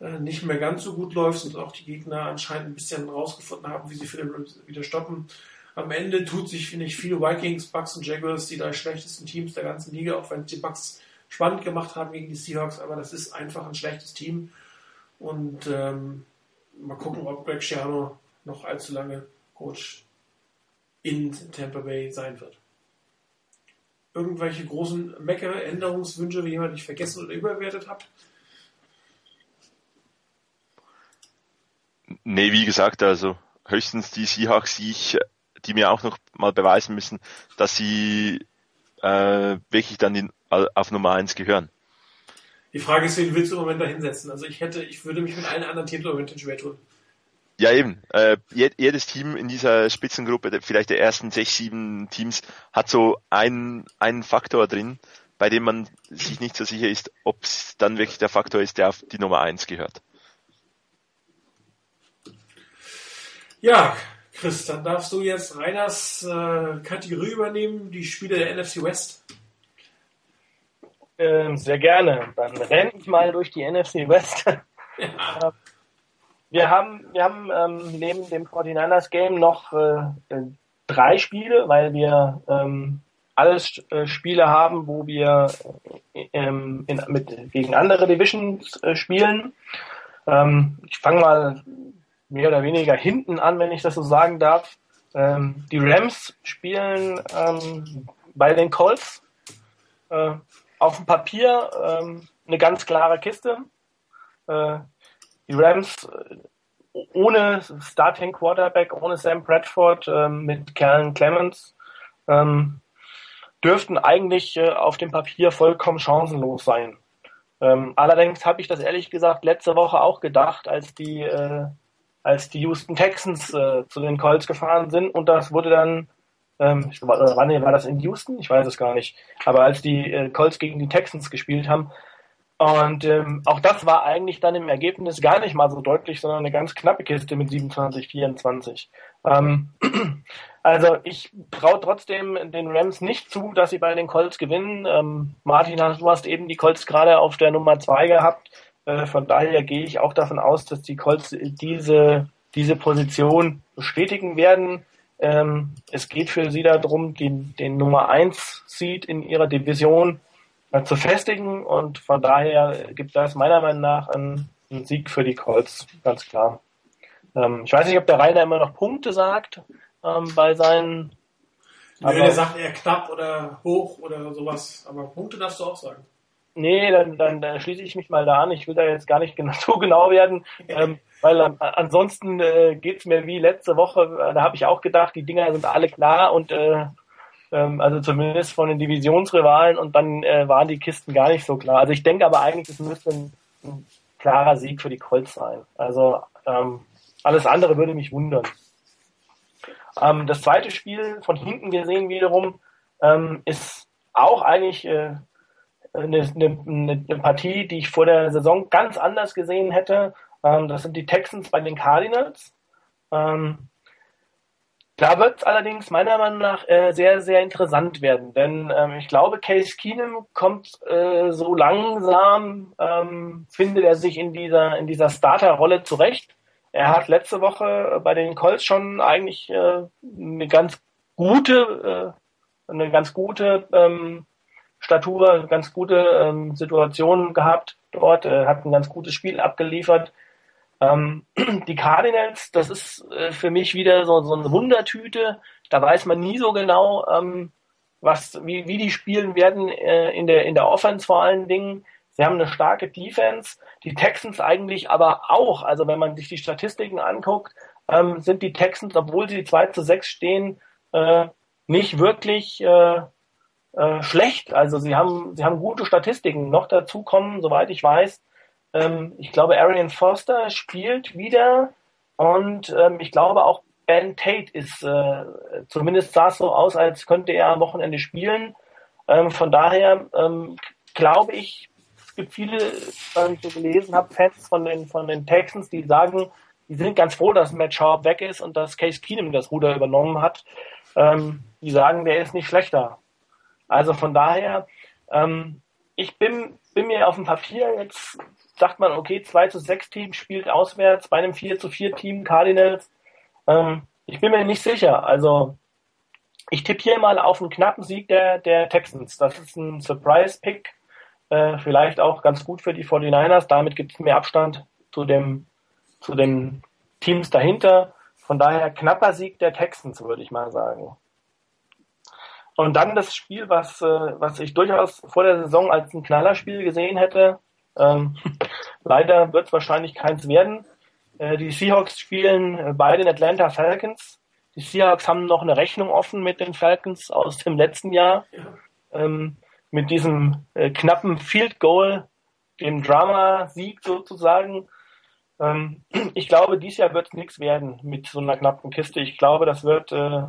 A: äh, nicht mehr ganz so gut läuft und auch die Gegner anscheinend ein bisschen rausgefunden haben, wie sie Philipp wieder stoppen am Ende tut sich, finde ich, viele Vikings, Bucks und Jaguars, die drei schlechtesten Teams der ganzen Liga, auch wenn die Bucks spannend gemacht haben gegen die Seahawks, aber das ist einfach ein schlechtes Team. Und ähm, mal gucken, ob Greg Schiano noch allzu lange Coach in Tampa Bay sein wird. Irgendwelche großen Mecker, Änderungswünsche, wie jemand nicht vergessen oder überwertet hat?
B: Nee, wie gesagt, also höchstens die Seahawks, die ich die mir auch noch mal beweisen müssen, dass sie äh, wirklich dann in, auf Nummer 1 gehören.
A: Die Frage ist, wen willst du im Moment da hinsetzen? Also ich hätte, ich würde mich mit allen anderen Teams im Moment schwer tun.
B: Ja, eben. Äh, jedes Team in dieser Spitzengruppe, vielleicht der ersten sechs, sieben Teams, hat so einen, einen Faktor drin, bei dem man sich nicht so sicher ist, ob es dann wirklich der Faktor ist, der auf die Nummer eins gehört.
A: Ja, Chris, dann darfst du jetzt Reiners äh, Kategorie übernehmen, die Spiele der NFC West.
C: Ähm, sehr gerne. Dann renne ich mal durch die NFC West. Ja. Wir haben, wir haben ähm, neben dem 49ers Game noch äh, drei Spiele, weil wir ähm, alles äh, Spiele haben, wo wir ähm, in, mit, gegen andere Divisions äh, spielen. Ähm, ich fange mal mehr oder weniger hinten an, wenn ich das so sagen darf. Ähm, die Rams spielen ähm, bei den Colts äh, auf dem Papier ähm, eine ganz klare Kiste. Äh, die Rams äh, ohne Starting Quarterback, ohne Sam Bradford, äh, mit Kellen Clemens, ähm, dürften eigentlich äh, auf dem Papier vollkommen chancenlos sein. Ähm, allerdings habe ich das ehrlich gesagt letzte Woche auch gedacht, als die äh, als die Houston Texans zu den Colts gefahren sind und das wurde dann, ähm, war, war das in Houston? Ich weiß es gar nicht. Aber als die äh, Colts gegen die Texans gespielt haben, und ähm, auch das war eigentlich dann im Ergebnis gar nicht mal so deutlich, sondern eine ganz knappe Kiste mit 27, 24. Ähm, also ich traue trotzdem den Rams nicht zu, dass sie bei den Colts gewinnen. Ähm, Martin, du hast eben die Colts gerade auf der Nummer zwei gehabt. Äh, von daher gehe ich auch davon aus, dass die Colts diese, diese Position bestätigen werden. Ähm, es geht für sie darum, den, den Nummer 1 Seed in ihrer Division zu festigen und von daher gibt das meiner Meinung nach einen, einen Sieg für die Colts, ganz klar. Ähm, ich weiß nicht, ob der Rainer immer noch Punkte sagt ähm, bei seinen.
A: Ja, der sagt eher knapp oder hoch oder sowas, aber Punkte darfst du auch sagen.
C: Nee, dann, dann, dann schließe ich mich mal da an. Ich will da jetzt gar nicht genau, so genau werden, ähm, weil ähm, ansonsten äh, geht's mir wie letzte Woche. Äh, da habe ich auch gedacht, die Dinger sind alle klar und äh, ähm, also zumindest von den Divisionsrivalen und dann äh, waren die Kisten gar nicht so klar. Also ich denke aber eigentlich, es müsste ein, ein klarer Sieg für die Colts sein. Also ähm, alles andere würde mich wundern. Ähm, das zweite Spiel von hinten gesehen wiederum ähm, ist auch eigentlich äh, eine, eine, eine Partie, die ich vor der Saison ganz anders gesehen hätte. Ähm, das sind die Texans bei den Cardinals. Ähm, da wird es allerdings meiner Meinung nach äh, sehr, sehr interessant werden, denn ähm, ich glaube, Case Keenum kommt äh, so langsam, ähm, findet er sich in dieser, in dieser Starterrolle zurecht. Er hat letzte Woche bei den Colts schon eigentlich äh, eine ganz gute, äh, eine ganz gute ähm, Statur, eine ganz gute ähm, Situation gehabt dort, äh, hat ein ganz gutes Spiel abgeliefert. Ähm, die Cardinals, das ist äh, für mich wieder so, so eine Wundertüte. Da weiß man nie so genau, ähm, was, wie, wie die spielen werden äh, in, der, in der Offense vor allen Dingen. Sie haben eine starke Defense. Die Texans eigentlich aber auch. Also wenn man sich die Statistiken anguckt, ähm, sind die Texans, obwohl sie 2 zu 6 stehen, äh, nicht wirklich äh, äh, schlecht. Also sie haben, sie haben gute Statistiken. Noch dazu kommen, soweit ich weiß, ähm, ich glaube, Arian Foster spielt wieder und ähm, ich glaube auch Ben Tate ist, äh, zumindest sah es so aus, als könnte er am Wochenende spielen. Ähm, von daher ähm, glaube ich, es gibt viele, was ich so gelesen habe, Fans von den, von den Texans, die sagen, die sind ganz froh, dass Matt Sharp weg ist und dass Case Keenum das Ruder übernommen hat. Ähm, die sagen, der ist nicht schlechter. Also von daher, ähm, ich bin, bin mir auf dem Papier jetzt sagt man, okay, 2 zu 6 Team spielt auswärts bei einem 4 zu 4 Team Cardinals. Ähm, ich bin mir nicht sicher. Also ich tippe hier mal auf einen knappen Sieg der, der Texans. Das ist ein Surprise-Pick. Äh, vielleicht auch ganz gut für die 49ers. Damit gibt es mehr Abstand zu, dem, zu den Teams dahinter. Von daher knapper Sieg der Texans, würde ich mal sagen. Und dann das Spiel, was, äh, was ich durchaus vor der Saison als ein Knallerspiel gesehen hätte, ähm, leider wird es wahrscheinlich keins werden. Äh, die Seahawks spielen äh, bei den Atlanta Falcons. Die Seahawks haben noch eine Rechnung offen mit den Falcons aus dem letzten Jahr. Ähm, mit diesem äh, knappen Field Goal, dem Drama-Sieg sozusagen. Ähm, ich glaube, dieses Jahr wird es nichts werden mit so einer knappen Kiste. Ich glaube, das wird äh,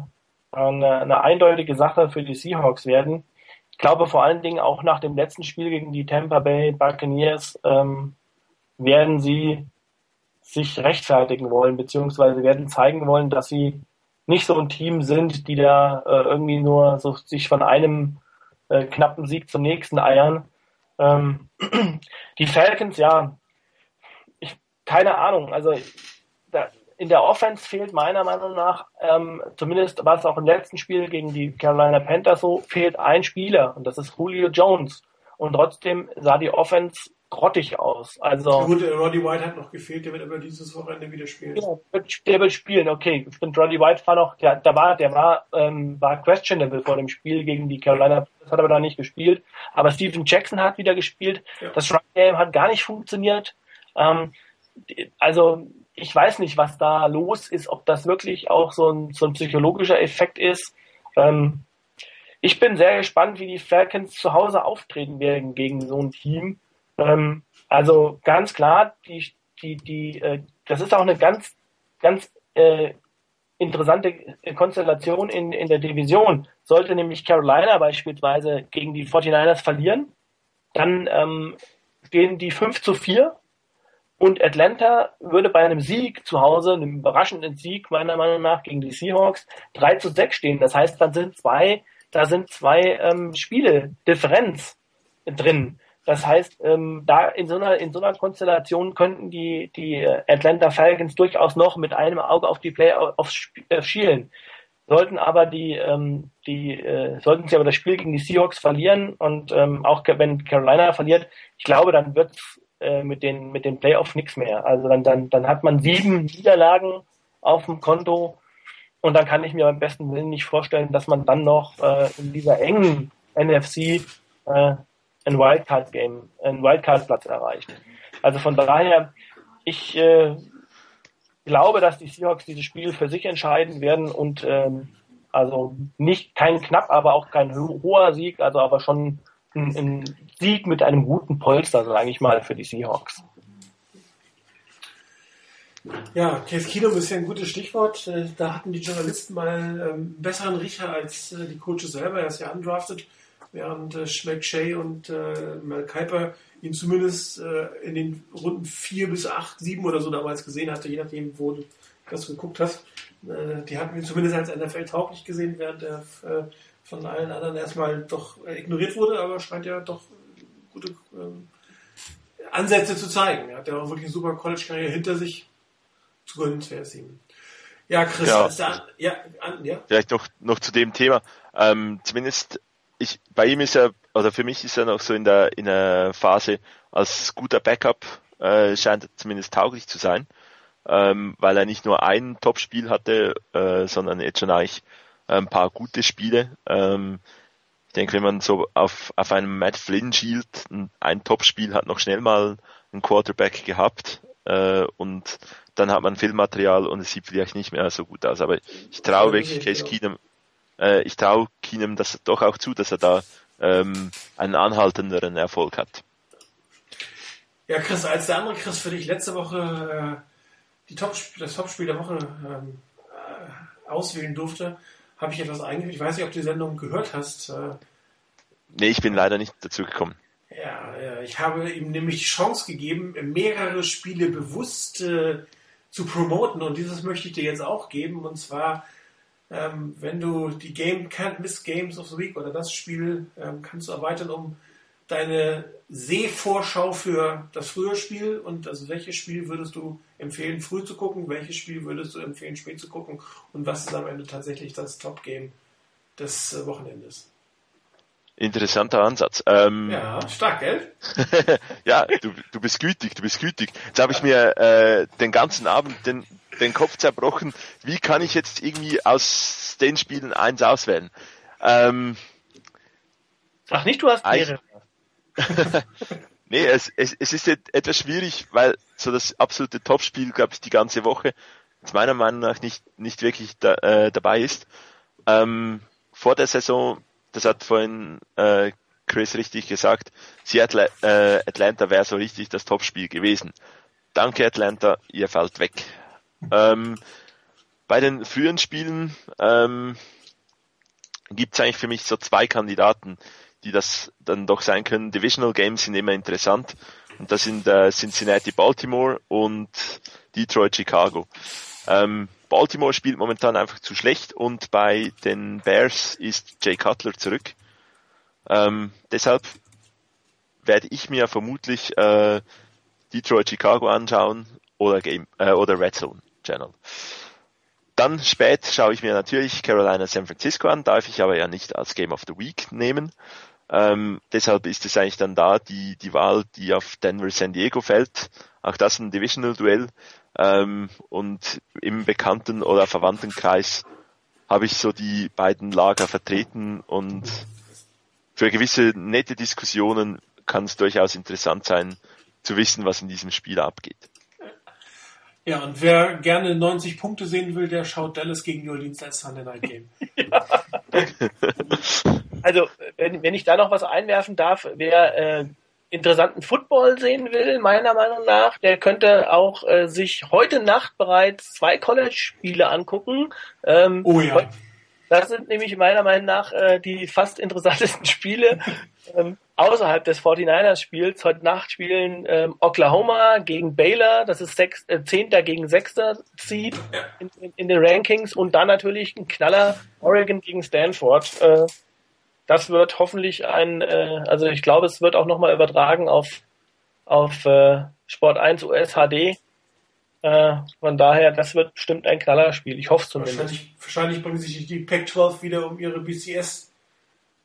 C: eine, eine eindeutige Sache für die Seahawks werden. Ich glaube vor allen Dingen auch nach dem letzten Spiel gegen die Tampa Bay Buccaneers ähm, werden sie sich rechtfertigen wollen, beziehungsweise werden zeigen wollen, dass sie nicht so ein Team sind, die da äh, irgendwie nur so sich von einem äh, knappen Sieg zum nächsten eiern. Ähm, die Falcons, ja, ich, keine Ahnung, also da, in der Offense fehlt meiner Meinung nach, ähm, zumindest war es auch im letzten Spiel gegen die Carolina Panthers so, fehlt ein Spieler und das ist Julio Jones. Und trotzdem sah die Offense grottig aus. Also
A: Gut, Roddy White hat noch gefehlt, der wird aber dieses Wochenende wieder spielen.
C: Ja, der wird spielen, okay. Stimmt, Roddy White war noch, der, der war, der war, ähm, war questionable vor dem Spiel gegen die Carolina, das hat aber da nicht gespielt. Aber Steven Jackson hat wieder gespielt. Ja. Das Run Game hat gar nicht funktioniert. Ähm, also ich weiß nicht, was da los ist, ob das wirklich auch so ein, so ein psychologischer Effekt ist. Ähm, ich bin sehr gespannt, wie die Falcons zu Hause auftreten werden gegen so ein Team. Ähm, also ganz klar, die, die, die, äh, das ist auch eine ganz, ganz äh, interessante Konstellation in, in der Division. Sollte nämlich Carolina beispielsweise gegen die 49ers verlieren, dann ähm, stehen die 5 zu 4 und Atlanta würde bei einem Sieg zu Hause, einem überraschenden Sieg meiner Meinung nach gegen die Seahawks, 3 zu 6 stehen. Das heißt, dann sind zwei, da sind zwei ähm, Spiele Differenz drin. Das heißt, ähm, da in so einer in so einer Konstellation könnten die die Atlanta Falcons durchaus noch mit einem Auge auf die Playoffs äh, schielen. Sollten aber die ähm, die äh, sollten sie aber das Spiel gegen die Seahawks verlieren und ähm, auch wenn Carolina verliert, ich glaube, dann wird äh, mit den, mit den Playoffs nichts mehr. Also dann, dann, dann hat man sieben Niederlagen auf dem Konto und dann kann ich mir beim besten Willen nicht vorstellen, dass man dann noch äh, in dieser engen NFC äh, ein Wildcard-Game, ein Wildcard-Platz erreicht. Also von daher, ich äh, glaube, dass die Seahawks dieses Spiel für sich entscheiden werden und ähm, also nicht kein knapp, aber auch kein hoher Sieg, also aber schon ein, ein Sieg mit einem guten Polster, sage ich mal, für die Seahawks.
A: Ja, Case Keenum ist ja ein gutes Stichwort. Äh, da hatten die Journalisten mal ähm, einen besseren Riecher als äh, die Coaches selber. Er ist ja undrafted, während äh, McShay und Mel Kiper ihn zumindest in den Runden 4 bis 8, 7 oder so damals gesehen hatte, je nachdem, wo du das geguckt hast. Die hatten ihn zumindest als NFL tauglich gesehen, während er von allen anderen erstmal doch ignoriert wurde, aber scheint ja doch gute ähm, Ansätze zu zeigen. Er hat ja auch wirklich eine super College-Karriere hinter sich zu gönnen wäre es ihm. Ja, Chris, ja. Da, ja, an, ja.
B: Vielleicht noch, noch zu dem Thema. Ähm, zumindest ich, bei ihm ist er, oder für mich ist er noch so in der, in der Phase als guter Backup, äh, scheint er zumindest tauglich zu sein, ähm, weil er nicht nur ein Top-Spiel hatte, äh, sondern jetzt schon eigentlich ein paar gute Spiele. Ähm, ich denke, wenn man so auf, auf einem Matt Flynn schielt, ein, ein Top-Spiel hat noch schnell mal ein Quarterback gehabt äh, und dann hat man Filmmaterial und es sieht vielleicht nicht mehr so gut aus. Aber ich traue wirklich Case Keenum, äh, ich traue Keenum das doch auch zu, dass er da ähm, einen anhaltenderen Erfolg hat.
A: Ja, Chris, als der andere Chris für dich letzte Woche äh, die Top, das Topspiel der Woche ähm, äh, auswählen durfte, habe ich etwas eingeführt. Ich weiß nicht, ob du die Sendung gehört hast. Äh,
B: nee, ich bin leider nicht dazu gekommen.
A: Ja, ich habe ihm nämlich die Chance gegeben, mehrere Spiele bewusst äh, zu promoten und dieses möchte ich dir jetzt auch geben und zwar ähm, wenn du die Game Can't Miss Games of the Week oder das Spiel ähm, kannst du erweitern um deine Sehvorschau für das frühe Spiel und also welches Spiel würdest du empfehlen früh zu gucken, welches Spiel würdest du empfehlen spät zu gucken und was ist am Ende tatsächlich das Top Game des äh, Wochenendes?
B: Interessanter Ansatz. Ähm,
A: ja, stark, gell?
B: ja, du, du bist gütig, du bist gütig. Jetzt habe ich mir äh, den ganzen Abend den, den Kopf zerbrochen. Wie kann ich jetzt irgendwie aus den Spielen eins auswählen? Ähm,
C: Ach nicht, du hast mehrere.
B: nee, es, es, es ist etwas schwierig, weil so das absolute Topspiel, glaube ich, die ganze Woche meiner Meinung nach nicht, nicht wirklich da, äh, dabei ist. Ähm, vor der Saison das hat vorhin äh, Chris richtig gesagt, Seattle, äh, Atlanta wäre so richtig das Topspiel gewesen. Danke Atlanta, ihr fällt weg. Ähm, bei den frühen Spielen ähm, gibt es eigentlich für mich so zwei Kandidaten, die das dann doch sein können. Divisional Games sind immer interessant und das sind äh, Cincinnati Baltimore und Detroit Chicago. Ähm, Baltimore spielt momentan einfach zu schlecht und bei den Bears ist Jay Cutler zurück. Ähm, deshalb werde ich mir vermutlich äh, Detroit Chicago anschauen oder Game äh, oder Red Zone Channel. Dann spät schaue ich mir natürlich Carolina San Francisco an, darf ich aber ja nicht als Game of the Week nehmen. Ähm, deshalb ist es eigentlich dann da die, die Wahl, die auf Denver San Diego fällt. Auch das ein Divisional Duell. Ähm, und im Bekannten- oder Verwandtenkreis habe ich so die beiden Lager vertreten und für gewisse nette Diskussionen kann es durchaus interessant sein, zu wissen, was in diesem Spiel abgeht.
A: Ja, und wer gerne 90 Punkte sehen will, der schaut Dallas gegen New Orleans als Sunday Night Game.
C: also, wenn, wenn ich da noch was einwerfen darf, wer äh, interessanten Football sehen will, meiner Meinung nach, der könnte auch äh, sich heute Nacht bereits zwei College-Spiele angucken. Ähm,
A: oh ja.
C: Das sind nämlich meiner Meinung nach äh, die fast interessantesten Spiele ähm, außerhalb des 49ers-Spiels. Heute Nacht spielen ähm, Oklahoma gegen Baylor, das ist sechs, äh, 10. gegen 6. Seed in, in, in, den Rankings und dann natürlich ein Knaller Oregon gegen Stanford. Äh, das wird hoffentlich ein, äh, also ich glaube, es wird auch nochmal übertragen auf, auf äh, Sport 1 US HD. Äh, von daher, das wird bestimmt ein Knallerspiel. Ich hoffe zumindest.
A: Wahrscheinlich, wahrscheinlich bringen sich die Pac-12 wieder um ihre BCS-Chancen,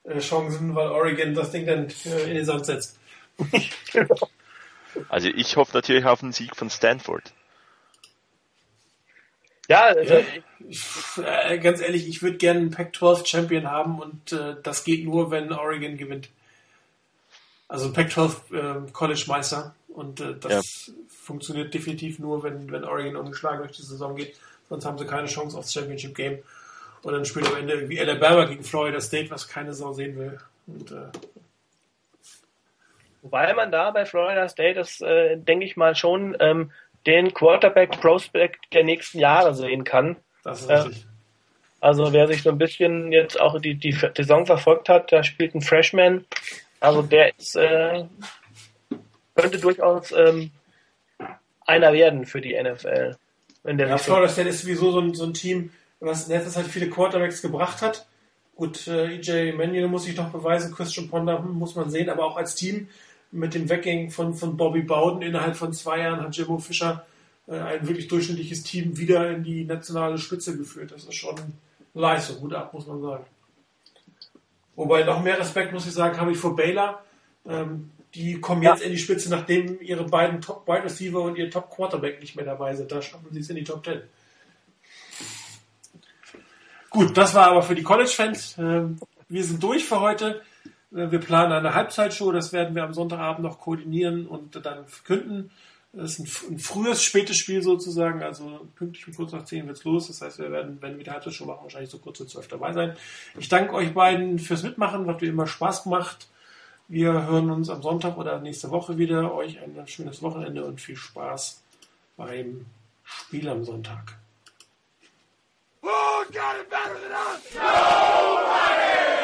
A: äh, weil Oregon das Ding dann äh, in den Sand setzt.
B: Also ich hoffe natürlich auf einen Sieg von Stanford.
A: Ja, also ja. Ich, äh, ganz ehrlich, ich würde gerne einen Pac-12 Champion haben und äh, das geht nur, wenn Oregon gewinnt. Also ein Pac-12 äh, College-Meister und äh, das ja. funktioniert definitiv nur, wenn, wenn Oregon ungeschlagen durch die Saison geht. Sonst haben sie keine Chance aufs Championship Game. Und dann spielt am Ende irgendwie Alabama gegen Florida State, was keine Sau sehen will. Und, äh,
C: Wobei man da bei Florida State, das äh, denke ich mal schon, ähm, den Quarterback Prospect der nächsten Jahre sehen kann.
A: Das ist richtig.
C: Also wer sich so ein bisschen jetzt auch die, die Saison verfolgt hat, da spielt ein Freshman. Also der ist, äh, könnte durchaus ähm, einer werden für die NFL.
A: Ja, Florida State ist sowieso so ein, so ein Team, was letztes halt viele Quarterbacks gebracht hat. Gut, äh, EJ Manuel muss sich noch beweisen, Christian Ponder muss man sehen, aber auch als Team mit dem Weggängen von, von Bobby Bowden innerhalb von zwei Jahren hat Jimmo Fischer äh, ein wirklich durchschnittliches Team wieder in die nationale Spitze geführt. Das ist schon Leistung, gut ab, muss man sagen. Wobei noch mehr Respekt, muss ich sagen, habe ich vor Baylor. Ähm, die kommen jetzt ja. in die Spitze, nachdem ihre beiden Top Wide Receiver und ihr Top Quarterback nicht mehr dabei sind. Da schaffen sie es in die Top 10. Gut, das war aber für die College-Fans. Ähm, wir sind durch für heute. Äh, wir planen eine Halbzeitshow, das werden wir am Sonntagabend noch koordinieren und dann verkünden. Das ist ein, frühes, spätes Spiel sozusagen, also pünktlich um kurz nach 10 wird's los. Das heißt, wir werden, wenn wir die Halbzeitshow machen, wahrscheinlich so kurz zu 12 dabei sein. Ich danke euch beiden fürs Mitmachen, hat mir immer Spaß gemacht. Wir hören uns am Sonntag oder nächste Woche wieder. Euch ein schönes Wochenende und viel Spaß beim Spiel am Sonntag. Who's got it better than us? Nobody!